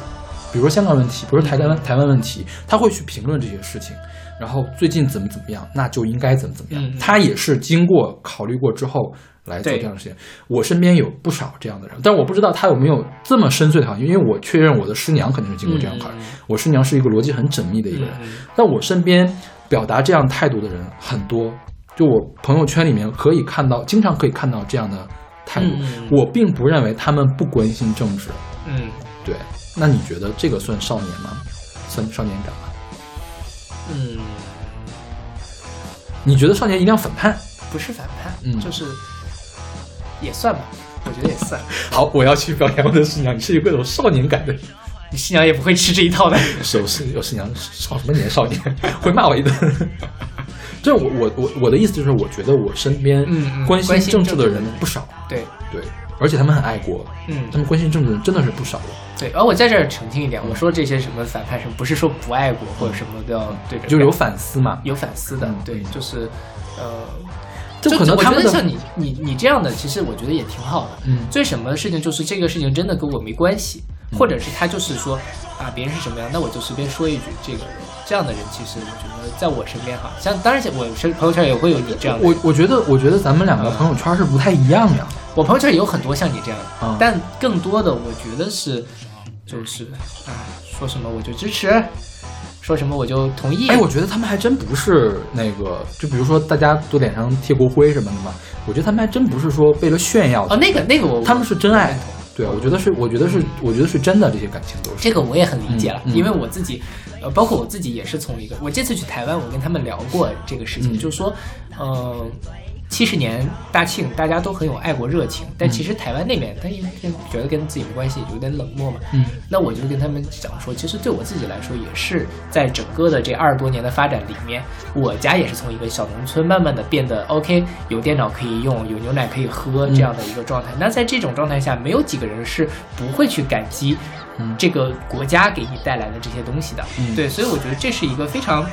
[SPEAKER 2] 比如说香港问题，比如说台湾台湾问题，他会去评论这些事情。然后最近怎么怎么样，那就应该怎么怎么样。
[SPEAKER 1] 嗯
[SPEAKER 2] 他也是经过考虑过之后来做这样的事情。我身边有不少这样的人，但我不知道他有没有这么深邃的考虑，因为我确认我的师娘肯定是经过这样考虑。
[SPEAKER 1] 嗯
[SPEAKER 2] 我师娘是一个逻辑很缜密的一个人，
[SPEAKER 1] 嗯
[SPEAKER 2] 但我身边表达这样态度的人很多，就我朋友圈里面可以看到，经常可以看到这样的态度。我并不认为他们不关心政治，
[SPEAKER 1] 嗯，
[SPEAKER 2] 对。那你觉得这个算少年吗？算少年感吗？
[SPEAKER 1] 嗯，
[SPEAKER 2] 你觉得少年一定要反叛？
[SPEAKER 1] 不是反叛，
[SPEAKER 2] 嗯
[SPEAKER 1] 就是也算吧，我觉得也算。
[SPEAKER 2] 好，我要去表扬我的师娘，你是一个有少年感的人。
[SPEAKER 1] 你师娘也不会吃这一套的。
[SPEAKER 2] 是，我是有师娘少什么年少年，会骂我一顿。就是我我我我的意思就是，我觉得我身边
[SPEAKER 1] 嗯嗯
[SPEAKER 2] 关心政治的
[SPEAKER 1] 人
[SPEAKER 2] 人不少，
[SPEAKER 1] 对，
[SPEAKER 2] 对，而且他们很爱国，
[SPEAKER 1] 嗯
[SPEAKER 2] 他们关心政治的人真的是不少的。
[SPEAKER 1] 对。而我在这儿澄清一点，我说这些什么反派什么，不是说不爱国或者什么的要对着
[SPEAKER 2] 就有反思嘛，
[SPEAKER 1] 有反思的
[SPEAKER 2] 嗯，
[SPEAKER 1] 对，
[SPEAKER 2] 嗯
[SPEAKER 1] 就是呃，
[SPEAKER 2] 就可能他们
[SPEAKER 1] 像你你你这样的，其实我觉得也挺好的。
[SPEAKER 2] 嗯
[SPEAKER 1] 最什么事情就是这个事情真的跟我没关系，
[SPEAKER 2] 嗯
[SPEAKER 1] 或者是他就是说啊别人是什么样，那我就随便说一句这个人。这样的人其实我觉得在我身边哈，像当然我身朋友圈也会有你这样的人，
[SPEAKER 2] 我我觉得我觉得咱们两个朋友圈是不太一样呀。
[SPEAKER 1] 我朋友圈也有很多像你这样的，
[SPEAKER 2] 嗯
[SPEAKER 1] 但更多的我觉得是就是啊说什么我就支持，说什么我就同意。
[SPEAKER 2] 哎，我觉得他们还真不是那个，就比如说大家都脸上贴国徽什么的嘛，我觉得他们还真不是说为了炫耀
[SPEAKER 1] 哦那个那个我
[SPEAKER 2] 他们是真爱。对啊，我觉得是，我觉得是，我觉得是真的，这些感情都是。
[SPEAKER 1] 这个我也很理解了，因为我自己，呃，包括我自己也是从一个，我这次去台湾，我跟他们聊过这个事情，
[SPEAKER 2] 嗯
[SPEAKER 1] 就是说，呃，七十年大庆，大家都很有爱国热情，但其实台湾那边，他因为觉得跟自己没关系，有点冷漠嘛。
[SPEAKER 2] 嗯，
[SPEAKER 1] 那我就跟他们讲说，其实对我自己来说，也是在整个的这二十多年的发展里面，我家也是从一个小农村慢慢的变得 OK，有电脑可以用，有牛奶可以喝
[SPEAKER 2] 嗯
[SPEAKER 1] 这样的一个状态。那在这种状态下，没有几个人是不会去感激
[SPEAKER 2] 嗯
[SPEAKER 1] 这个国家给你带来的这些东西的。
[SPEAKER 2] 嗯。
[SPEAKER 1] 对，所以我觉得这是一个非常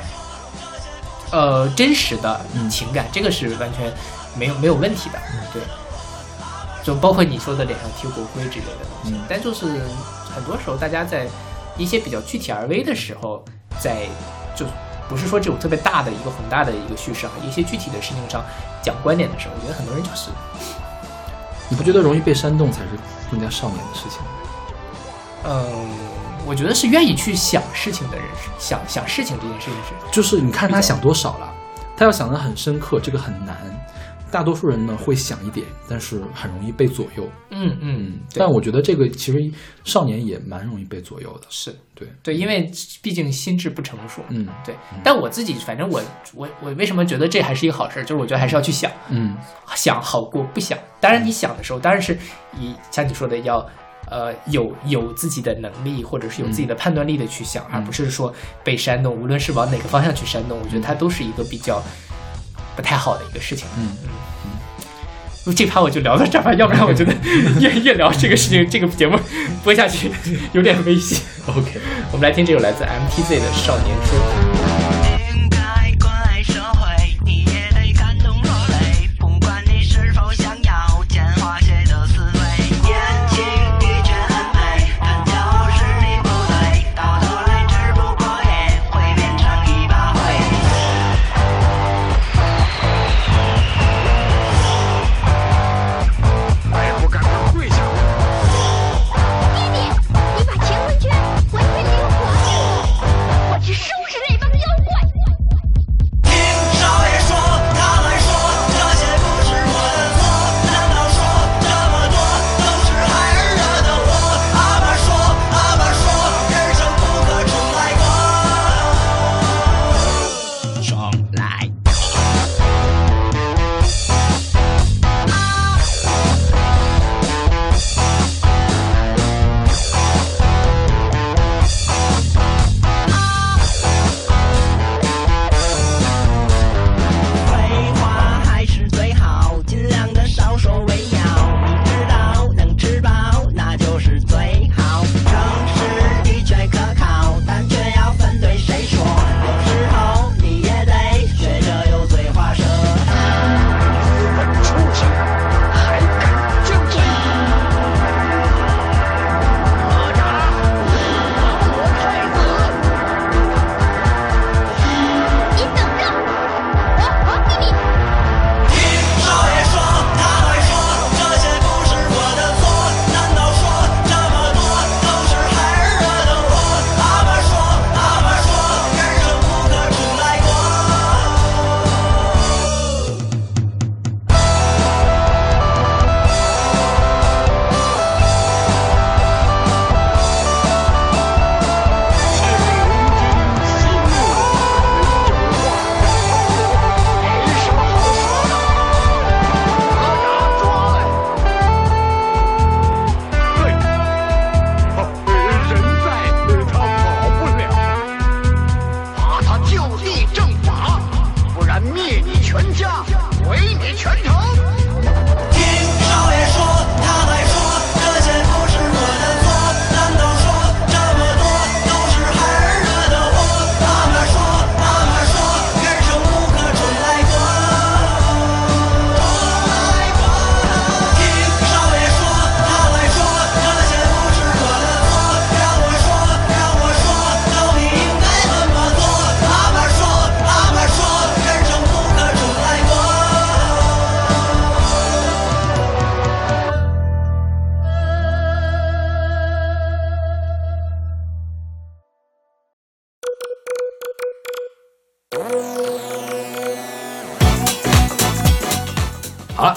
[SPEAKER 1] 呃真实的
[SPEAKER 2] 嗯。
[SPEAKER 1] 情感，这个是完全没有没有问题的。对，就包括你说的脸上贴国徽之类的东西，
[SPEAKER 2] 嗯。
[SPEAKER 1] 但就是很多时候大家在一些比较具体而微的时候，在就不是说这种特别大的一个宏大的一个叙事啊，一些具体的事情上讲观点的时候，我觉得很多人就是
[SPEAKER 2] 你不觉得容易被煽动才是更加少年的事情吗？
[SPEAKER 1] 嗯，我觉得是愿意去想事情的人，想想事情这件事情是
[SPEAKER 2] 就是你看他想多少了，他要想的很深刻，这个很难。大多数人呢会想一点，但是很容易被左右。
[SPEAKER 1] 嗯嗯，
[SPEAKER 2] 但我觉得这个其实少年也蛮容易被左右的。
[SPEAKER 1] 是
[SPEAKER 2] 对，
[SPEAKER 1] 对，因为毕竟心智不成熟。
[SPEAKER 2] 嗯
[SPEAKER 1] 对，但我自己反正我我我为什么觉得这还是一个好事儿？就是我觉得还是要去想，
[SPEAKER 2] 嗯
[SPEAKER 1] 想好过不想。当然你想的时候，当然是以像你说的要。呃，有有自己的能力，或者是有自己的判断力的去想，而不是说被煽动，无论是往哪个方向去煽动，我觉得它都是一个比较不太好的一个事情。
[SPEAKER 2] 嗯
[SPEAKER 1] 嗯，这趴我就聊到这儿吧，要不然我觉得 越越聊这个事情，这个节目播下去有点危险。
[SPEAKER 2] OK。
[SPEAKER 1] 我们来听这首来自 MTZ 的《少年说》。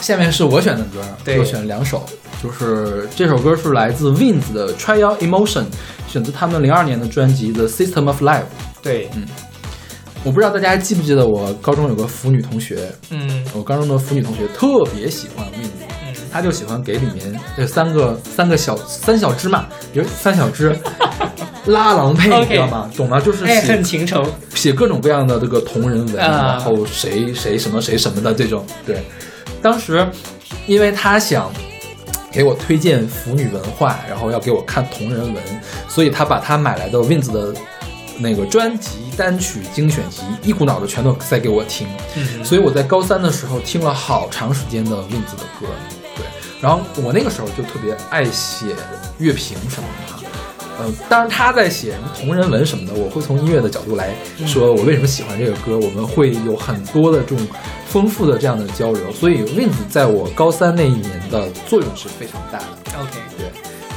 [SPEAKER 2] 下面是我选的歌，
[SPEAKER 1] 对
[SPEAKER 2] 我选了两首，就是这首歌是来自 Wins 的《Try Your Emotion》，选自他们零二年的专辑《The System of Life》。
[SPEAKER 1] 对，嗯
[SPEAKER 2] 我不知道大家记不记得，我高中有个腐女同学，
[SPEAKER 1] 嗯
[SPEAKER 2] 我高中的腐女同学特别喜欢 Wins，
[SPEAKER 1] 嗯，
[SPEAKER 2] 她就喜欢给里面这三个三个小三小只嘛，比如三小只 拉郎配，你知道吗？懂吗？就是
[SPEAKER 1] 哎，
[SPEAKER 2] 写
[SPEAKER 1] 很情仇，
[SPEAKER 2] 写各种各样的这个同人文，
[SPEAKER 1] 啊
[SPEAKER 2] 然后谁谁什么谁什么的这种。对，当时因为他想给我推荐腐女文化，然后要给我看同人文，所以他把他买来的 Wins 的那个专辑单曲精选集一股脑的全都塞给我听。
[SPEAKER 1] 嗯，
[SPEAKER 2] 所以我在高三的时候听了好长时间的 Wins 的歌，对，然后我那个时候就特别爱写乐评什么的哈，呃，当然他在写同人文什么的，我会从音乐的角度来说我为什么喜欢这个歌，我们会有很多的这种丰富的这样的交流，所以 Wins 在我高三那一年的作用是非常大的
[SPEAKER 1] ，OK
[SPEAKER 2] 对。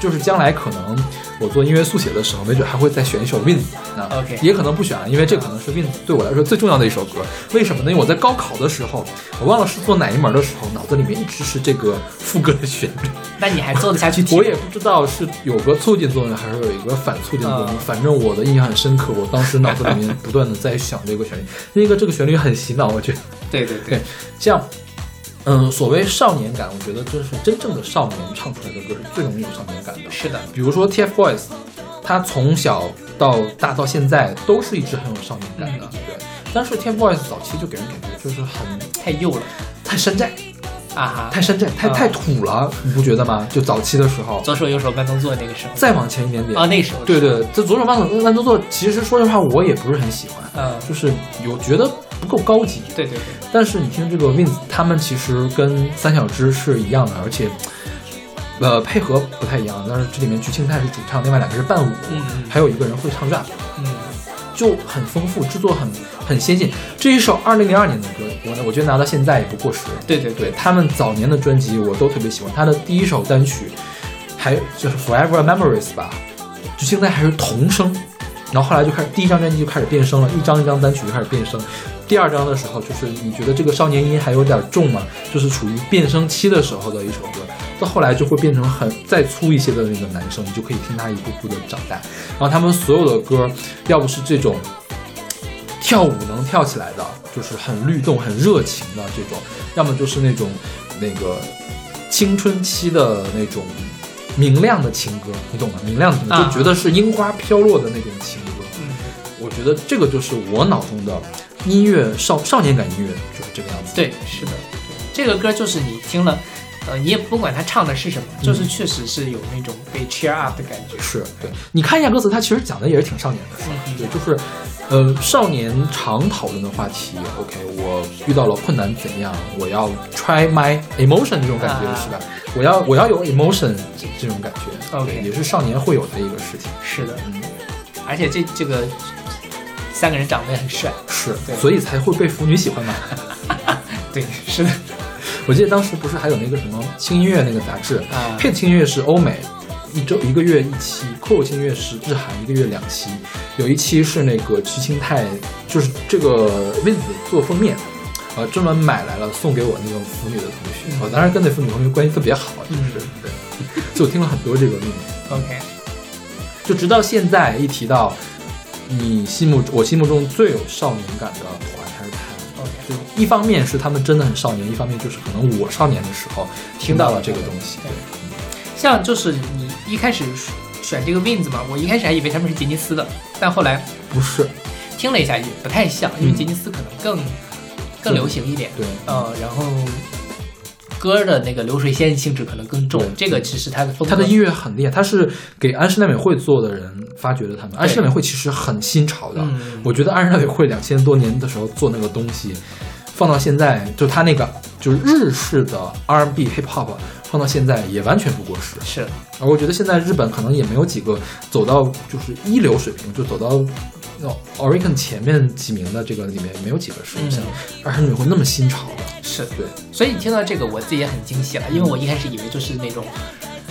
[SPEAKER 2] 就是将来可能我做音乐速写的时候，没准还会再选一首 Wins 啊
[SPEAKER 1] OK
[SPEAKER 2] 也可能不选啊，因为这可能是 Wins 对我来说最重要的一首歌。为什么呢？因为我在高考的时候，我忘了是做哪一门的时候，脑子里面一直是这个副歌的旋律。
[SPEAKER 1] 那你还做得下去？
[SPEAKER 2] 我也不知道是有个促进作用，还是有一个反促进作用。
[SPEAKER 1] 嗯
[SPEAKER 2] 反正我的印象很深刻，我当时脑子里面不断的在想这个旋律，那个这个旋律很洗脑，我觉得。
[SPEAKER 1] 对对
[SPEAKER 2] 对，像，嗯，所谓少年感，我觉得就是真正的少年唱出来的歌是最容易有少年感的。
[SPEAKER 1] 是的，
[SPEAKER 2] 比如说 TFBOYS，他从小到大到现在都是一直很有少年感的，
[SPEAKER 1] 嗯
[SPEAKER 2] 对。但是 TFBOYS 早期就给人感觉就是很
[SPEAKER 1] 太幼了
[SPEAKER 2] 太山寨，
[SPEAKER 1] 啊哈，
[SPEAKER 2] 太山寨，太
[SPEAKER 1] 啊
[SPEAKER 2] 太土了，你不觉得吗？就早期的时候，
[SPEAKER 1] 左手右手慢动作那个时候，
[SPEAKER 2] 再往前一点点
[SPEAKER 1] 啊，那个时候
[SPEAKER 2] 对对，这左手慢动慢动作，其实说实话我也不是很喜欢，
[SPEAKER 1] 嗯，
[SPEAKER 2] 就是有觉得不够高级。
[SPEAKER 1] 对对对，
[SPEAKER 2] 但是你听这个 Wins，他们其实跟三小只是一样的，而且呃配合不太一样。但是这里面菊庆泰是主唱，另外两个是伴舞，还有一个人会唱 rap，
[SPEAKER 1] 嗯
[SPEAKER 2] 就很丰富，制作很很先进。这一首二零零二年的歌，我我觉得拿到现在也不过时。
[SPEAKER 1] 对对
[SPEAKER 2] 对他们早年的专辑我都特别喜欢，他的第一首单曲还就是 Forever Memories 吧，就现在还是童声，然后后来就开始第一张专辑就开始变声了，一张一张单曲就开始变声。第二张的时候，就是你觉得这个少年音还有点重嘛，就是处于变声期的时候的一首歌。到后来就会变成很再粗一些的那个男生，你就可以听他一步步的长大。然后他们所有的歌，要不是这种跳舞能跳起来的，就是很律动、很热情的这种，要么就是那种那个青春期的那种明亮的情歌，你懂吗？明亮的情歌，
[SPEAKER 1] 啊
[SPEAKER 2] 就觉得是樱花飘落的那种情歌。
[SPEAKER 1] 嗯，
[SPEAKER 2] 我觉得这个就是我脑中的音乐少少年感音乐，就是这个样子。
[SPEAKER 1] 对，是的，这个歌就是你听了，呃，你也不管他唱的是什么，就是确实是有那种被 cheer up 的感觉。
[SPEAKER 2] 是对，你看一下歌词，他其实讲的也是挺少年的，
[SPEAKER 1] 嗯
[SPEAKER 2] 对，就是，呃，少年常讨论的话题。OK，我遇到了困难怎样？我要 try my emotion 这种感觉、
[SPEAKER 1] 啊
[SPEAKER 2] 是吧？我要我要有 emotion 这这种感觉
[SPEAKER 1] OK
[SPEAKER 2] 也是少年会有的一个事情。
[SPEAKER 1] 是的，
[SPEAKER 2] 嗯，
[SPEAKER 1] 而且这这个三个人长得也很帅。
[SPEAKER 2] 是，所以才会被腐女喜欢嘛。
[SPEAKER 1] 对，是的，
[SPEAKER 2] 我记得当时不是还有那个什么轻音乐那个杂志
[SPEAKER 1] 啊
[SPEAKER 2] ，Hit 轻音乐是欧美，一周一个月一期；Cool 轻音乐是日韩，一个月两期。有一期是那个徐清泰，就是这个 Wins 做封面，呃，专门买来了送给我那个腐女的同学。我、当然跟那腐女同学关系特别好，就是、对，所以我听了很多这个 Wins。
[SPEAKER 1] OK，
[SPEAKER 2] 就直到现在，一提到你心目我心目中最有少年感的就一方面是他们真的很少年，一方面就是可能我少年的时候听到了这个东西。
[SPEAKER 1] 对像就是你一开始选这个 Wins 嘛，我一开始还以为他们是吉尼斯的，但后来
[SPEAKER 2] 不是，
[SPEAKER 1] 听了一下也不太像，因为
[SPEAKER 2] 嗯
[SPEAKER 1] 杰尼斯可能更更流行一点。
[SPEAKER 2] 对，
[SPEAKER 1] 呃，然后歌的那个流水线性质可能更重，这个其实他的风格，
[SPEAKER 2] 他的音乐很厉害，他是给安室奈美惠做的人发掘的他们。安室奈美惠其实很新潮的，
[SPEAKER 1] 嗯
[SPEAKER 2] 我觉得安室奈美惠两千多年的时候做那个东西，放到现在，就他那个就是日式的 R&B hip hop，放到现在也完全不过时。
[SPEAKER 1] 是
[SPEAKER 2] 而我觉得现在日本可能也没有几个走到就是一流水平，就走到 Oricon 前面几名的这个里面，没有几个是
[SPEAKER 1] 嗯。
[SPEAKER 2] 像安室奈美惠那么新潮的。
[SPEAKER 1] 是，
[SPEAKER 2] 对，
[SPEAKER 1] 所以你听到这个，我自己也很惊喜了，因为我一开始以为就是那种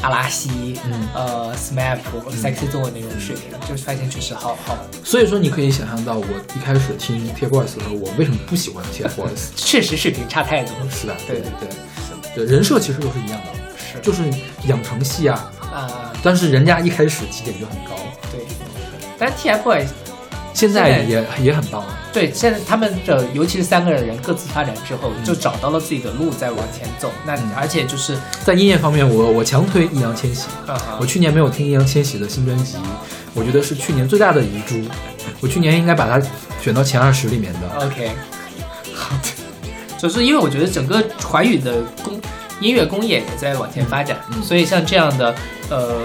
[SPEAKER 1] 阿拉西、
[SPEAKER 2] 嗯。
[SPEAKER 1] 呃 SMAP、Sexy Zone 那种水平，就是发现确实好好，
[SPEAKER 2] 所以说你可以想象到，我一开始听 TFBOYS 的时候，我为什么不喜欢 TFBOYS。
[SPEAKER 1] 确实水平差太多。
[SPEAKER 2] 是的，
[SPEAKER 1] 对。
[SPEAKER 2] 对对对，人设其实都是一样的，
[SPEAKER 1] 是。
[SPEAKER 2] 就是养成系啊，
[SPEAKER 1] 啊、
[SPEAKER 2] 但是人家一开始起点就很高，
[SPEAKER 1] 对，但 TFBOYS
[SPEAKER 2] 现在
[SPEAKER 1] 现
[SPEAKER 2] 也也很棒了。
[SPEAKER 1] 对现在他们的尤其是三个人各自发展之后，就找到了自己的路在往前走。那
[SPEAKER 2] 嗯
[SPEAKER 1] 而且就是
[SPEAKER 2] 在音乐方面，我我强推易烊千玺。
[SPEAKER 1] 啊
[SPEAKER 2] 我去年没有听易烊千玺的新专辑，我觉得是去年最大的遗珠。我去年应该把它选到前二十里面的。
[SPEAKER 1] OK，好的，就是因为我觉得整个华语的工音乐工业也在往前发展，
[SPEAKER 2] 嗯
[SPEAKER 1] 所以像这样的呃，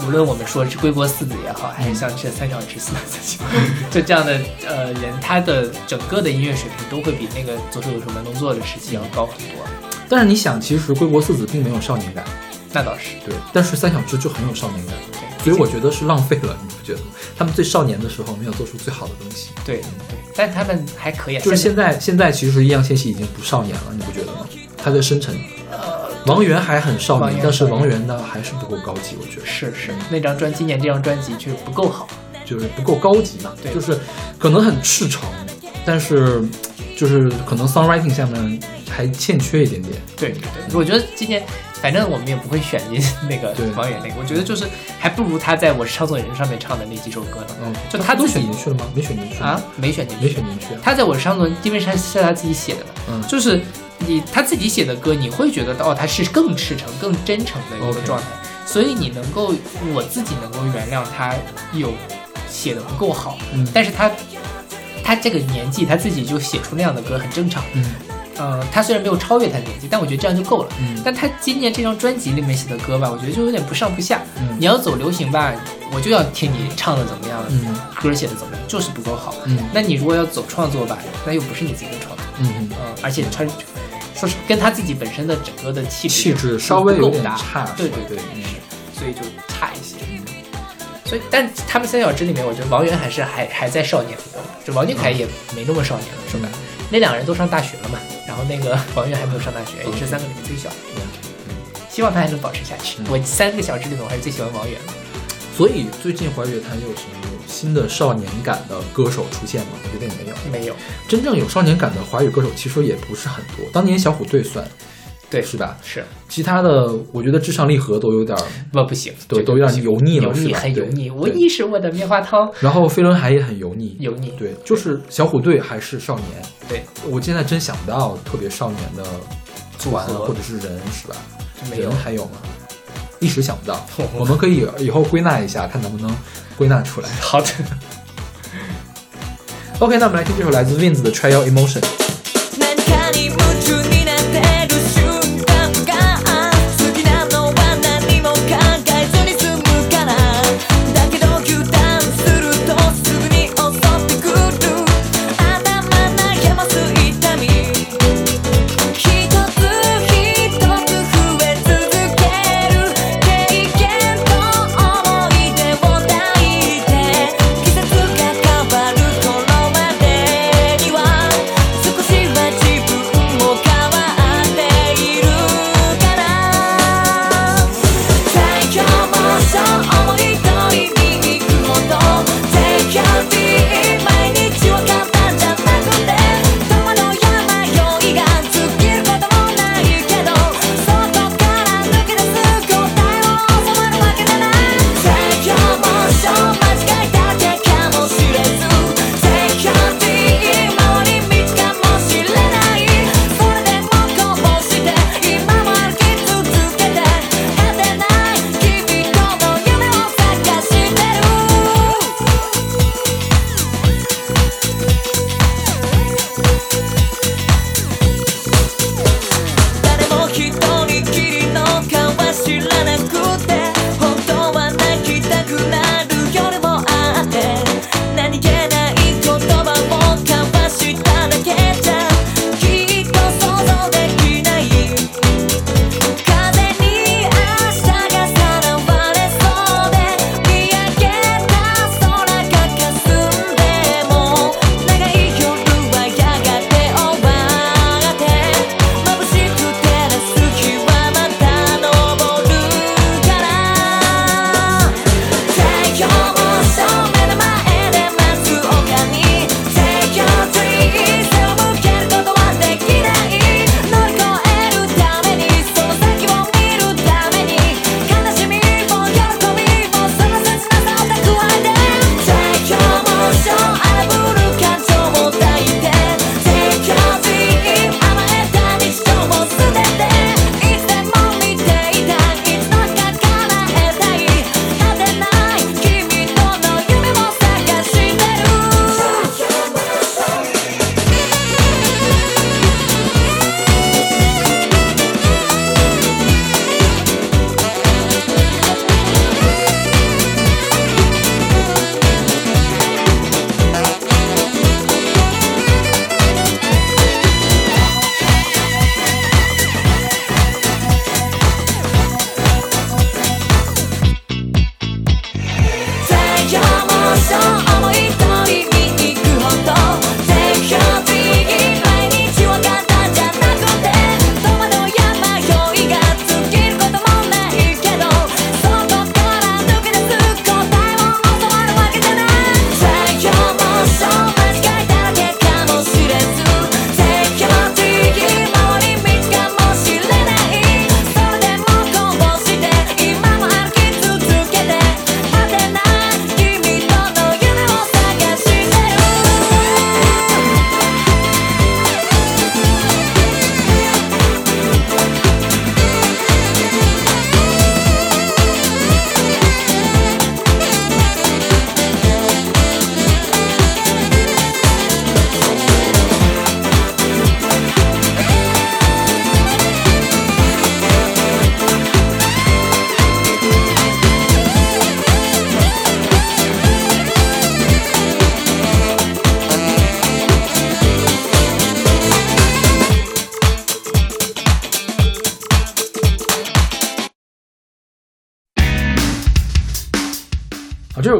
[SPEAKER 1] 无论我们说是归国四子也好，还是像这三小只四子，就这样的呃人，他的整个的音乐水平都会比那个左手右手慢动作的时期要高很多。
[SPEAKER 2] 但是你想，其实归国四子并没有少年感，
[SPEAKER 1] 那倒是，
[SPEAKER 2] 对，但是三小只就很有少年感，
[SPEAKER 1] 对
[SPEAKER 2] 所以我觉得是浪费了，你不觉得吗？他们最少年的时候没有做出最好的东西。
[SPEAKER 1] 对对，但他们还可以啊，
[SPEAKER 2] 就是现在，现在其实易烊千玺已经不少年了，你不觉得吗？他在深沉。王源还很少但是王源呢还是不够高级，我觉得。
[SPEAKER 1] 是是。那张专今年这张专辑确实不够好。
[SPEAKER 2] 就是不够高级嘛，
[SPEAKER 1] 对。
[SPEAKER 2] 就是可能很赤诚，但是就是可能 songwriting 下面还欠缺一点点。
[SPEAKER 1] 对对对，我觉得今年反正我们也不会选进那个
[SPEAKER 2] 对。
[SPEAKER 1] 王源那个，我觉得就是还不如他在我是唱作人上面唱的那几首歌呢。
[SPEAKER 2] 嗯，
[SPEAKER 1] 就他都
[SPEAKER 2] 选进去了吗？没选进去
[SPEAKER 1] 啊，没选进去，
[SPEAKER 2] 没选进去啊。
[SPEAKER 1] 他在我是唱作人，因为是是他自己写的嘛，
[SPEAKER 2] 嗯。
[SPEAKER 1] 就是你他自己写的歌，你会觉得哦，他是更赤诚、更真诚的一个状态。所以你能够，我自己能够原谅他有写的不够好，
[SPEAKER 2] 嗯。
[SPEAKER 1] 但是他他这个年纪他自己就写出那样的歌很正常。
[SPEAKER 2] 嗯。
[SPEAKER 1] 呃，他虽然没有超越他的年纪，但我觉得这样就够了。
[SPEAKER 2] 嗯。
[SPEAKER 1] 但他今年这张专辑里面写的歌吧，我觉得就有点不上不下。
[SPEAKER 2] 嗯。
[SPEAKER 1] 你要走流行吧，我就要听你唱的怎么样，
[SPEAKER 2] 嗯。
[SPEAKER 1] 歌写的怎么样，就是不够好。
[SPEAKER 2] 嗯。
[SPEAKER 1] 那你如果要走创作吧，那又不是你自己的创作，
[SPEAKER 2] 嗯嗯，
[SPEAKER 1] 嗯，而且他说是跟他自己本身的整个的气质
[SPEAKER 2] 气质稍微有点差
[SPEAKER 1] 对对对，
[SPEAKER 2] 是吧嗯
[SPEAKER 1] 是，所以就差一些。所以，但他们三小只里面，我觉得王源还是还还在少年的，就王俊凯也没那么少年了，说白了，那两个人都上大学了嘛，然后那个 王源还没有上大学，也是三个里面最小的。希望他还能保持下去。我三个小只里面，我还是最喜欢王源的。
[SPEAKER 2] 所以最近华语坛有什么新的少年感的歌手出现吗？我觉得也没有。
[SPEAKER 1] 没有，
[SPEAKER 2] 真正有少年感的华语歌手其实也不是很多。当年小虎队算
[SPEAKER 1] 对，
[SPEAKER 2] 是吧？
[SPEAKER 1] 是
[SPEAKER 2] 其他的我觉得至上励合都有点儿，
[SPEAKER 1] 不不行，
[SPEAKER 2] 对都有点油腻了
[SPEAKER 1] 油腻很油腻。我
[SPEAKER 2] 对
[SPEAKER 1] 你是我的棉花糖，
[SPEAKER 2] 然后飞轮海也很油腻。
[SPEAKER 1] 油腻。
[SPEAKER 2] 对，就是小虎队还是少年。
[SPEAKER 1] 对，
[SPEAKER 2] 我现在真想不到特别少年的团
[SPEAKER 1] 组合
[SPEAKER 2] 或者是人，是吧？
[SPEAKER 1] 没有
[SPEAKER 2] 人还有吗？一时想不到。我们可以以后归纳一下，看能不能归纳出来。
[SPEAKER 1] 好的。
[SPEAKER 2] OK，那我们来听这首来自 Wins 的《Try Your Emotion》。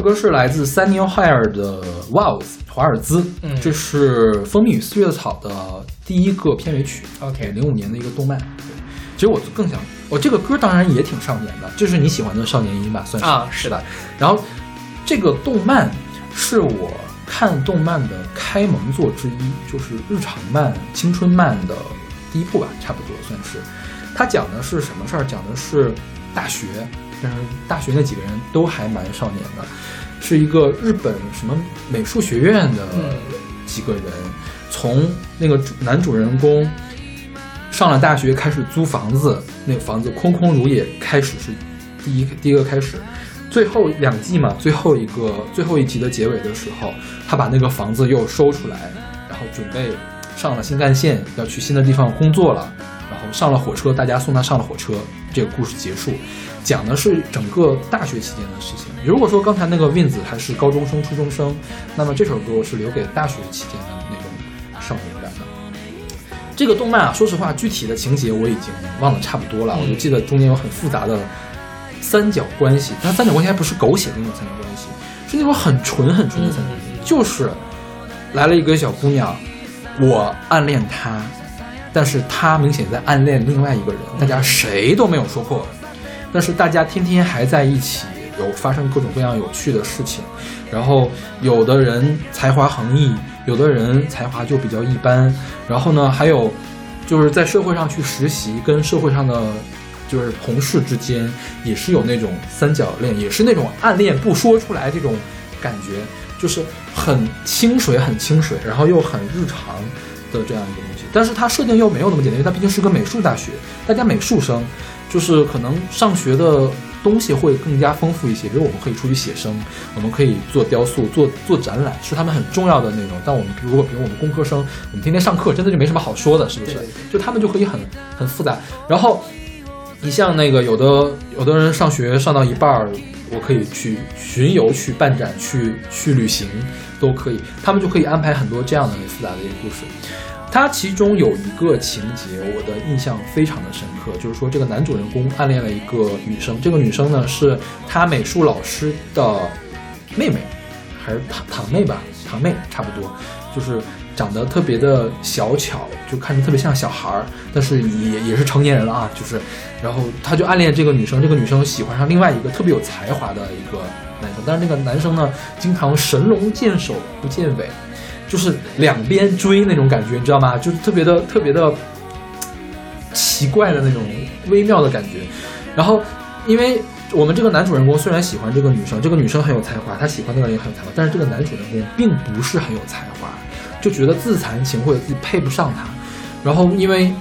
[SPEAKER 2] 歌是来自 Sunny O'Hare 的 Walls 华尔兹，
[SPEAKER 1] 嗯
[SPEAKER 2] 这是《蜂蜜与四月草》的第一个片尾曲
[SPEAKER 1] OK
[SPEAKER 2] 零五年的一个动漫。对，其实我更想，我、这个歌当然也挺少年的，就是你喜欢的少年音吧，算是
[SPEAKER 1] 啊是的？
[SPEAKER 2] 然后这个动漫是我看动漫的开蒙作之一，就是日常漫、青春漫的第一部吧，差不多算是。它讲的是什么事儿？讲的是大学，但是大学那几个人都还蛮少年的，是一个日本什么美术学院的几个人，从那个主男主人公上了大学开始租房子，那个房子空空如也，开始是第一第一个开始。最后两季嘛，最后一个最后一集的结尾的时候，他把那个房子又收出来，然后准备上了新干线，要去新的地方工作了。然后上了火车，大家送他上了火车，这个故事结束，讲的是整个大学期间的事情。如果说刚才那个 Wins 还是高中生、初中生，那么这首歌是留给大学期间的那种少年感的。这个动漫啊，说实话，具体的情节我已经忘了差不多了，我就记得中间有很复杂的三角关系，但三角关系还不是狗血的那种三角关系，是那种很纯很纯的三角关系，就是来了一个小姑娘，我暗恋她，但是她明显在暗恋另外一个人，大家谁都没有说破，但是大家天天还在一起，有发生各种各样有趣的事情，然后有的人才华横溢，有的人才华就比较一般，然后呢，还有就是在社会上去实习，跟社会上的就是同事之间也是有那种三角恋，也是那种暗恋不说出来这种感觉，就是很清水，很清水，然后又很日常的这样一个东西。但是它设定又没有那么简单，因为它毕竟是个美术大学，大家美术生就是可能上学的东西会更加丰富一些，比如我们可以出去写生，我们可以做雕塑、做做展览，是他们很重要的内容。但我们如果比如我们工科生，我们天天上课，真的就没什么好说的，是不是？就他们就可以很很复杂。然后你像那个有的有的人上学上到一半儿，我可以去巡游、去办展、去去旅行，都可以。他们就可以安排很多这样的复杂的一个故事。它其中有一个情节，我的印象非常的深刻，就是说这个男主人公暗恋了一个女生，这个女生呢是他美术老师的妹妹，还是堂堂妹吧，堂妹差不多，就是长得特别的小巧，就看着特别像小孩儿，但是也也是成年人了啊，就是，然后他就暗恋这个女生，这个女生喜欢上另外一个特别有才华的一个男生，但是那个男生呢，经常神龙见首不见尾，就是两边追那种感觉，你知道吗？就是特别的特别的奇怪的那种微妙的感觉。然后，因为我们这个男主人公虽然喜欢这个女生，这个女生很有才华，他喜欢那个人也很有才华，但是这个男主人公并不是很有才华，就觉得自惭形秽，自己配不上他。然后因为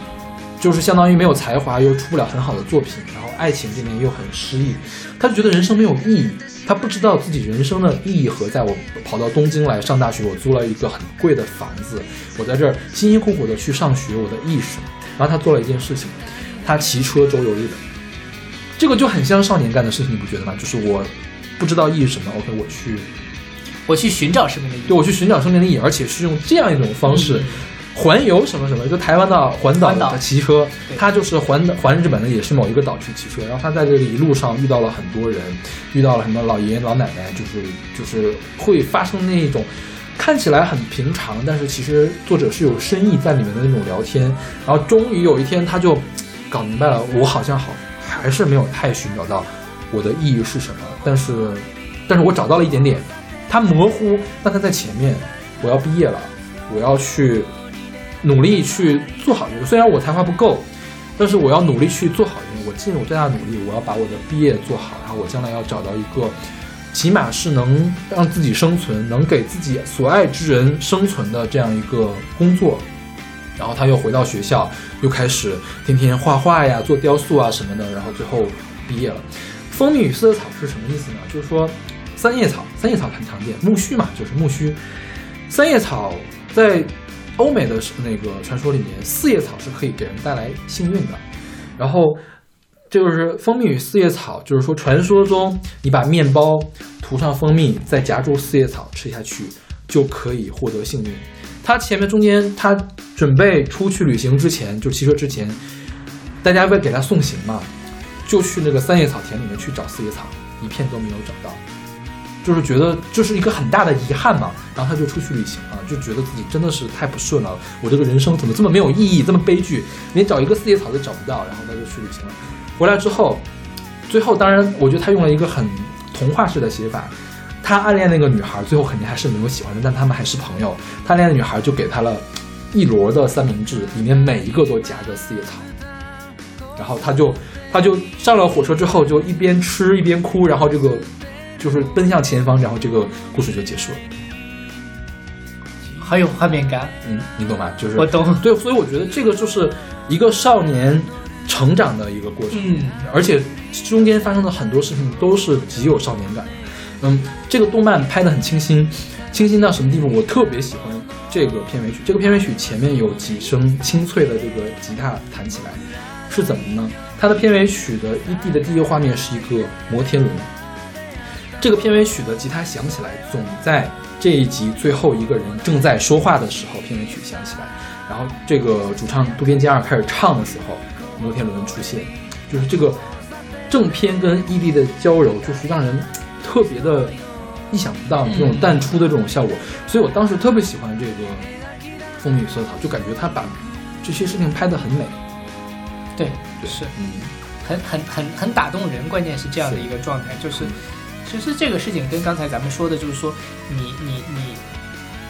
[SPEAKER 2] 就是相当于没有才华，又出不了很好的作品，然后爱情这边又很失意，他就觉得人生没有意义，他不知道自己人生的意义何在。我跑到东京来上大学，我租了一个很贵的房子，我在这儿辛辛苦苦的去上学，我的意义是什么？然后他做了一件事情，他骑车周游日本，这个就很像少年干的事情，你不觉得吗？就是我不知道意义是什么，OK，我去
[SPEAKER 1] 我去寻找生命的意义。
[SPEAKER 2] 对我去寻找生命的意义，而且是用这样一种方式。
[SPEAKER 1] 嗯
[SPEAKER 2] 环游什么什么，就台湾的环岛的骑车，他就是环环日本的，也是某一个岛去骑车。然后他在这个一路上遇到了很多人，遇到了什么老爷爷老奶奶，就是就是会发生那种看起来很平常，但是其实作者是有深意在里面的那种聊天。然后终于有一天，他就搞明白了，我好像好还是没有太寻找到我的意义是什么，但是但是我找到了一点点，它模糊，但它在前面。我要毕业了，我要去努力去做好这个。虽然我才华不够，但是我要努力去做好这个。我尽我最大的努力，我要把我的毕业做好，然后我将来要找到一个，起码是能让自己生存，能给自己所爱之人生存的这样一个工作。然后他又回到学校，又开始天天画画呀、做雕塑啊什么的，然后最后毕业了。蜂蜜与四叶草是什么意思呢？就是说三叶草，三叶草很常见，苜蓿嘛，就是苜蓿。三叶草在欧美的那个传说里面，四叶草是可以给人带来幸运的。然后就是蜂蜜与四叶草，就是说传说中你把面包涂上蜂蜜，再夹住四叶草吃下去，就可以获得幸运。他前面中间他准备出去旅行之前，就骑车之前，大家为给他送行嘛，就去那个三叶草田里面去找四叶草，一片都没有找到。就是觉得就是一个很大的遗憾嘛，然后他就出去旅行了，就觉得自己真的是太不顺了，我这个人生怎么这么没有意义，这么悲剧，连找一个四叶草都找不到，然后他就去旅行了。回来之后，最后当然我觉得他用了一个很童话式的写法，他暗恋那个女孩，最后肯定还是没有喜欢的，但他们还是朋友。他暗恋的女孩就给他了一摞的三明治，里面每一个都夹着四叶草。然后他就他就上了火车之后，就一边吃一边哭，然后这个就是奔向前方，然后这个故事就结束了。
[SPEAKER 1] 好有画面感。
[SPEAKER 2] 嗯，你懂吗？就是
[SPEAKER 1] 我懂
[SPEAKER 2] 对，所以我觉得这个就是一个少年成长的一个过程，
[SPEAKER 1] 嗯
[SPEAKER 2] 而且中间发生的很多事情都是极有少年感的。嗯，这个动漫拍的很清新，清新到什么地步？我特别喜欢这个片尾曲。这个片尾曲前面有几声清脆的这个吉他弹起来，是怎么呢？它的片尾曲的 ED 的第一个画面是一个摩天轮，这个片尾曲的吉他响起来，总在这一集最后一个人正在说话的时候，片尾曲响起来，然后这个主唱渡边健二开始唱的时候，摩天轮出现，就是这个正片跟 ED 的交融，就是让人特别的意想不到这种淡出的这种效果，所以我当时特别喜欢这个风雨色草，就感觉他把这些事情拍得很美。
[SPEAKER 1] 对，
[SPEAKER 2] 对。
[SPEAKER 1] 是。
[SPEAKER 2] 嗯，
[SPEAKER 1] 很很很很打动人，关键是这样的一个状态，就是其实这个事情跟刚才咱们说的，就是说你你你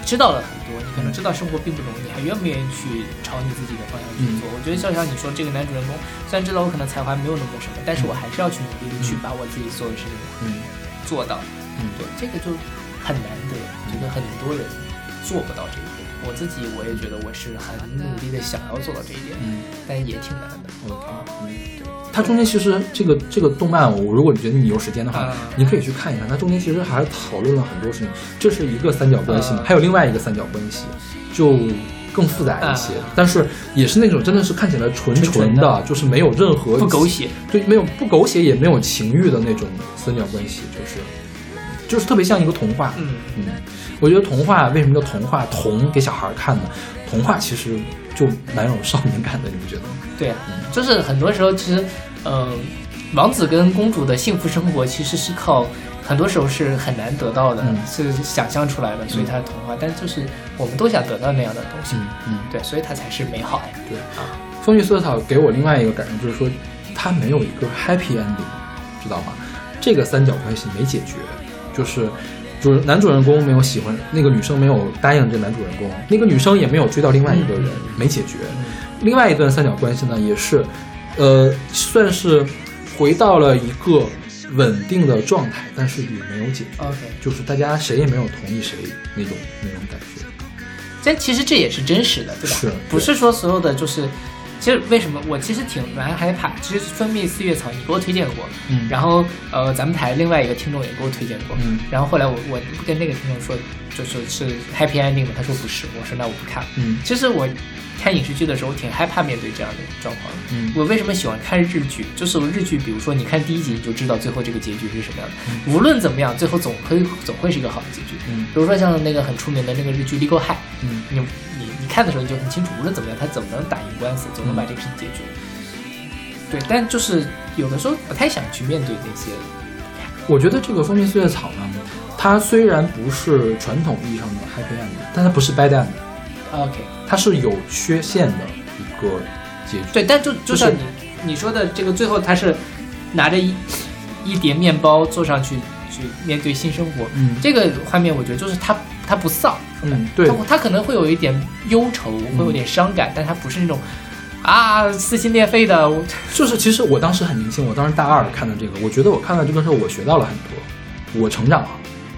[SPEAKER 1] 知道了很多，你可能知道生活并不容易，你还愿不愿意去朝你自己的方向去做？我觉得就像你说，这个男主人公虽然知道我可能才华没有那么什么，但是我还是要去努力的去把我自己所有的事情
[SPEAKER 2] 嗯
[SPEAKER 1] 做到。
[SPEAKER 2] 嗯
[SPEAKER 1] 对，这个就很难得，觉得很多人做不到这一点。我自己我也觉得我是很努力的想要做到这一点，
[SPEAKER 2] 嗯
[SPEAKER 1] 但也挺难的。
[SPEAKER 2] 嗯，对。它中间其实这个这个动漫，我如果你觉得你有时间的话，
[SPEAKER 1] 啊
[SPEAKER 2] 你可以去看一看。它中间其实还讨论了很多事情，这是一个三角关系嘛，
[SPEAKER 1] 啊
[SPEAKER 2] 还有另外一个三角关系，就更复杂一些，
[SPEAKER 1] 啊
[SPEAKER 2] 但是也是那种真的是看起来纯
[SPEAKER 1] 纯
[SPEAKER 2] 的就是没有任何
[SPEAKER 1] 不狗血，
[SPEAKER 2] 对，没有不狗血，也没有情欲的那种三角关系，就是就是特别像一个童话。
[SPEAKER 1] 嗯，
[SPEAKER 2] 嗯，我觉得童话为什么叫童话？童给小孩看的，童话其实就蛮有少年感的，你不觉得吗？
[SPEAKER 1] 对啊，就是很多时候其实，嗯、王子跟公主的幸福生活其实是靠。很多时候是很难得到的，
[SPEAKER 2] 嗯
[SPEAKER 1] 是想象出来的，所以它是童话。但就是我们都想得到那样的东西，
[SPEAKER 2] 嗯，
[SPEAKER 1] 对，所以它才是美好呀。
[SPEAKER 2] 对。风雨色草给我另外一个感受就是说，它没有一个 happy ending，知道吗？这个三角关系没解决，就是就是男主人公没有喜欢那个女生，没有答应这男主人公，那个女生也没有追到另外一个人，没解决。另外一段三角关系呢，也是，呃，算是回到了一个稳定的状态，但是也没有解决
[SPEAKER 1] ，OK，
[SPEAKER 2] 就是大家谁也没有同意谁那种那种感觉。
[SPEAKER 1] 但其实这也是真实的，对吧？
[SPEAKER 2] 是
[SPEAKER 1] 不是说所有的就是，其实为什么我其实挺蛮害怕？其实蜂蜜四叶草你给我推荐过，
[SPEAKER 2] 嗯
[SPEAKER 1] 然后呃咱们台另外一个听众也给我推荐过，
[SPEAKER 2] 嗯
[SPEAKER 1] 然后后来我我跟那个听众说，就是是 happy ending 的，他说不是，我说那我不看了。
[SPEAKER 2] 嗯
[SPEAKER 1] 其实我看影视剧的时候挺害怕面对这样的状况。
[SPEAKER 2] 嗯
[SPEAKER 1] 我为什么喜欢看日剧？就是日剧，比如说你看第一集你就知道最后这个结局是什么样的，无论怎么样，最后总会总会是一个好的结局。
[SPEAKER 2] 嗯
[SPEAKER 1] 比如说像那个很出名的那个日剧《Legal High》，
[SPEAKER 2] 嗯
[SPEAKER 1] 你你你看的时候你就很清楚，无论怎么样，他怎么能打赢官司，总能把这个事情解决。对，但就是有的时候不太想去面对那些，
[SPEAKER 2] 我觉得这个蜂蜜四叶草呢，它虽然不是传统意义上的 happy end，但它不是 bad
[SPEAKER 1] end，OK，
[SPEAKER 2] 它是有缺陷的一个结局。
[SPEAKER 1] 对，但就就
[SPEAKER 2] 就是
[SPEAKER 1] 像你你说的这个，最后他是拿着一一碟面包坐上去去面对新生活，
[SPEAKER 2] 嗯
[SPEAKER 1] 这个画面我觉得就是他他不丧，
[SPEAKER 2] 嗯，对。
[SPEAKER 1] 他，他可能会有一点忧愁，会有点伤感，但他不是那种啊撕心裂肺的，
[SPEAKER 2] 就是其实我当时很年轻，我当时大二看的这个，我觉得我看了这个时候，我学到了很多，我成长了，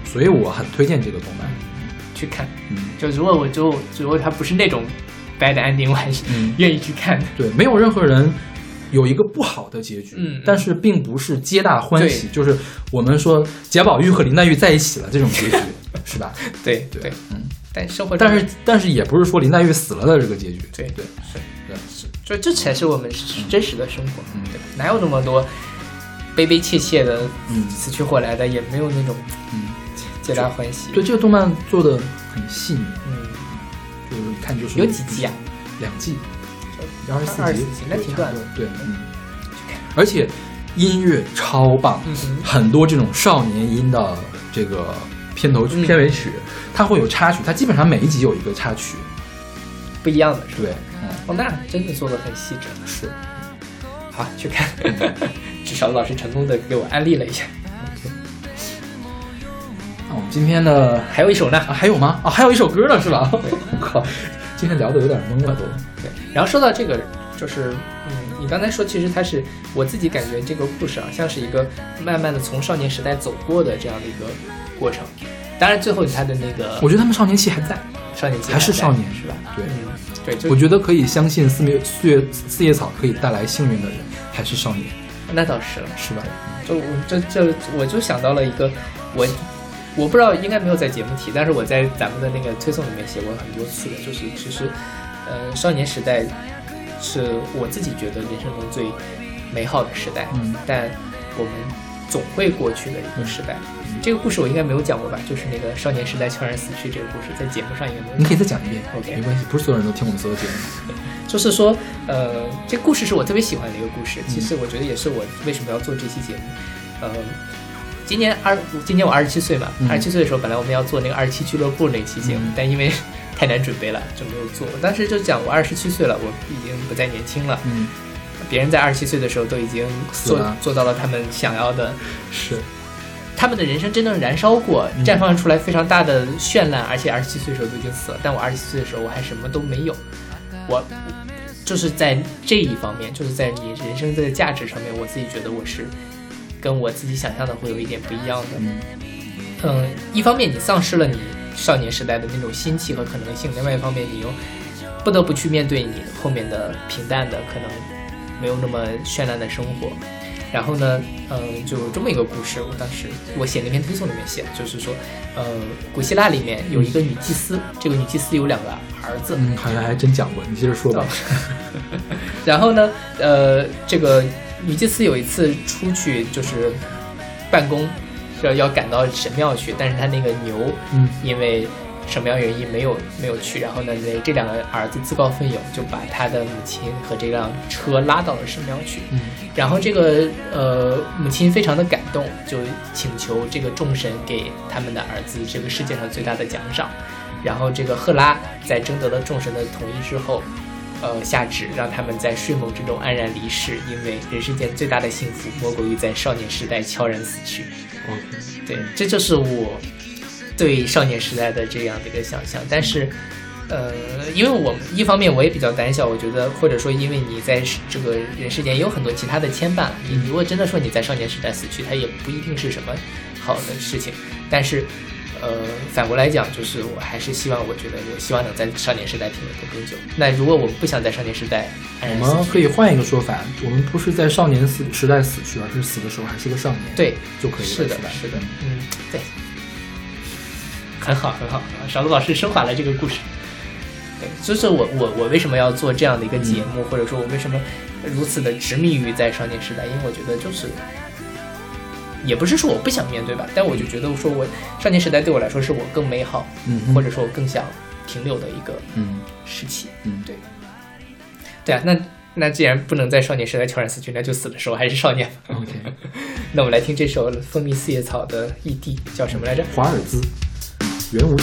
[SPEAKER 2] 所以我很推荐这个动漫。
[SPEAKER 1] 去看。
[SPEAKER 2] 嗯。
[SPEAKER 1] 就如果我就如果他不是那种 bad ending，我还是
[SPEAKER 2] 嗯。
[SPEAKER 1] 愿意去看。的。
[SPEAKER 2] 对，没有任何人有一个不好的结局，
[SPEAKER 1] 嗯嗯。
[SPEAKER 2] 但是并不是皆大欢喜，就是我们说贾宝玉和林黛玉在一起了这种结局，是吧？
[SPEAKER 1] 对
[SPEAKER 2] 对嗯，
[SPEAKER 1] 但生活
[SPEAKER 2] 但是但是也不是说林黛玉死了的这个结局，
[SPEAKER 1] 对
[SPEAKER 2] 对
[SPEAKER 1] 是
[SPEAKER 2] 对
[SPEAKER 1] 是，就这才是我们真实的生活，
[SPEAKER 2] 嗯
[SPEAKER 1] 对吧？哪有那么多悲悲切切的
[SPEAKER 2] 嗯
[SPEAKER 1] 死去活来的，也没有那种
[SPEAKER 2] 嗯，
[SPEAKER 1] 皆大欢喜。
[SPEAKER 2] 对，这个动漫做的很细腻，
[SPEAKER 1] 嗯，
[SPEAKER 2] 就是一看就是
[SPEAKER 1] 有几集啊？
[SPEAKER 2] 两季，二十四
[SPEAKER 1] 24
[SPEAKER 2] 集
[SPEAKER 1] 集，那挺短的
[SPEAKER 2] 对，嗯，而且音乐超棒，
[SPEAKER 1] 嗯
[SPEAKER 2] 很多这种少年音的这个片头曲、
[SPEAKER 1] 嗯
[SPEAKER 2] 片尾曲，它会有插曲，它基本上每一集有一个插曲。
[SPEAKER 1] 不一样的是吧？
[SPEAKER 2] 对，嗯，
[SPEAKER 1] 哦，那真的做的很细致。
[SPEAKER 2] 是。
[SPEAKER 1] 好，去看，至少老师成功的给我安利了一下。
[SPEAKER 2] 那我们今天的
[SPEAKER 1] 还有一首呢，
[SPEAKER 2] 啊还有吗？啊，还有一首歌呢，是吧？我靠，今天聊的有点懵了都。
[SPEAKER 1] 对，然后说到这个，就是嗯，你刚才说，其实它是我自己感觉这个故事啊，像是一个慢慢的从少年时代走过的这样的一个过程。当然，最后他的那个
[SPEAKER 2] 我觉得他们少年期还在，
[SPEAKER 1] 少年
[SPEAKER 2] 还是少年
[SPEAKER 1] 是吧？
[SPEAKER 2] 对，
[SPEAKER 1] 嗯，对，
[SPEAKER 2] 我觉得可以相信四叶四叶四叶草可以带来幸运的人还是少年，
[SPEAKER 1] 那倒是了。
[SPEAKER 2] 是吧？
[SPEAKER 1] 就我这这我就想到了一个，我我不知道应该没有在节目提，但是我在咱们的那个推送里面写过很多次的，就是其实，呃，少年时代是我自己觉得人生中最美好的时代，
[SPEAKER 2] 嗯
[SPEAKER 1] 但我们总会过去的一个时代。这个故事我应该没有讲过吧？就是那个少年时代悄然死去这个故事，在节目上应该没有
[SPEAKER 2] 你可以再讲一遍
[SPEAKER 1] OK
[SPEAKER 2] 没关系，不是所有人都听我们所有节目。
[SPEAKER 1] 就是说，呃，这故事是我特别喜欢的一个故事。其实我觉得也是我为什么要做这期节目。呃，今年二，今年我二十七岁嘛，
[SPEAKER 2] 嗯
[SPEAKER 1] 二十七岁的时候，本来我们要做那个二十七俱乐部那期节目，
[SPEAKER 2] 嗯
[SPEAKER 1] 但因为太难准备了，就没有做。我当时就讲，我二十七岁了，我已经不再年轻了。
[SPEAKER 2] 嗯，
[SPEAKER 1] 别人在二十七岁的时候都已经做做到了他们想要的，
[SPEAKER 2] 是，
[SPEAKER 1] 他们的人生真正燃烧过，
[SPEAKER 2] 嗯。
[SPEAKER 1] 绽放出来非常大的绚烂，而且二十七岁的时候都已经死了。但我二十七岁的时候，我还什么都没有，我就是在这一方面，就是在你人生的价值上面，我自己觉得我是跟我自己想象的会有一点不一样的。
[SPEAKER 2] 嗯。
[SPEAKER 1] 嗯，一方面你丧失了你少年时代的那种心气和可能性，另外一方面你又不得不去面对你后面的平淡的可能没有那么绚烂的生活。然后呢，嗯，就有这么一个故事，我当时我写那篇推送里面写，就是说，呃，古希腊里面有一个女祭司，这个女祭司有两个儿子，
[SPEAKER 2] 嗯，好像还真讲过，你接着说吧。
[SPEAKER 1] 然后呢，呃，这个女祭司有一次出去就是办公，要要赶到神庙去，但是她那个牛，
[SPEAKER 2] 嗯，
[SPEAKER 1] 因为什么样原因没有没有去，然后呢，这这两个儿子自告奋勇就把他的母亲和这辆车拉到了神庙去，
[SPEAKER 2] 嗯，
[SPEAKER 1] 然后这个呃母亲非常的感动，就请求这个众神给他们的儿子这个世界上最大的奖赏，然后这个赫拉在征得了众神的同意之后。呃，下旨让他们在睡梦之中安然离世，因为人世间最大的幸福莫过于在少年时代悄然死去。
[SPEAKER 2] OK，
[SPEAKER 1] 对，这就是我对少年时代的这样的一个想象。但是，呃，因为我一方面我也比较胆小，我觉得或者说因为你在这个人世间也有很多其他的牵绊，你如果真的说你在少年时代死去，它也不一定是什么好的事情。但是，呃，反过来讲，就是我还是希望，我觉得我希望能在少年时代停留的更久。那如果我们不想在少年时代
[SPEAKER 2] 我们，可以换一个说法，我们不是在少年死时代死去，而是死的时候还是个少年，
[SPEAKER 1] 对，
[SPEAKER 2] 就可以了。
[SPEAKER 1] 是的，是的，嗯，对，很好，很好，很好小鹿老师升华了这个故事。对，所以说我我我为什么要做这样的一个节目，或者说我为什么如此的执迷于在少年时代？因为我觉得就是，也不是说我不想面对吧，但我就觉得说我少年时代对我来说是我更美好，
[SPEAKER 2] 嗯
[SPEAKER 1] 或者说我更想停留的一个
[SPEAKER 2] 嗯
[SPEAKER 1] 时期。
[SPEAKER 2] 嗯，
[SPEAKER 1] 对，对啊，那那既然不能在少年时代悄然死去，那就死的时候还是少年吧。
[SPEAKER 2] OK，
[SPEAKER 1] 那我们来听这首蜂蜜四叶草的异地，叫什么来着？
[SPEAKER 2] 华尔兹圆舞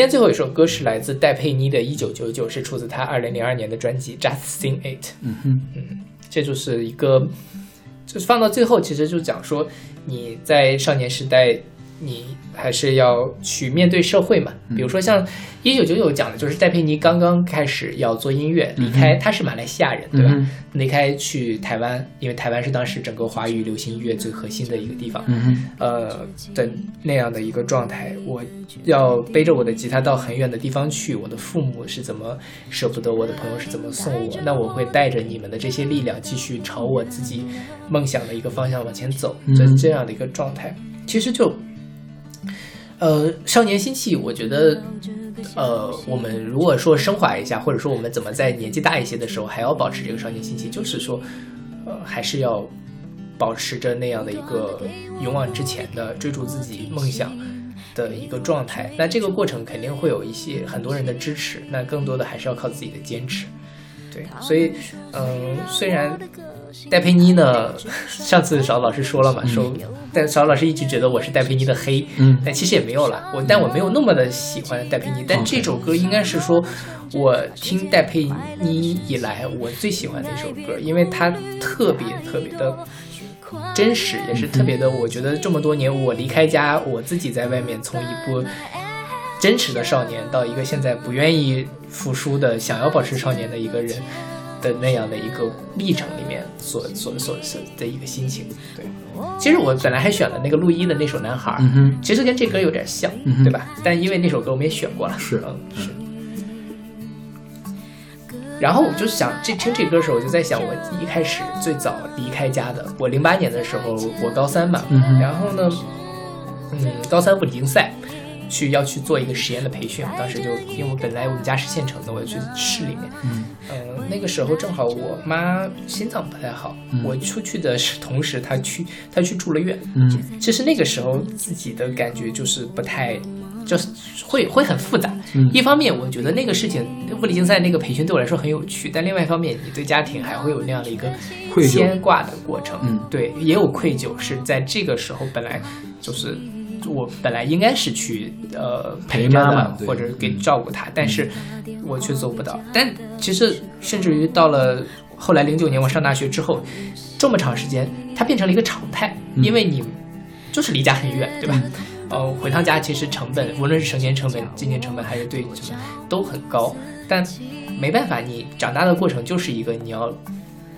[SPEAKER 1] 今天最后一首歌是来自戴佩妮的《一九九九》，是出自她二零零二年的专辑《Just Sing It》。
[SPEAKER 2] 嗯哼，嗯
[SPEAKER 1] 这就是一个，就是放到最后，其实就讲说你在少年时代，你还是要去面对社会嘛。比如说像一九九九讲的就是戴佩妮刚刚开始要做音乐，离开她是马来西亚人，对吧？
[SPEAKER 2] 嗯
[SPEAKER 1] 离开去台湾，因为台湾是当时整个华语流行音乐最核心的一个地方。呃的那样的一个状态，我要背着我的吉他到很远的地方去，我的父母是怎么舍不得，我的朋友是怎么送我，那我会带着你们的这些力量，继续朝我自己梦想的一个方向往前走，这
[SPEAKER 2] 嗯
[SPEAKER 1] 这样的一个状态，其实就。呃，少年心气，我觉得，呃，我们如果说升华一下，或者说我们怎么在年纪大一些的时候还要保持这个少年心气，就是说，呃，还是要保持着那样的一个勇往直前的追逐自己梦想的一个状态。那这个过程肯定会有一些很多人的支持，那更多的还是要靠自己的坚持。对，所以，嗯、虽然戴佩妮呢，上次邵老师说了嘛，说但邵老师一直觉得我是戴佩妮的黑，
[SPEAKER 2] 嗯。
[SPEAKER 1] 但其实也没有了，我但我没有那么的喜欢戴佩妮，但这首歌应该是说我听戴佩妮以来我最喜欢的一首歌，因为它特别特别的真实，也是特别的，我觉得这么多年我离开家，我自己在外面从一部真实的少年到一个现在不愿意服输的想要保持少年的一个人的那样的一个历程里面所所所所的一个心情。对，其实我本来还选了那个陆一的那首《男孩》，其实跟这歌有点像，
[SPEAKER 2] 嗯
[SPEAKER 1] 对吧？但因为那首歌我们也选过了，
[SPEAKER 2] 是
[SPEAKER 1] 嗯是。然后我就想，这听这歌的时候，我就在想，我一开始最早离开家的，我零八年的时候，我高三嘛，
[SPEAKER 2] 嗯
[SPEAKER 1] 然后呢，嗯，高三物理竞赛，去要去做一个实验的培训，当时就因为我本来我们家是县城的，我要去市里面，
[SPEAKER 2] 嗯。
[SPEAKER 1] 嗯，那个时候正好我妈心脏不太好，
[SPEAKER 2] 嗯。
[SPEAKER 1] 我出去的是同时她去她去住了院，
[SPEAKER 2] 嗯。
[SPEAKER 1] 其实那个时候自己的感觉就是不太，就是会会很复杂。
[SPEAKER 2] 嗯。
[SPEAKER 1] 一方面，我觉得那个事情物理竞赛那个培训对我来说很有趣，但另外一方面，你对家庭还会有那样的一个牵挂的过程。
[SPEAKER 2] 嗯。
[SPEAKER 1] 对，也有愧疚，是在这个时候本来就是。我本来应该是去呃
[SPEAKER 2] 陪妈妈
[SPEAKER 1] 或者给
[SPEAKER 2] 嗯
[SPEAKER 1] 照顾她，但是我却做不到。但其实甚至于到了后来零九年我上大学之后，这么长时间，它变成了一个常态，
[SPEAKER 2] 嗯
[SPEAKER 1] 因为你就是离家很远，对吧？呃，回趟家其实成本，无论是省钱成本、金钱成本，还是对什么都很高。但没办法，你长大的过程就是一个你要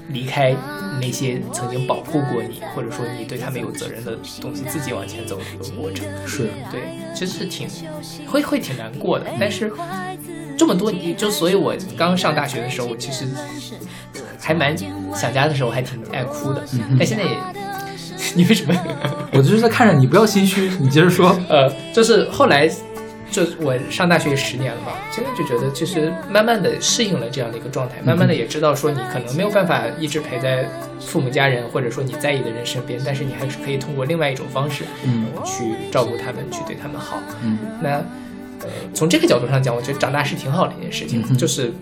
[SPEAKER 1] 离开那些曾经保护过你，或者说你对他们有责任的东西，自己往前走的一个过程。
[SPEAKER 2] 是，
[SPEAKER 1] 对，其实是挺会会挺难过的。但是这么多年，就所以我刚上大学的时候，我其实还蛮想家的时候，还挺爱哭的。
[SPEAKER 2] 嗯
[SPEAKER 1] 但现在也，你为什么？
[SPEAKER 2] 我就是在看着你，不要心虚，你接着说。
[SPEAKER 1] 呃，就是后来，就我上大学十年了嘛，现在就觉得其实慢慢的适应了这样的一个状态，慢慢的也知道说你可能没有办法一直陪在父母家人或者说你在意的人身边，但是你还是可以通过另外一种方式，
[SPEAKER 2] 嗯。
[SPEAKER 1] 去照顾他们，去对他们好。
[SPEAKER 2] 嗯。
[SPEAKER 1] 那呃，从这个角度上讲，我觉得长大是挺好的一件事情，
[SPEAKER 2] 嗯
[SPEAKER 1] 就是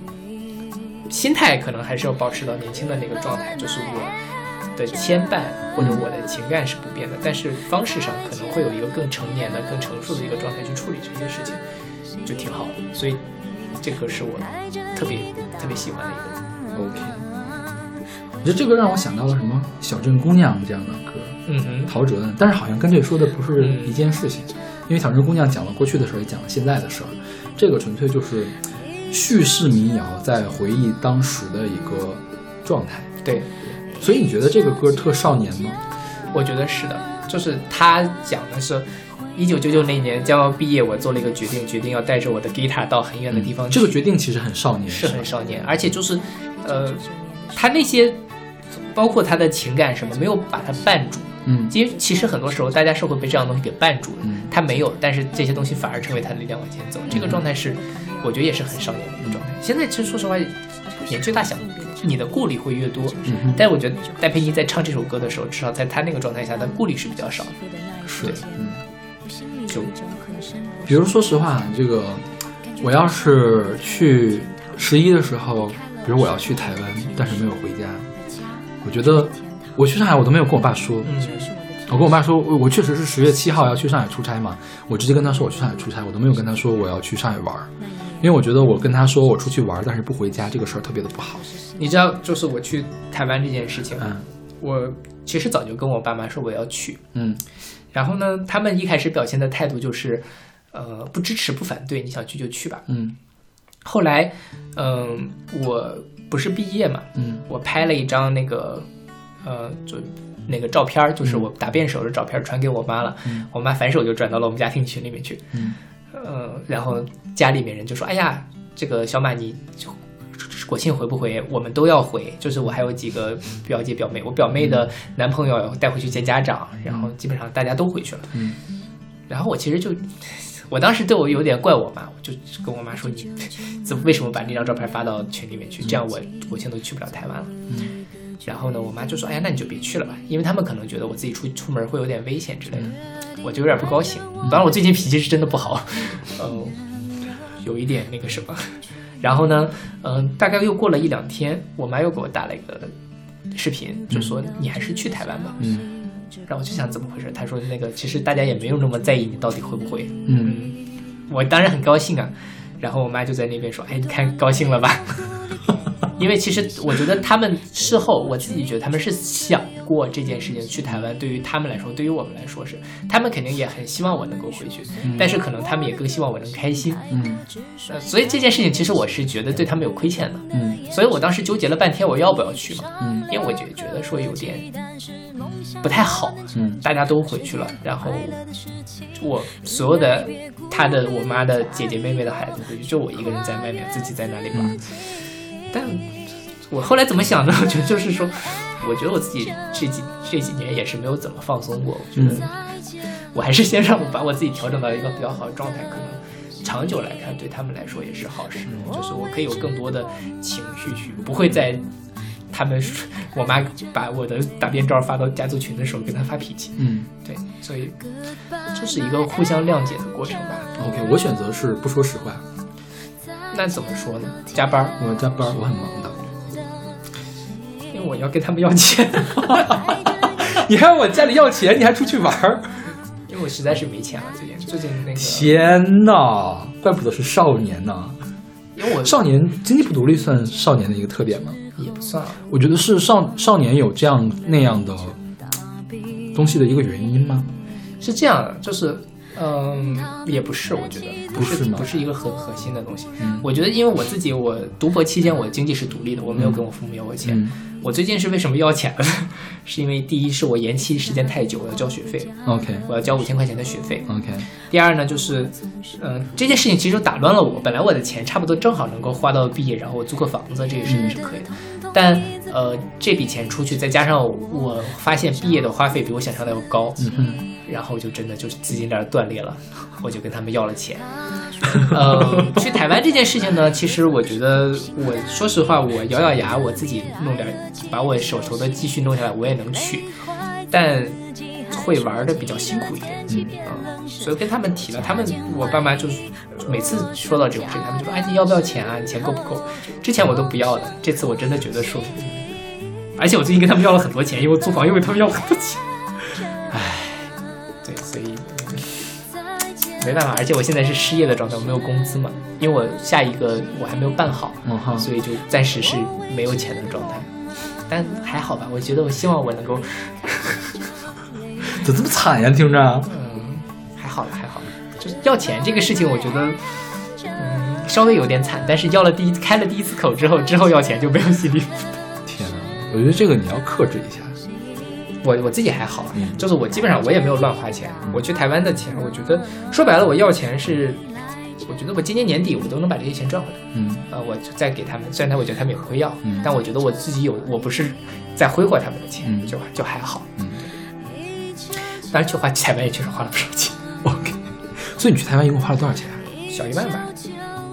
[SPEAKER 1] 心态可能还是要保持到年轻的那个状态，就是我的牵绊或者我的情感是不变的，但是方式上可能会有一个更成年的、更成熟的一个状态去处理这些事情，就挺好的。所以这歌是我特别特别喜欢的一个。
[SPEAKER 2] OK，我觉得这个让我想到了什么《小镇姑娘》这样的歌，
[SPEAKER 1] 嗯哼，
[SPEAKER 2] 陶喆的，但是好像跟这说的不是
[SPEAKER 1] 嗯
[SPEAKER 2] 一件事情，因为《小镇姑娘》讲了过去的事儿，也讲了现在的事儿，这个纯粹就是叙事民谣在回忆当时的一个状态。
[SPEAKER 1] 对，
[SPEAKER 2] 所以你觉得这个歌特少年吗？
[SPEAKER 1] 我觉得是的，就是他讲的是。一九九九那年将要毕业，我做了一个决定，决定要带着我的 guitar 到很远的地方去。
[SPEAKER 2] 这个决定其实很少年，
[SPEAKER 1] 是很少年，而且就是，呃，他那些包括他的情感什么，没有把他绊住。
[SPEAKER 2] 嗯
[SPEAKER 1] 其实其实很多时候大家是会被这样东西给绊住的，
[SPEAKER 2] 嗯
[SPEAKER 1] 他没有，但是这些东西反而成为他的力量往前走。这个状态是，我觉得也是很少年的一个状态。现在其实说实话，年纪大小，你的顾虑会越多。
[SPEAKER 2] 嗯哼
[SPEAKER 1] 但我觉得戴佩妮在唱这首歌的时候，至少在她那个状态下，她顾虑是比较少的。
[SPEAKER 2] 是
[SPEAKER 1] 对，
[SPEAKER 2] 嗯。
[SPEAKER 1] 就
[SPEAKER 2] 比如说实话，这个我要是去十一的时候，比如我要去台湾，但是没有回家，我觉得我去上海我都没有跟我爸说，
[SPEAKER 1] 嗯，
[SPEAKER 2] 我跟我爸说，我我确实是十月七号要去上海出差嘛，我直接跟他说我去上海出差，我都没有跟他说我要去上海玩儿，因为我觉得我跟他说我出去玩儿，但是不回家这个事儿特别的不好。
[SPEAKER 1] 你知道，就是我去台湾这件事情，
[SPEAKER 2] 嗯
[SPEAKER 1] 我其实早就跟我爸妈说我要去，
[SPEAKER 2] 嗯
[SPEAKER 1] 然后呢，他们一开始表现的态度就是，呃，不支持不反对，你想去就去吧。
[SPEAKER 2] 嗯
[SPEAKER 1] 后来，嗯、我不是毕业嘛，
[SPEAKER 2] 嗯
[SPEAKER 1] 我拍了一张那个，呃，就那个照片儿，就是我打辩手的照片儿，传给我妈了。
[SPEAKER 2] 嗯
[SPEAKER 1] 我妈反手就转到了我们家庭群里面去。
[SPEAKER 2] 嗯
[SPEAKER 1] 呃，然后家里面人就说：“哎呀，这个小马你就国庆回不回？我们都要回。就是我还有几个表姐表妹，我表妹的男朋友带回去见家长，然后基本上大家都回去了。
[SPEAKER 2] 嗯
[SPEAKER 1] 然后我其实就，我当时对我有点怪我妈，我就跟我妈说：“你 怎么为什么把那张照片发到群里面去？这样我国庆都去不了台湾了。”
[SPEAKER 2] 嗯
[SPEAKER 1] 然后呢，我妈就说：“哎呀，那你就别去了吧，因为他们可能觉得我自己出出门会有点危险之类的。”我就有点不高兴。当然，我最近脾气是真的不好，呃，有一点那个什么。然后呢，嗯、大概又过了一两天，我妈又给我打了一个视频，就说你还是去台湾吧。
[SPEAKER 2] 嗯
[SPEAKER 1] 然后我就想怎么回事？她说那个其实大家也没有那么在意你到底会不会。
[SPEAKER 2] 嗯
[SPEAKER 1] 我当然很高兴啊。然后我妈就在那边说：“哎，你看高兴了吧？” 因为其实我觉得他们事后，我自己觉得他们是想过这件事情去台湾，对于他们来说，对于我们来说是，他们肯定也很希望我能够回去，但是可能他们也更希望我能开心。
[SPEAKER 2] 嗯
[SPEAKER 1] 呃，所以这件事情其实我是觉得对他们有亏欠的，
[SPEAKER 2] 嗯
[SPEAKER 1] 所以我当时纠结了半天，我要不要去嘛？
[SPEAKER 2] 嗯
[SPEAKER 1] 因为我就觉得说有点不太好，
[SPEAKER 2] 嗯
[SPEAKER 1] 大家都回去了，然后我所有的他的我妈的姐姐妹妹的孩子回去，就我一个人在外面自己在那里玩。但我后来怎么想呢？我觉得就是说，我觉得我自己这几这几年也是没有怎么放松过。我觉得我还是先让我把我自己调整到一个比较好的状态，可能长久来看对他们来说也是好事。就是我可以有更多的情绪去，不会在他们我妈把我的打边照发到家族群的时候跟他发脾气。
[SPEAKER 2] 嗯
[SPEAKER 1] 对，所以这是一个互相谅解的过程吧。
[SPEAKER 2] ，OK，我选择是不说实话，
[SPEAKER 1] 那怎么说呢？加班儿，
[SPEAKER 2] 我加班儿，我很忙的。
[SPEAKER 1] 因为我要跟他们要钱，
[SPEAKER 2] 你还问我家里要钱，你还出去玩儿？
[SPEAKER 1] 因为我实在是没钱了。最近最近那个，
[SPEAKER 2] 天呐，怪不得是少年呢。
[SPEAKER 1] 因为我
[SPEAKER 2] 少年经济不独立算少年的一个特点吗？
[SPEAKER 1] 也不算啊，
[SPEAKER 2] 我觉得是少少年有这样那样的东西的一个原因吗？
[SPEAKER 1] 是这样的，就是。嗯，也不是，我觉得不
[SPEAKER 2] 不是
[SPEAKER 1] 不是一个很核心的东西。
[SPEAKER 2] 嗯
[SPEAKER 1] 我觉得，因为我自己，我读博期间，我经济是独立的，我没有跟我父母要过钱。
[SPEAKER 2] 嗯
[SPEAKER 1] 我最近是为什么要钱了呢？是因为第一是我延期时间太久，我要交学费
[SPEAKER 2] ，，OK
[SPEAKER 1] 我要交五千块钱的学费。
[SPEAKER 2] OK，
[SPEAKER 1] 第二呢，就是，嗯、这件事情其实打乱了我。本来我的钱差不多正好能够花到毕业，然后我租个房子，这个事情是可以的。但呃，这笔钱出去，再加上我发现毕业的花费比我想象的要高，
[SPEAKER 2] 嗯哼，
[SPEAKER 1] 然后就真的就是资金链断裂了，我就跟他们要了钱。呃，去台湾这件事情呢，其实我觉得，我说实话，我咬咬牙，我自己弄点，把我手头的积蓄弄下来，我也能去，但会玩的比较辛苦一点。嗯啊，所以跟他们提了，他们我爸妈就是每次说到这种事情，他们就说：“哎，你要不要钱啊？你钱够不够？”之前我都不要的，这次我真的觉得说，而且我最近跟他们要了很多钱，因为我租房又为他们要了很多钱。没办法，而且我现在是失业的状态，我没有工资嘛，因为我下一个我还没有办好，
[SPEAKER 2] 嗯，
[SPEAKER 1] 所以就暂时是没有钱的状态。但还好吧，我觉得我希望我能够，
[SPEAKER 2] 怎么这么惨呀？听着，
[SPEAKER 1] 嗯，还好了，还好了。就是要钱这个事情，我觉得，嗯，稍微有点惨，但是要了第一开了第一次口之后，之后要钱就没有心理负担。
[SPEAKER 2] 天哪，我觉得这个你要克制一下。
[SPEAKER 1] 我我自己还好，
[SPEAKER 2] 嗯
[SPEAKER 1] 就是我基本上我也没有乱花钱。我去台湾的钱，我觉得说白了，我要钱是，我觉得我今年年底我都能把这些钱赚回来。
[SPEAKER 2] 嗯
[SPEAKER 1] 呃，我就再给他们，虽然他我觉得他们也不会要，
[SPEAKER 2] 嗯
[SPEAKER 1] 但我觉得我自己有，我不是在挥霍他们的钱，
[SPEAKER 2] 嗯
[SPEAKER 1] 就就还好。
[SPEAKER 2] 嗯
[SPEAKER 1] 当然去花台湾也确实花了不少钱，，
[SPEAKER 2] OK。所以你去台湾一共花了多少钱啊？
[SPEAKER 1] 小一万吧。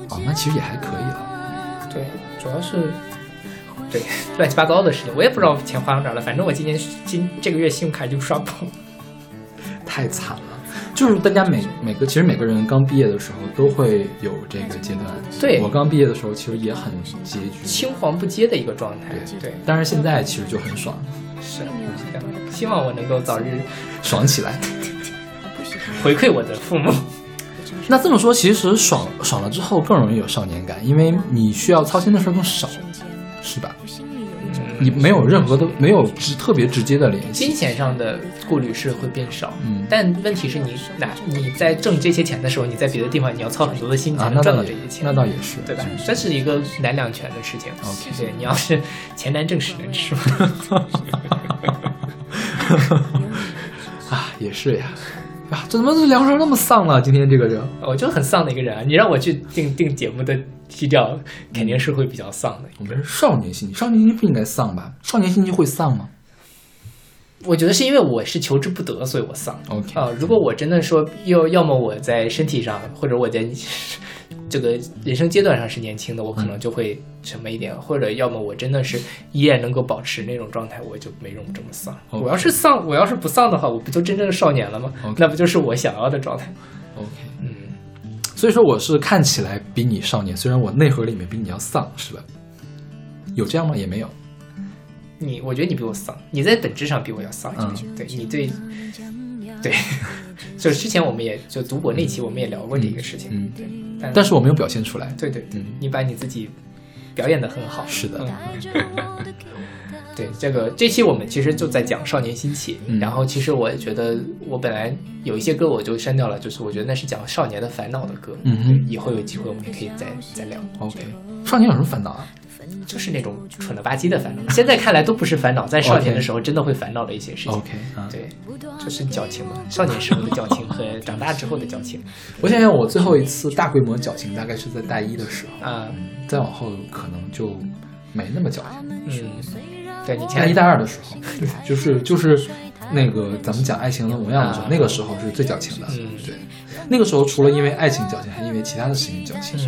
[SPEAKER 2] 哦，那其实也还可以了。
[SPEAKER 1] 对，主要是对乱七八糟的事情，我也不知道钱花到哪儿了。反正我今年今这个月信用卡就刷爆了。
[SPEAKER 2] 太惨了。就是大家每每个，其实每个人刚毕业的时候都会有这个阶段。
[SPEAKER 1] 对
[SPEAKER 2] 我刚毕业的时候，其实也很拮据。
[SPEAKER 1] 青黄不接的一个状态。对，
[SPEAKER 2] 但是现在其实就很爽。
[SPEAKER 1] 是这样。希望我能够早日
[SPEAKER 2] 爽起来。
[SPEAKER 1] 回馈我的父母。
[SPEAKER 2] 那这么说，其实爽爽了之后更容易有少年感，因为你需要操心的事儿更少，是吧？你没有任何的没有直特别直接的联系
[SPEAKER 1] 金。钱上的顾虑是会变少，
[SPEAKER 2] 嗯
[SPEAKER 1] 但问题是你哪你在挣这些钱的时候，你在别的地方你要操很多的心才
[SPEAKER 2] 啊，
[SPEAKER 1] 能赚到这些钱，
[SPEAKER 2] 那倒也是，
[SPEAKER 1] 对吧？这是一个难两全的事情。
[SPEAKER 2] OK
[SPEAKER 1] 对你要是 钱难挣，屎难吃嘛。
[SPEAKER 2] 啊，也是呀。啊，这怎么聊成那么丧了？今天这个人，
[SPEAKER 1] 我就很丧的一个人啊！你让我去定定节目的基调，肯定是会比较丧的。
[SPEAKER 2] 我们是少年心，少年心不应该丧吧？少年心就会丧吗？
[SPEAKER 1] 我觉得是因为我是求之不得，所以我丧。
[SPEAKER 2] OK
[SPEAKER 1] 啊、如果我真的说要要么我在身体上，或者我在这个人生阶段上是年轻的，我可能就会什么一点，或者要么我真的是依然能够保持那种状态，我就没用这么丧。我要是丧，我要是不丧的话，我不就真正的少年了吗那不就是我想要的状态
[SPEAKER 2] ？OK，
[SPEAKER 1] 嗯，
[SPEAKER 2] 所以说我是看起来比你少年，虽然我内核里面比你要丧，是吧？有这样吗？也没有。
[SPEAKER 1] 你我觉得你比我丧，你在本质上比我要丧一点。对你对对，就是之前我们也就读博那期我们也聊过这个事情。
[SPEAKER 2] 嗯，
[SPEAKER 1] 对，但
[SPEAKER 2] 但是我没有表现出来。
[SPEAKER 1] 对对对
[SPEAKER 2] 嗯，
[SPEAKER 1] 你把你自己表演的很好。
[SPEAKER 2] 是的
[SPEAKER 1] 嗯 对这个这期我们其实就在讲少年心起，
[SPEAKER 2] 嗯
[SPEAKER 1] 然后其实我也觉得我本来有一些歌我就删掉了，就是我觉得那是讲少年的烦恼的歌。
[SPEAKER 2] 嗯哼
[SPEAKER 1] 以后有机会我们也可以再再聊。
[SPEAKER 2] OK，少年有什么烦恼啊？
[SPEAKER 1] 就是那种蠢了吧唧的烦恼，现在看来都不是烦恼，在少年的时候真的会烦恼的一些事情。
[SPEAKER 2] OK 啊，
[SPEAKER 1] 对，就是矫情嘛，少年时候的矫情和 长大之后的矫情
[SPEAKER 2] 我想想，我最后一次大规模矫情大概是在大一的时候，
[SPEAKER 1] 啊，
[SPEAKER 2] 再往后可能就没那么矫情。
[SPEAKER 1] 嗯，对你前
[SPEAKER 2] 大一大二的时候，对，就是就是那个咱们讲爱情的模样的时候，
[SPEAKER 1] 啊
[SPEAKER 2] 那个时候是最矫情的。
[SPEAKER 1] 嗯
[SPEAKER 2] 对，那个时候除了因为爱情矫情，还因为其他的事情矫情。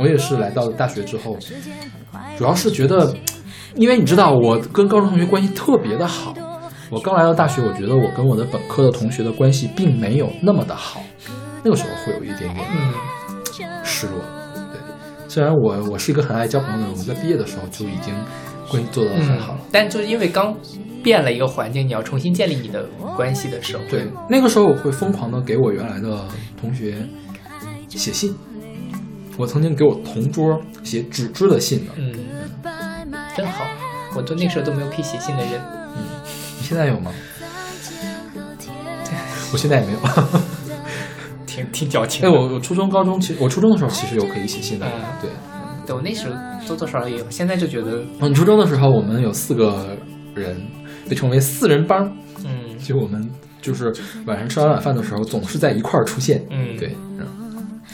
[SPEAKER 2] 我也是来到大学之后，主要是觉得，因为你知道我跟高中同学关系特别的好，我刚来到大学，我觉得我跟我的本科的同学的关系并没有那么的好，那个时候会有一点点
[SPEAKER 1] 嗯
[SPEAKER 2] 失落。对，虽然我我是一个很爱交朋友的人，我在毕业的时候就已经关系做得很好。
[SPEAKER 1] 嗯，但就是因为刚变了一个环境，你要重新建立你的关系的时候，
[SPEAKER 2] 对，那个时候我会疯狂的给我原来的同学写信。我曾经给我同桌写纸质的信呢。
[SPEAKER 1] 嗯，真好，我都那时候都没有可以写信的人，嗯
[SPEAKER 2] 你现在有吗？我现在也没有。
[SPEAKER 1] 挺挺矫情
[SPEAKER 2] 哎，
[SPEAKER 1] 的。
[SPEAKER 2] 我我初中、高中，其实我初中的时候其实有可以写信的。
[SPEAKER 1] 嗯
[SPEAKER 2] 对，
[SPEAKER 1] 对我那时候多多少少也有，现在就觉得，
[SPEAKER 2] 嗯，初中的时候我们有四个人，被称为四人帮。
[SPEAKER 1] 嗯
[SPEAKER 2] 就我们就是晚上吃完晚饭的时候，总是在一块儿出现。
[SPEAKER 1] 嗯，
[SPEAKER 2] 对，嗯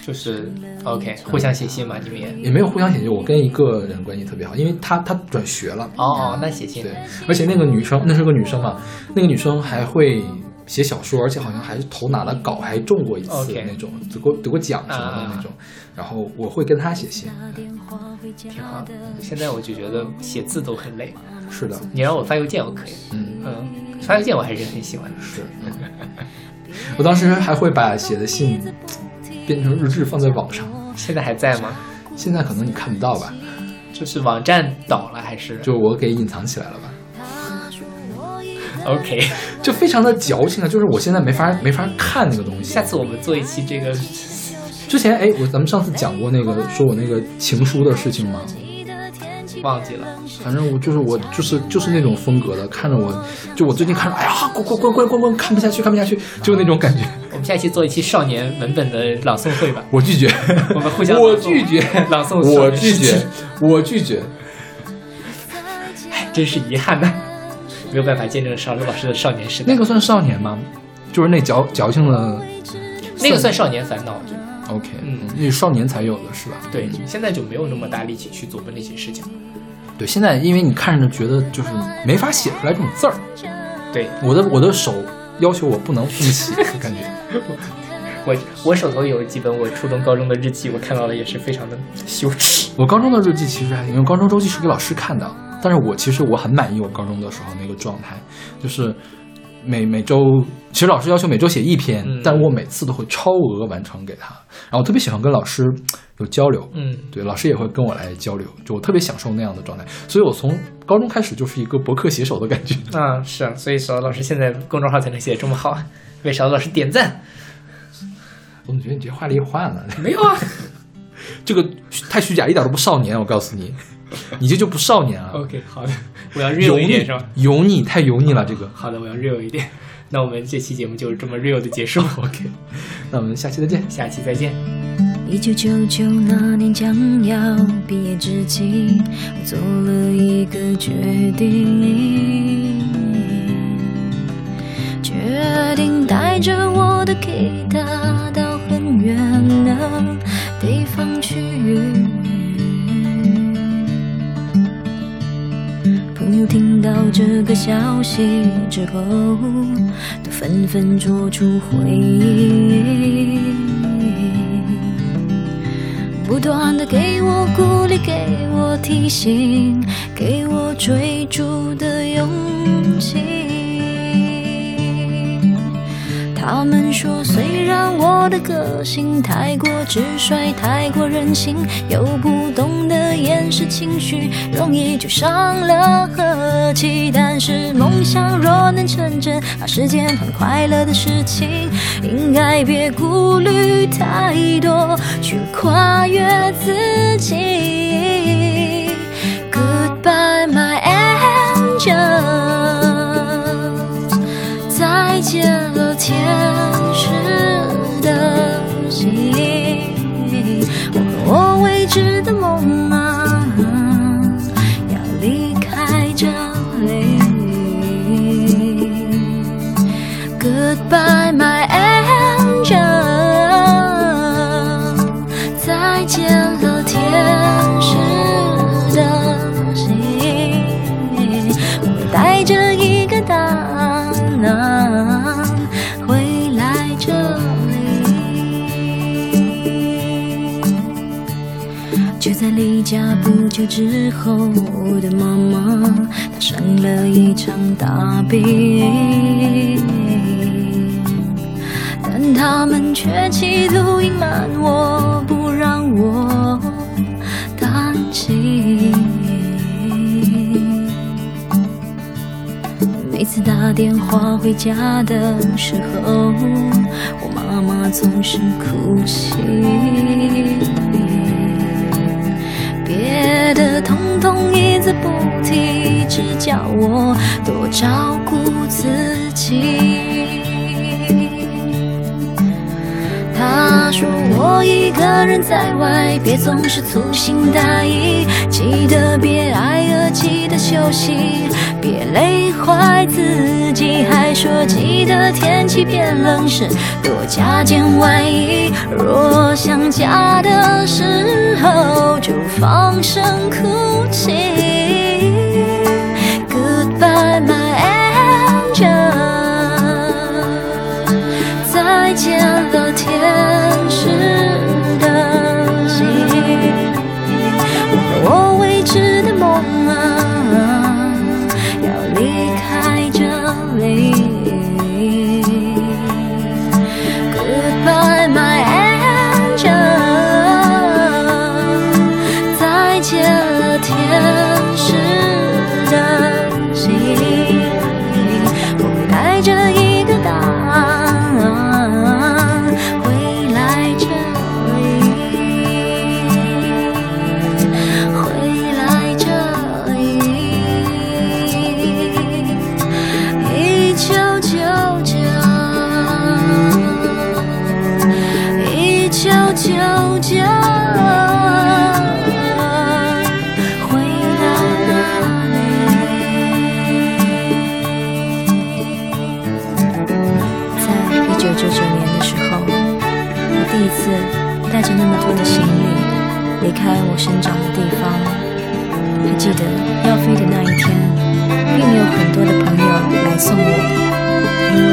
[SPEAKER 1] 就是 OK，互相写信嘛，你们也。
[SPEAKER 2] 也没有互相写信。我跟一个人关系特别好，因为他他转学了。
[SPEAKER 1] 哦哦，那写信
[SPEAKER 2] 对，而且那个女生，那是个女生嘛，那个女生还会写小说，而且好像还投拿了稿，还中过一次那种，得过得过奖什么的
[SPEAKER 1] 啊
[SPEAKER 2] 那种。然后我会跟他写信，
[SPEAKER 1] 挺好的。现在我就觉得写字都很累，
[SPEAKER 2] 是的，
[SPEAKER 1] 你让我发邮件我可以，
[SPEAKER 2] 嗯，
[SPEAKER 1] 嗯，发邮件我还是很喜欢的。
[SPEAKER 2] 是。我当时还会把写的信变成日志放在网上，
[SPEAKER 1] 现在还在吗？
[SPEAKER 2] 现在可能你看不到吧，
[SPEAKER 1] 就是网站倒了还是？
[SPEAKER 2] 就我给隐藏起来了吧，
[SPEAKER 1] OK，
[SPEAKER 2] 就非常的矫情啊，就是我现在没法没法看那个东西
[SPEAKER 1] 下。次我们做一期这个，
[SPEAKER 2] 之前哎，我咱们上次讲过那个说我那个情书的事情吗？
[SPEAKER 1] 忘记了。
[SPEAKER 2] 反正我就是我就是就是那种风格的，看着我就我最近看着，哎呀，滚滚滚滚滚滚，看不下去看不下去，就那种感觉。
[SPEAKER 1] 我们下期做一期少年文本的朗诵会吧。
[SPEAKER 2] 我拒绝，
[SPEAKER 1] 我们互相
[SPEAKER 2] 我拒绝，
[SPEAKER 1] 朗诵
[SPEAKER 2] 我拒绝，我拒绝。
[SPEAKER 1] 真是遗憾呐，没有办法见证少刘老师的少年时代。
[SPEAKER 2] 那个算少年吗？就是那矫矫情的
[SPEAKER 1] 那个算少年烦恼，就
[SPEAKER 2] OK，
[SPEAKER 1] 嗯
[SPEAKER 2] 那少年才有的是吧？
[SPEAKER 1] 对，现在就没有那么大力气去琢磨那些事情。
[SPEAKER 2] 对，现在因为你看着觉得就是没法写出来这种字儿，
[SPEAKER 1] 对
[SPEAKER 2] 我的我的手要求我不能这么写，感觉。
[SPEAKER 1] 我，我手头有几本我初中、高中的日记，我看到了也是非常的羞耻。
[SPEAKER 2] 我高中的日记其实还行，因为高中周记是给老师看的，但是我其实我很满意我高中的时候那个状态，就是每每周，其实老师要求每周写一篇，
[SPEAKER 1] 嗯
[SPEAKER 2] 但我每次都会超额完成给他。然后我特别喜欢跟老师有交流，
[SPEAKER 1] 嗯
[SPEAKER 2] 对，老师也会跟我来交流，就我特别享受那样的状态。所以我从高中开始就是一个博客写手的感觉。
[SPEAKER 1] 啊，是啊，所以小老师现在公众号才能写这么好，为小老师点赞。
[SPEAKER 2] 我总觉得你这话里话呢，
[SPEAKER 1] 没有啊，
[SPEAKER 2] 这个太虚假，一点都不少年。我告诉你，你这就不少年了
[SPEAKER 1] ，OK，好的，我要 real 一点是吧？
[SPEAKER 2] 油腻，太油腻了。这个
[SPEAKER 1] 好的，我要 real 一点。那我们这期节目就是这么 real 的结束。OK，
[SPEAKER 2] 那我们下期再见。
[SPEAKER 1] 下期再见。
[SPEAKER 5] 一九九九那年将要毕业之际，我做了一个决定，决定带着我的吉他到很远的地方去。朋友听到这个消息之后，都纷纷做出回应。不断的给我鼓励，给我提醒，给我追逐的勇气。他们说，虽然我的个性太过直率，太过任性，又不懂得掩饰情绪，容易就伤了和气。但是梦想若能成真，把时间换快乐的事情，应该别顾虑太多，去跨越自己。离家不久之后，我的妈妈她生了一场大病，但他们却企图隐瞒我，不让我担心。每次打电话回家的时候，我妈妈总是哭泣，的通通一字不提，只叫我多照顾自己。他说我一个人在外，别总是粗心大意，记得别挨饿，记得休息，别累坏自己。还说记得天气变冷时多加件外衣，若想家的时候就放声哭泣。开我生长的地方。还记得要飞的那一天，并没有很多的朋友来送我，因为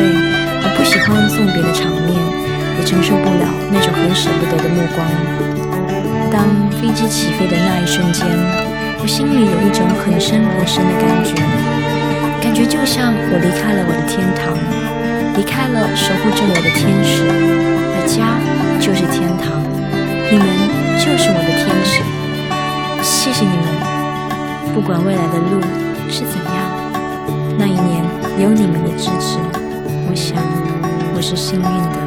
[SPEAKER 5] 我不喜欢送别的场面，也承受不了那种很舍不得的目光。当飞机起飞的那一瞬间，我心里有一种很深很深的感觉，感觉就像我离开了我的天堂，离开了守护着我的天使，而家就是天堂，你们就是我的。谢你们，不管未来的路是怎样，那一年有你们的支持，我想我是幸运的。